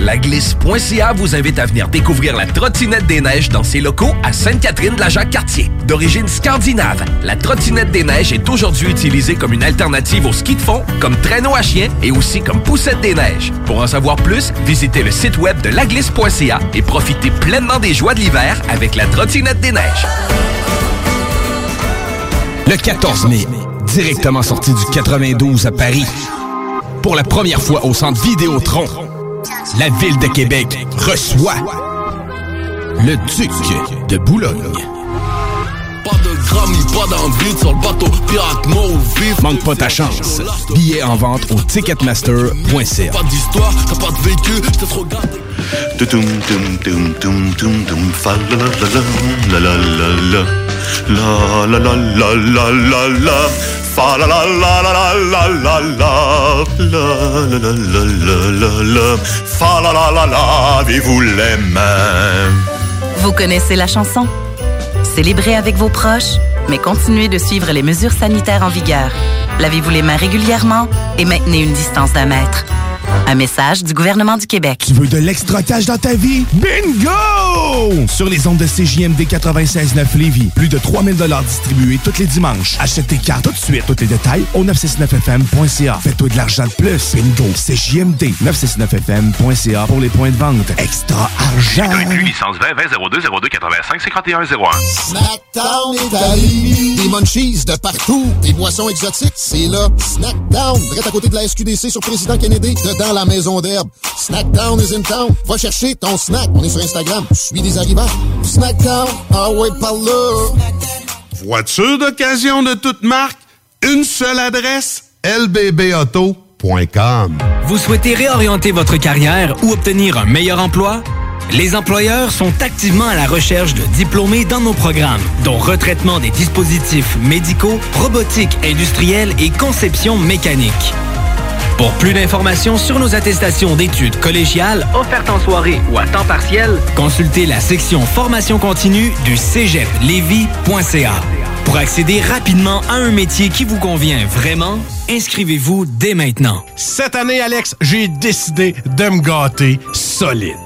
Laglisse.ca vous invite à venir découvrir la trottinette des neiges dans ses locaux à Sainte-Catherine-de-la-Jacques-Cartier. D'origine scandinave, la trottinette des neiges est aujourd'hui utilisée comme une alternative au ski de fond, comme traîneau à chien et aussi comme poussette des neiges. Pour en savoir plus, visitez le site web de laglisse.ca et profitez pleinement des joies de l'hiver avec la trottinette des neiges. Le 14 mai, directement sorti du 92 à Paris. Pour la première fois au centre Vidéotron, la ville de Québec reçoit le duc de Boulogne. Pas de grammy, pas d'envie sur le bateau, pirate mort vif. Manque pas ta chance. Billets en vente au ticketmaster.ca. Pas d'histoire, t'as pas de vécu, j'étais trop gâté. Tudum, tum, tum, tum, tum, tum, fa la la la la la la la la la la la la la fa mains? Vous connaissez la chanson? Célébrez avec vos proches, mais continuez de suivre les mesures sanitaires en vigueur. Lavez-vous les mains régulièrement et maintenez une distance d'un mètre. Un message du gouvernement du Québec. Tu veux de l'extra cash dans ta vie? Bingo! Sur les ondes de CJMD 96.9 Lévis, plus de 3000 distribués tous les dimanches. Achète tes cartes tout de suite. Tous les détails au 969FM.ca. Fais-toi de l'argent de plus. Bingo! CJMD 969FM.ca pour les points de vente. Extra argent! licence 20 20 02 02 85 51 01. Snackdown est à Lévis. Des munchies de partout. Des boissons exotiques, c'est là. Snackdown, direct à côté de la SQDC sur Président Kennedy, dedans la maison d'herbe. Snackdown is in town. Va chercher ton snack. On est sur Instagram. Je suis des arrivants. Snackdown, ah ouais, par là. Voiture d'occasion de toute marque, une seule adresse, lbbauto.com. Vous souhaitez réorienter votre carrière ou obtenir un meilleur emploi? Les employeurs sont activement à la recherche de diplômés dans nos programmes, dont retraitement des dispositifs médicaux, robotique industrielle et conception mécanique. Pour plus d'informations sur nos attestations d'études collégiales offertes en soirée ou à temps partiel, consultez la section formation continue du cégeplevy.ca. Pour accéder rapidement à un métier qui vous convient vraiment, inscrivez-vous dès maintenant. Cette année, Alex, j'ai décidé de me gâter solide.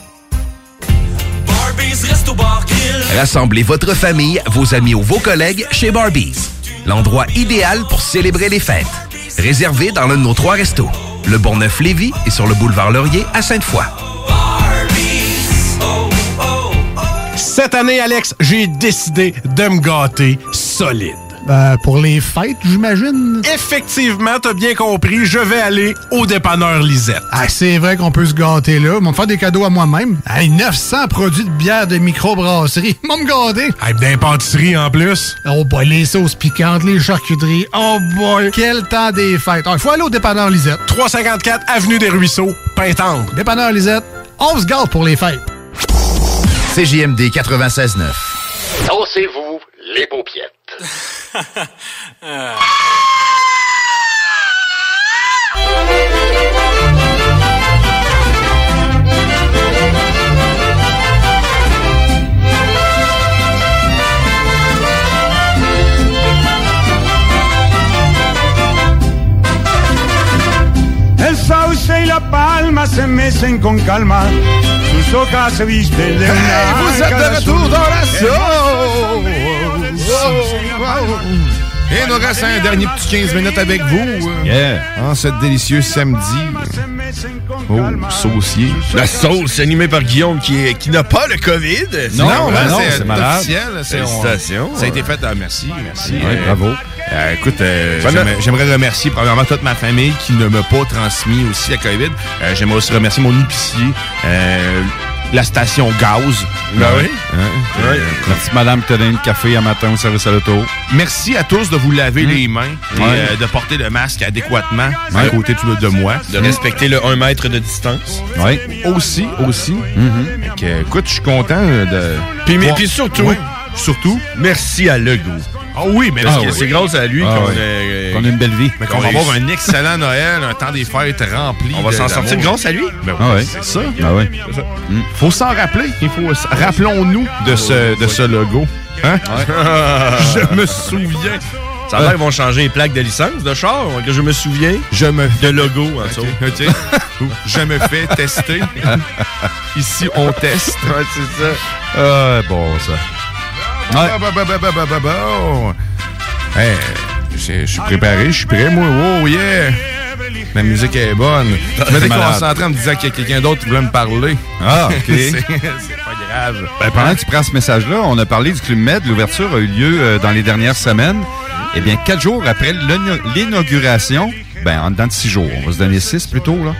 Rassemblez votre famille, vos amis ou vos collègues chez Barbies. L'endroit idéal pour célébrer les fêtes. Réservé dans l'un de nos trois restos. Le Bonneuf-Lévis et sur le boulevard Laurier à Sainte-Foy. Cette année, Alex, j'ai décidé de me gâter solide. Ben, pour les fêtes, j'imagine. Effectivement, t'as bien compris, je vais aller au dépanneur Lisette. Ah, c'est vrai qu'on peut se gâter là. Ils vont me faire des cadeaux à moi-même. Hey, 900 produits de bière de microbrasserie. Ils vont me gâter. Hey, d'impantisserie en plus. Oh boy, les sauces piquantes, les charcuteries. Oh boy, quel temps des fêtes. Il faut aller au dépanneur Lisette. 354 Avenue des Ruisseaux, Pintendre. Dépanneur Lisette, on se gâte pour les fêtes. CJMD 96.9. Dansez-vous les paupiettes. El sauce y la palma se mecen con calma. Sus hojas se visten de una vous êtes de retour dans la. Et nous reste un dernier petit 15 minutes avec vous. euh, En ce délicieux samedi. Oh, saucier. La sauce animée par Guillaume qui, qui n'a pas le COVID. Non, hein, ben non, c'est malade. officiel. on-. Ça a été fait. ah, merci, merci. Ouais, Euh, bravo. euh, écoute, euh, Bonne- j'aimerais- remercier premièrement toute ma famille qui ne m'a pas transmis aussi la COVID. J'aimerais aussi remercier mon épicier, la station gaz. Ben oui. Hein, Ouais. euh, petite madame qui t'a donné le café un matin au service à l'auto. Merci à tous de vous laver les mains et Ouais. euh, de porter le masque adéquatement à côté de, moi. De respecter le 1 mètre de distance. Oui. Aussi, aussi. Que, écoute, je suis content euh, de. Puis, mais, puis surtout. Surtout. merci à Legault. Ah oui, mais Parce ah oui. c'est grâce à lui Ah qu'on oui. a, Qu'on a une belle vie. Mais qu'on va avoir un excellent Noël, un temps des fêtes rempli. On va s'en sortir grâce à lui. Ben Ah oui, ouais. c'est ça. Ah ouais. Ça. Faut s'en rappeler. Il faut s- rappelons-nous de ce de ce logo. Hein? je me souviens. Ça a l'air qu'ils vont changer les plaques de licence de char, que je me souviens. Je me De logo, en dessous. OK. je me fais tester. Ici, on teste. Ouais, c'est ça. Ah, bon, ça. Je suis préparé, je suis prêt, moi. Oh, yeah! La musique est bonne. Je m'étais concentré en me disant qu'il y a quelqu'un d'autre qui voulait me parler. Ah, OK. c'est pas grave. Ben, pendant que tu prends ce message-là, on a parlé du Club Med. L'ouverture a eu lieu euh, dans les dernières semaines. Eh bien, quatre jours après l'inauguration, ben, en dedans de six jours, on va se donner six plutôt, là,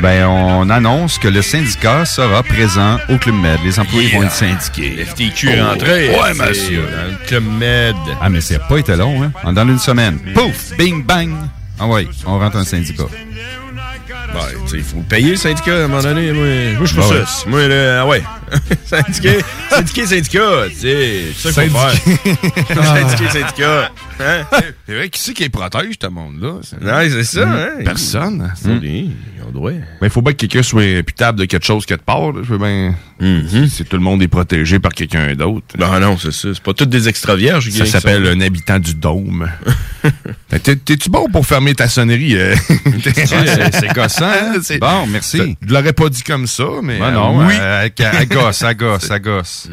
ben, on annonce que le syndicat sera présent au Club Med. Les employés Yeah. vont être syndiqués. FTQ est rentré. Ouais, c'est monsieur. Dans le Club Med. Ah, mais ça n'a pas été long, hein? En dans une semaine. Pouf! Bing, bang! Ah ouais, on rentre un syndicat. Ben, tu sais, il faut le payer, le syndicat, à un moment donné. Moi, moi je suis pas Ben ouais. ça. Moi, là, ah ouais. syndiqué, syndiqué, syndicat, tu sais, c'est ça qu'il faut faire. syndiqué, syndicat. Hein? C'est vrai, qui c'est qui les protège, ce monde-là? Ouais, c'est ça, Mm. hein? Personne. Des- droit. Ben, il faut bien que quelqu'un soit imputable de quelque chose quelque part. Je veux bien. Si tout le monde est protégé par quelqu'un d'autre. Ben non, c'est ça. C'est pas toutes des extra vierges. Ça s'appelle un habitant du dôme. Ben, t'es- T'es-tu bon pour fermer ta sonnerie? euh? c'est- gossant, hein? C'est- Bon, merci. Je l'aurais pas dit comme ça, mais. Ben euh, non, oui. euh, à, à gosse, à gosse, à gosse.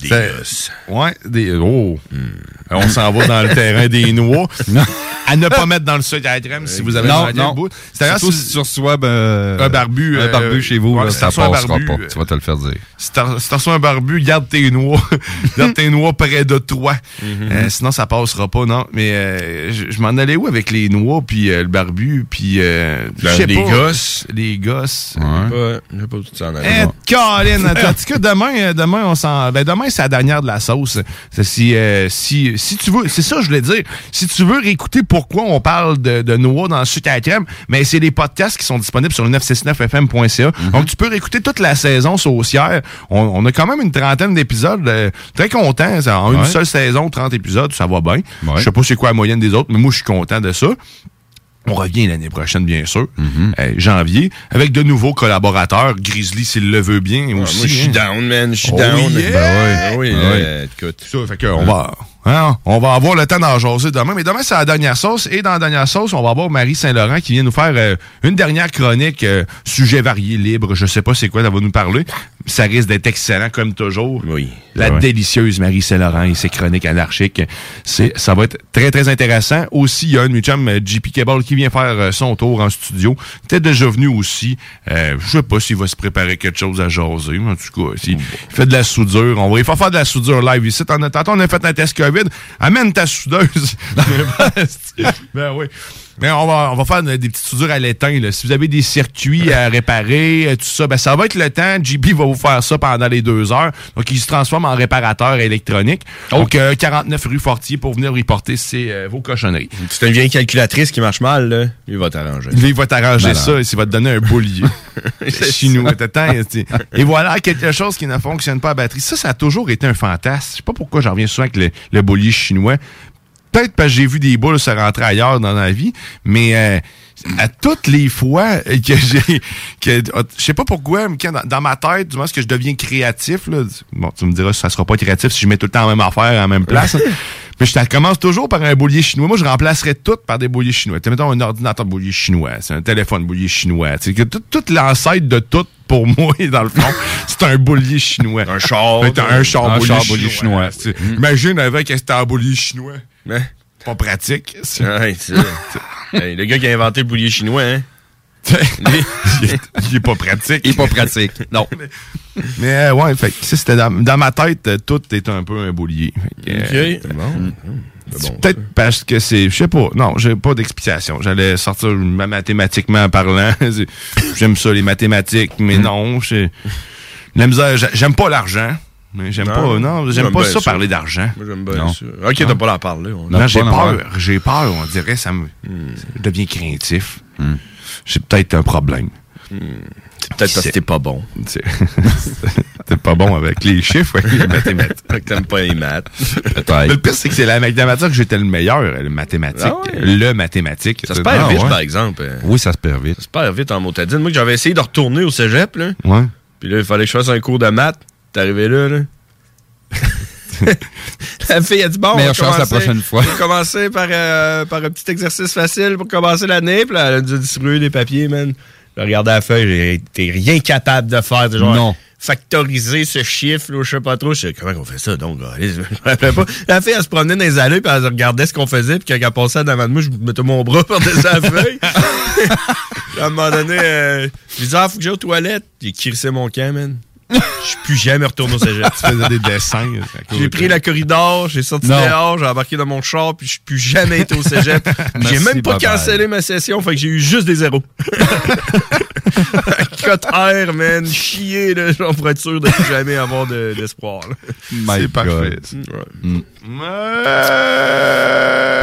Des gosses. Ouais, des. Oh! On s'en va dans le terrain des noix. À ne pas mettre dans le sucre à la crème si vous avez non, non. le bout. C'est-à-dire, Surtout si- si tu reçois ben, Un barbu, un euh, barbu chez vous, ouais, là, si ça tu reçois passera barbu, pas. euh, Tu vas te le faire dire. Si t'as reçu un barbu, garde tes noix. garde tes noix près de toi. Euh, sinon, ça passera pas, non. Mais euh, je, je m'en allais où avec les noix, puis euh, le barbu, puis... Euh, Ben, les pas. gosses. Les gosses. Ouais. Je sais pas tu t'en allais. Eh, Colin, en tout cas, demain, euh, demain, on s'en. Ben, demain, c'est la dernière de la sauce. C'est Si, euh, si, si tu veux, c'est ça, je voulais dire. Si tu veux réécouter pourquoi on parle de, de noix dans le sucre à la crème, mais c'est les podcasts qui sont disponibles sur le 969fm.ca. Donc, tu peux réécouter toute la saison saucière. On, on a quand même une trentaine d'épisodes. euh, très content. Ça, En une seule saison, 30 épisodes, ça va bien. Ouais. Je sais pas c'est quoi la moyenne des autres, mais moi, je suis content de ça. On revient l'année prochaine, bien sûr, euh, janvier, avec de nouveaux collaborateurs. Grizzly, s'il le veut bien Ah, aussi. moi, je suis hein. down, man. Je suis Oh down. yeah! Ben ouais. Ah oui, Ben euh, ouais. Écoute. Ça, fait que on va, Hein, on va avoir le temps d'en jaser demain. Mais demain, c'est la dernière sauce. Et dans la dernière sauce, on va avoir Marie Saint-Laurent qui vient nous faire euh, une dernière chronique, euh, sujet varié, libre. Je sais pas c'est quoi, elle va nous parler. Ça risque d'être excellent comme toujours. Oui. La ouais. délicieuse Marie Saint-Laurent et ses chroniques anarchiques. C'est, ça va être très, très intéressant. Aussi, il y a un chums, euh, JP Cable, qui vient faire euh, son tour en studio. T'es déjà venu aussi. Euh, je sais pas s'il va se préparer quelque chose à jaser. mais En tout cas, s'il il fait de la soudure, on va il faut faire de la soudure live ici. T'en as- Tantôt, on a fait un test COVID. Amène ta soudeuse. ben oui. Mais on va, on va faire des petites soudures à l'étain. là. Si vous avez des circuits à réparer, euh, tout ça, ben ça va être le temps. JP va vous faire ça pendant les deux heures. Donc, il se transforme en réparateur électronique. Donc, euh, 49 rue Fortier pour venir reporter ses, euh, vos cochonneries. C'est une vieille calculatrice qui marche mal, là. Il va t'arranger. Il va t'arranger ça et il va te donner un boulier. chinois. T'attends, tu- et voilà, quelque chose qui ne fonctionne pas à batterie. Ça, ça a toujours été un fantasme. Je sais pas pourquoi j'en reviens souvent avec le, le boulier chinois. Peut-être parce que j'ai vu des boules se rentrer ailleurs dans la vie, mais euh, à toutes les fois que j'ai... que Je sais pas pourquoi, mais quand dans, ma tête, du moins, que je deviens créatif, là, bon, tu me diras ça sera pas créatif si je mets tout le temps la même affaire à la même place. Mais je commence toujours par un boulier chinois. Moi, je remplacerais tout par des bouliers chinois. Tu mettons un ordinateur boulier chinois, c'est un téléphone boulier chinois. Tu sais, que tout- toute l'ancêtre de tout, pour moi, dans le fond, c'est un boulier chinois. Un char. un char Un boulier, char boulier chinois. chinois. Sais, Imagine avec un boulier chinois. Pas pratique. Ouais. Hey, le gars qui a inventé le boulier chinois, hein? il, est, il est pas pratique. Il est pas pratique. Non. Mais euh, ouais, fait que ça, c'était dans, dans ma tête, euh, tout est un peu un boulier. Fait que, euh, Ok. Bon. c'est peut-être parce que c'est. Je sais pas. Non, j'ai pas d'explication. J'allais sortir ma- mathématiquement parlant. C'est- J'aime ça, les mathématiques, mais non. j'ai- La misère, j'ai- j'aime pas l'argent. Mais j'aime Non. pas. Non, j'aime J'aime pas ça ça. parler d'argent. Moi, j'aime bien Non. ça. Ok, t'as pas l'en parler. on- Non, j'ai peur. J'ai peur, on dirait, ça me. Je deviens craintif. J'ai peut-être un problème. C'est peut-être parce que t'es pas bon. T'es pas bon avec les chiffres, ouais, les mathématiques. T'aimes pas les maths. Mais le pire, c'est que c'est la mathématique que j'étais le meilleur, le mathématique. Ah ouais? Le mathématique. Ça se perd Ah vite, ouais. par exemple. Oui, ça se perd vite. Ça se perd vite en motadine. Moi, que j'avais essayé de retourner au cégep, là. Ouais. Puis là, il fallait que je fasse un cours de maths. T'es arrivé là, là. La fille a dit bon, Meilleure chance la prochaine fois. On commencer par, euh, par un petit exercice facile pour commencer l'année. Puis là, elle a dû distribuer des papiers, man. Je regardais la feuille, été rien capable de faire. Genre, Non. Factoriser ce chiffre, je sais pas trop. Je sais comment on fait ça, donc. allez, je me rappelais pas. La fille, elle se promenait dans les allées, puis elle regardait ce qu'on faisait, puis quand elle passait devant de moi, je mettais mon bras par-dessus la feuille. À un moment donné, euh, je disais, ah, faut que j'aille aux toilettes. J'ai crissé mon camp, man. Je suis plus jamais retourné au cégep. Tu faisais des dessins. J'ai pris la corridor, j'ai sorti Non. dehors, j'ai embarqué dans mon char, puis je suis plus jamais été au cégep. j'ai même pas cancellé ma session, fait que j'ai eu juste des zéros. Cote R, man, chier, là, genre pour être sûr de plus jamais avoir de- d'espoir. C'est parfait. Mm.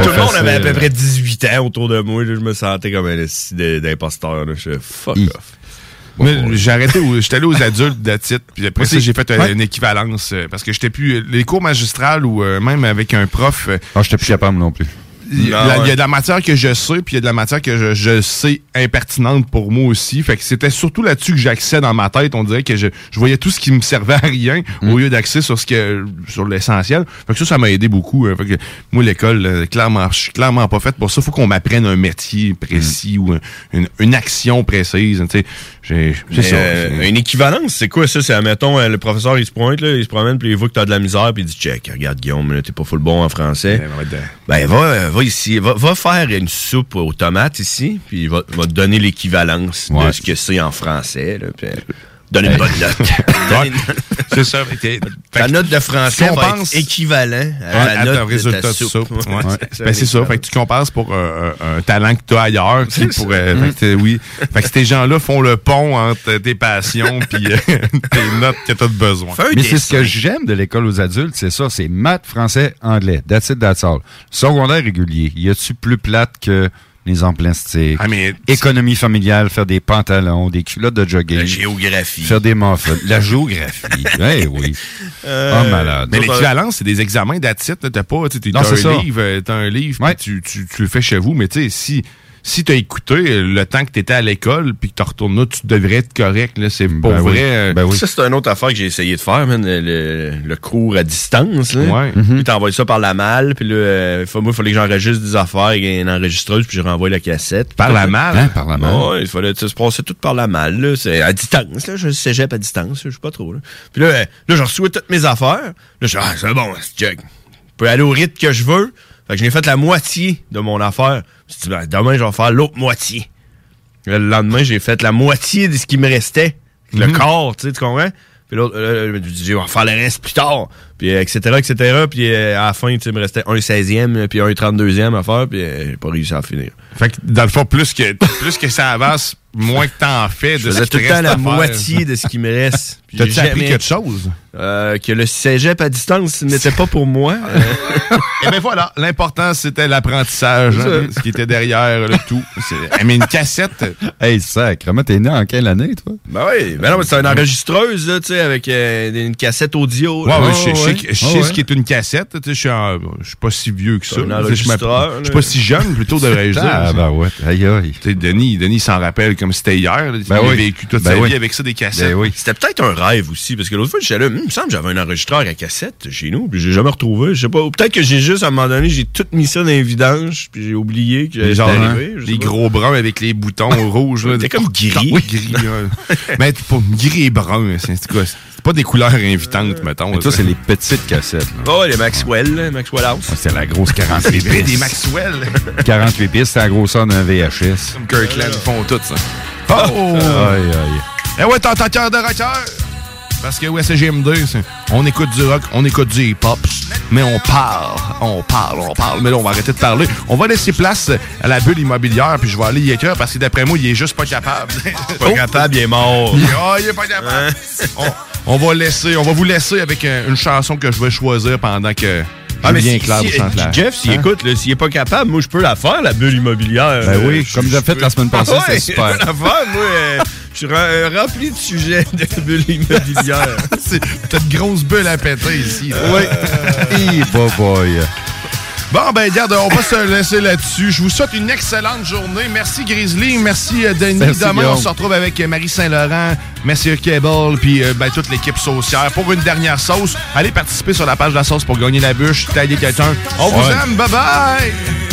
Tout le monde avait à peu près 18 ans autour de moi, là, je me sentais comme un d'imposteur. Je fuck off. Mais j'ai arrêté, au- j'étais allé aux adultes de titre, puis après ça, j'ai fait euh, Ouais. une équivalence, euh, parce que j'étais plus, les cours magistrales ou euh, même avec un prof, euh, Ah, j'étais plus capable non plus. il y, a, ouais. il y a de la matière que je sais, puis il y a de la matière que je, je sais impertinente pour moi aussi. Fait que c'était surtout là-dessus que j'axais dans ma tête. On dirait que je, je voyais tout ce qui me servait à rien au lieu d'axer sur ce que sur l'essentiel. Fait que ça, ça m'a aidé beaucoup. hein. Fait que moi, l'école, euh, clairement, je suis clairement pas faite pour ça. Faut qu'on m'apprenne un métier précis ou un- une, une action précise. Tu sais, j'ai- c'est Mais, ça. euh, une équivalence, c'est quoi ça? C'est, admettons, euh, le professeur, il se pointe, là, il se promène, puis il voit que t'as de la misère, puis il dit, check, regarde, Guillaume, là, t'es pas full bon en français. Ben, va, va ici, va, va faire une soupe aux tomates ici, puis il va, va te donner l'équivalence de ce que c'est en français, là, puis donne une bonne note. C'est ça. Fait que- Ta note de français va pense- être équivalent à la note résultat ta de soupe. Ben, c'est ça. Fait que tu compenses pour un, un- un talent que tu as ailleurs. Qui pourrait, fait que t'es- oui. Fait que ces gens-là font le pont entre tes passions puis euh, tes notes que tu as besoin. Mais c'est ce que j'aime de l'école aux adultes, c'est ça, c'est maths, français, anglais. That's it, that's all. Secondaire régulier, y a-tu plus plate que les en plastique? Ah, mais Économie familiale, faire des pantalons, des culottes de jogging. La géographie. Faire des muffins. La géographie. eh oui. Euh, oh, malade. Mais l'équivalence, c'est des examens d'attitude. T'as pas, Non, t'as c'est un livre, euh, t'as un livre, tu, tu le fais chez vous, mais tu sais, si, si t'as écouté le temps que t'étais à l'école puis que tu retournes là, tu devrais être correct. Là, c'est pour Ben oui. vrai. euh, Ben oui. Ça, c'est une autre affaire que j'ai essayé de faire, man, le, le- le cours à distance. Là. Ouais. Puis t'envoies ça par la malle, puis là, euh, faut- moi, il fallait que j'enregistre des affaires avec une enregistreuse, puis je renvoie la cassette. Par la malle? Hein, par la malle? Ouais, il fallait ça se passer tout par la malle, là. C'est à distance, là. Je cégep à distance, je sais pas trop, là. Puis là, euh, là, je reçois toutes mes affaires. Là, je dis, ah, c'est bon, c'est check. Je peux aller au rythme que je veux. Fait que je l'ai fait la moitié de mon affaire. Je me suis dit, ben, demain, je vais faire l'autre moitié. Le lendemain, j'ai fait la moitié de ce qui me restait. Le Mhm. corps, tu sais, tu comprends? Puis l'autre, euh, je me dit, je vais faire le reste plus tard. Puis, euh, etc., etc. Puis euh, à la fin, tu sais, il me restait un 16e, puis un 32e à faire, puis j'ai pas réussi à finir. Fait que dans le fond, plus que, plus que ça avance, moins que t'en fais de Je ce faisais tout le temps la moitié de ce qui me reste. T'as-tu appris quelque chose? Euh, que le cégep à distance ce n'était pas pour moi. Et bien voilà, l'important c'était l'apprentissage, hein, ce qui était derrière le tout. Eh, Mais une cassette. Hey, sacrement, t'es né en quelle année, toi? Ben oui, ben non, mais c'est une enregistreuse, là, tu sais, avec euh, une cassette audio. Ouais, là. ouais, je sais- je sais, sais Ouais, ce qui est une cassette. tu sais, Je suis pas si vieux que ça. Je enregistreur, m'app- je suis pas si jeune, plutôt devrais-je dire. Ah, ben ouais. Aïe, aïe. Tu sais, Denis, Denis s'en rappelle comme c'était hier. là. Il Ben a oui. vécu toute Ben sa oui. vie avec ça des cassettes. Ben oui. C'était peut-être un rêve aussi, parce que l'autre fois, j'étais là, Hum, il me semble que j'avais un enregistreur à cassette chez nous, puis j'ai jamais retrouvé. Je sais pas. Peut-être que j'ai juste, à un moment donné, j'ai tout mis ça dans les vidanges, puis j'ai oublié que arrivé. hein, sais les pas. gros bruns avec les boutons rouges. là. C'était comme gris. Oui, gris. Mais c'est pas gris et brun. C'est quoi? C'est pas des couleurs invitantes, mettons. Mais toi, c'est les petites cassettes. là. Oh, les Maxwell, là, Maxwell House. Ah, C'est la grosse 48 C'est bien des pistes. Maxwell. 48 pistes, c'est la grosseur d'un VHS. Comme Kirkland font tout ça. Oh! Oh! Aïe, aïe. Eh ouais, t'entends cœur de rocker? Parce que ouais, c'est GM2, c'est- on écoute du rock, on écoute du hip-hop, mais on parle, on parle, on parle. Mais là, on va arrêter de parler. On va laisser place à la bulle immobilière, puis je vais aller y écrire parce que d'après moi, il est juste pas capable. Pas capable, il est mort. Ah, il est pas capable. on, on va laisser, on va vous laisser avec euh, une chanson que je vais choisir pendant que Ah, mais Julien si, Claire si- Jeff, s'il Hein? écoute, s'il est pas capable, moi, je peux la faire, la bulle immobilière. Ben oui, Euh, comme j'ai fait la semaine passée, Ah ouais, c'est super. la faire, moi. Euh, je suis ra- rempli de sujets de bulles immobilières. C'est- T'as de grosses bulles à péter ici. Oui. Hey, boy, boy. Bon, ben, regarde, on va se laisser là-dessus. Je vous souhaite une excellente journée. Merci, Grizzly. Merci, euh, Denis. Merci, Demain, Guillaume. on se retrouve avec euh, Marie Saint-Laurent, Monsieur Cable, puis euh, ben, toute l'équipe saucière pour une dernière sauce. Allez participer sur la page de la sauce pour gagner la bûche, tailler quelqu'un. On vous Ouais. aime. Bye-bye! Oh,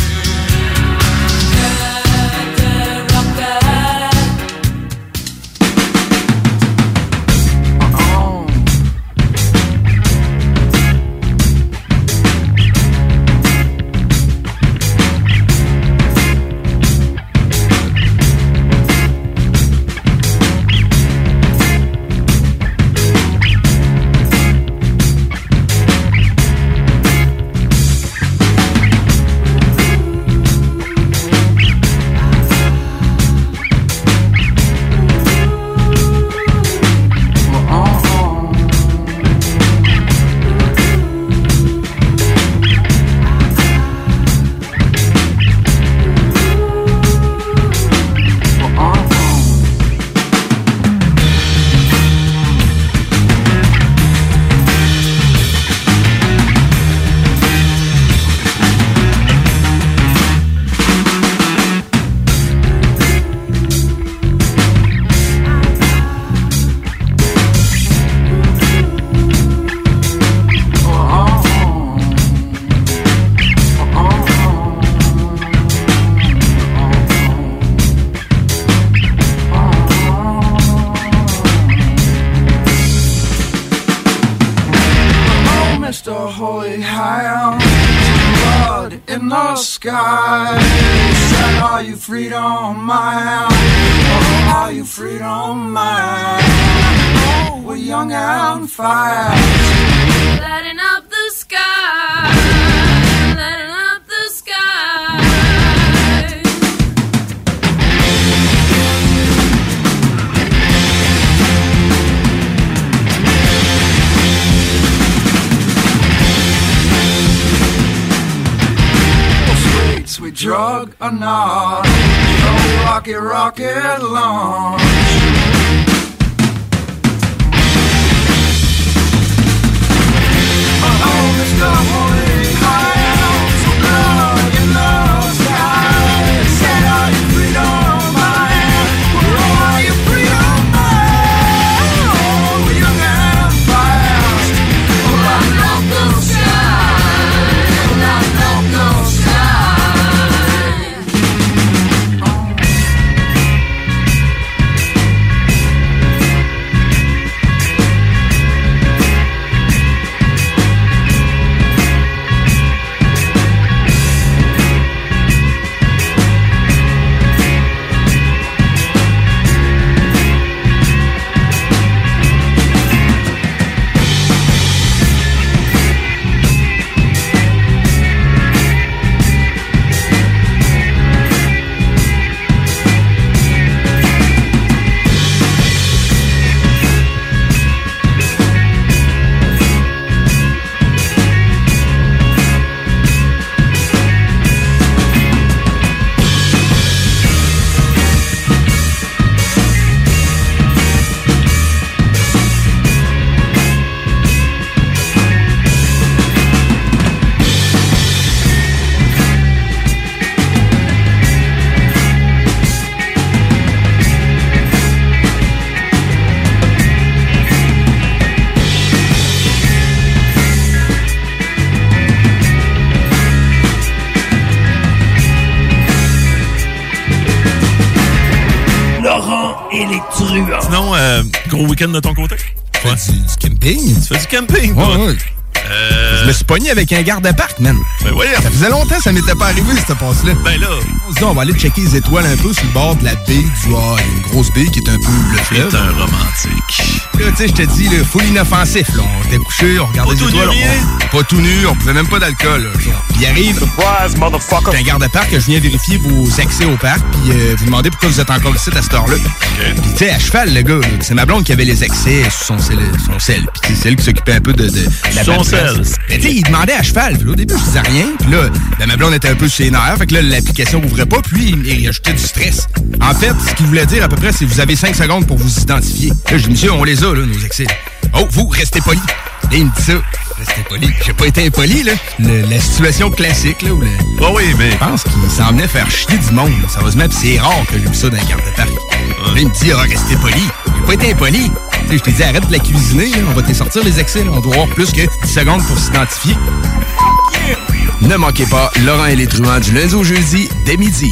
week-end de ton côté? Tu fais du, du camping? Tu fais du camping, Ouais, ouais. Euh, Je me suis pogné avec un garde-parc, man. Ben. Ça faisait longtemps que ça m'était pas arrivé, cette passe-là. Ben là. On se dit, on va aller checker les étoiles un peu sur le bord de la baie du a une grosse baie qui est un peu le fleuve. C'est un romantique. Là, tu sais, je te dis, là, full inoffensif, là. On était couché, on regardait Pas les tout étoiles. nu, rien? on- Pas tout nu, on buvait même pas d'alcool, là. Puis il arrive. C'est un garde-parc que je viens vérifier vos accès au parc, puis euh, vous demandez pourquoi vous êtes encore ici à cette heure-là. Puis, tu sais, à cheval, le gars, c'est ma blonde qui avait les accès sur son sel. Son sel. Puis, c'est elle qui s'occupait un peu de, de, de la Son sel. Mais, tu sais, il demandait à cheval. Puis, là, au début, je disais rien. Puis là, ben, ma blonde était un peu sur les nerfs. Fait que là, l'application ouvrait pas. Puis, il, il ajoutait du stress. En fait, ce qu'il voulait dire à peu près, c'est vous avez 5 secondes pour vous identifier. Là, je dis, monsieur, on les a, là, nos accès. Oh, vous, restez poli. Là, il me dit ça. Restez poli. J'ai pas été impoli, là. Le- la situation classique, là, où le... Ah oui, mais. Je pense qu'il s'en venait faire chier du monde, là, sérieusement, pis c'est rare que j'ai vu ça dans un garde-parc. Là, il me dit, ah, restez poli. J'ai pas été impoli. Tu sais, je t'ai dit, arrête de la cuisiner, là. on va te sortir les là. on doit avoir plus que 10 secondes pour s'identifier. Ne manquez pas Laurent et les truands du lundi au jeudi dès midi.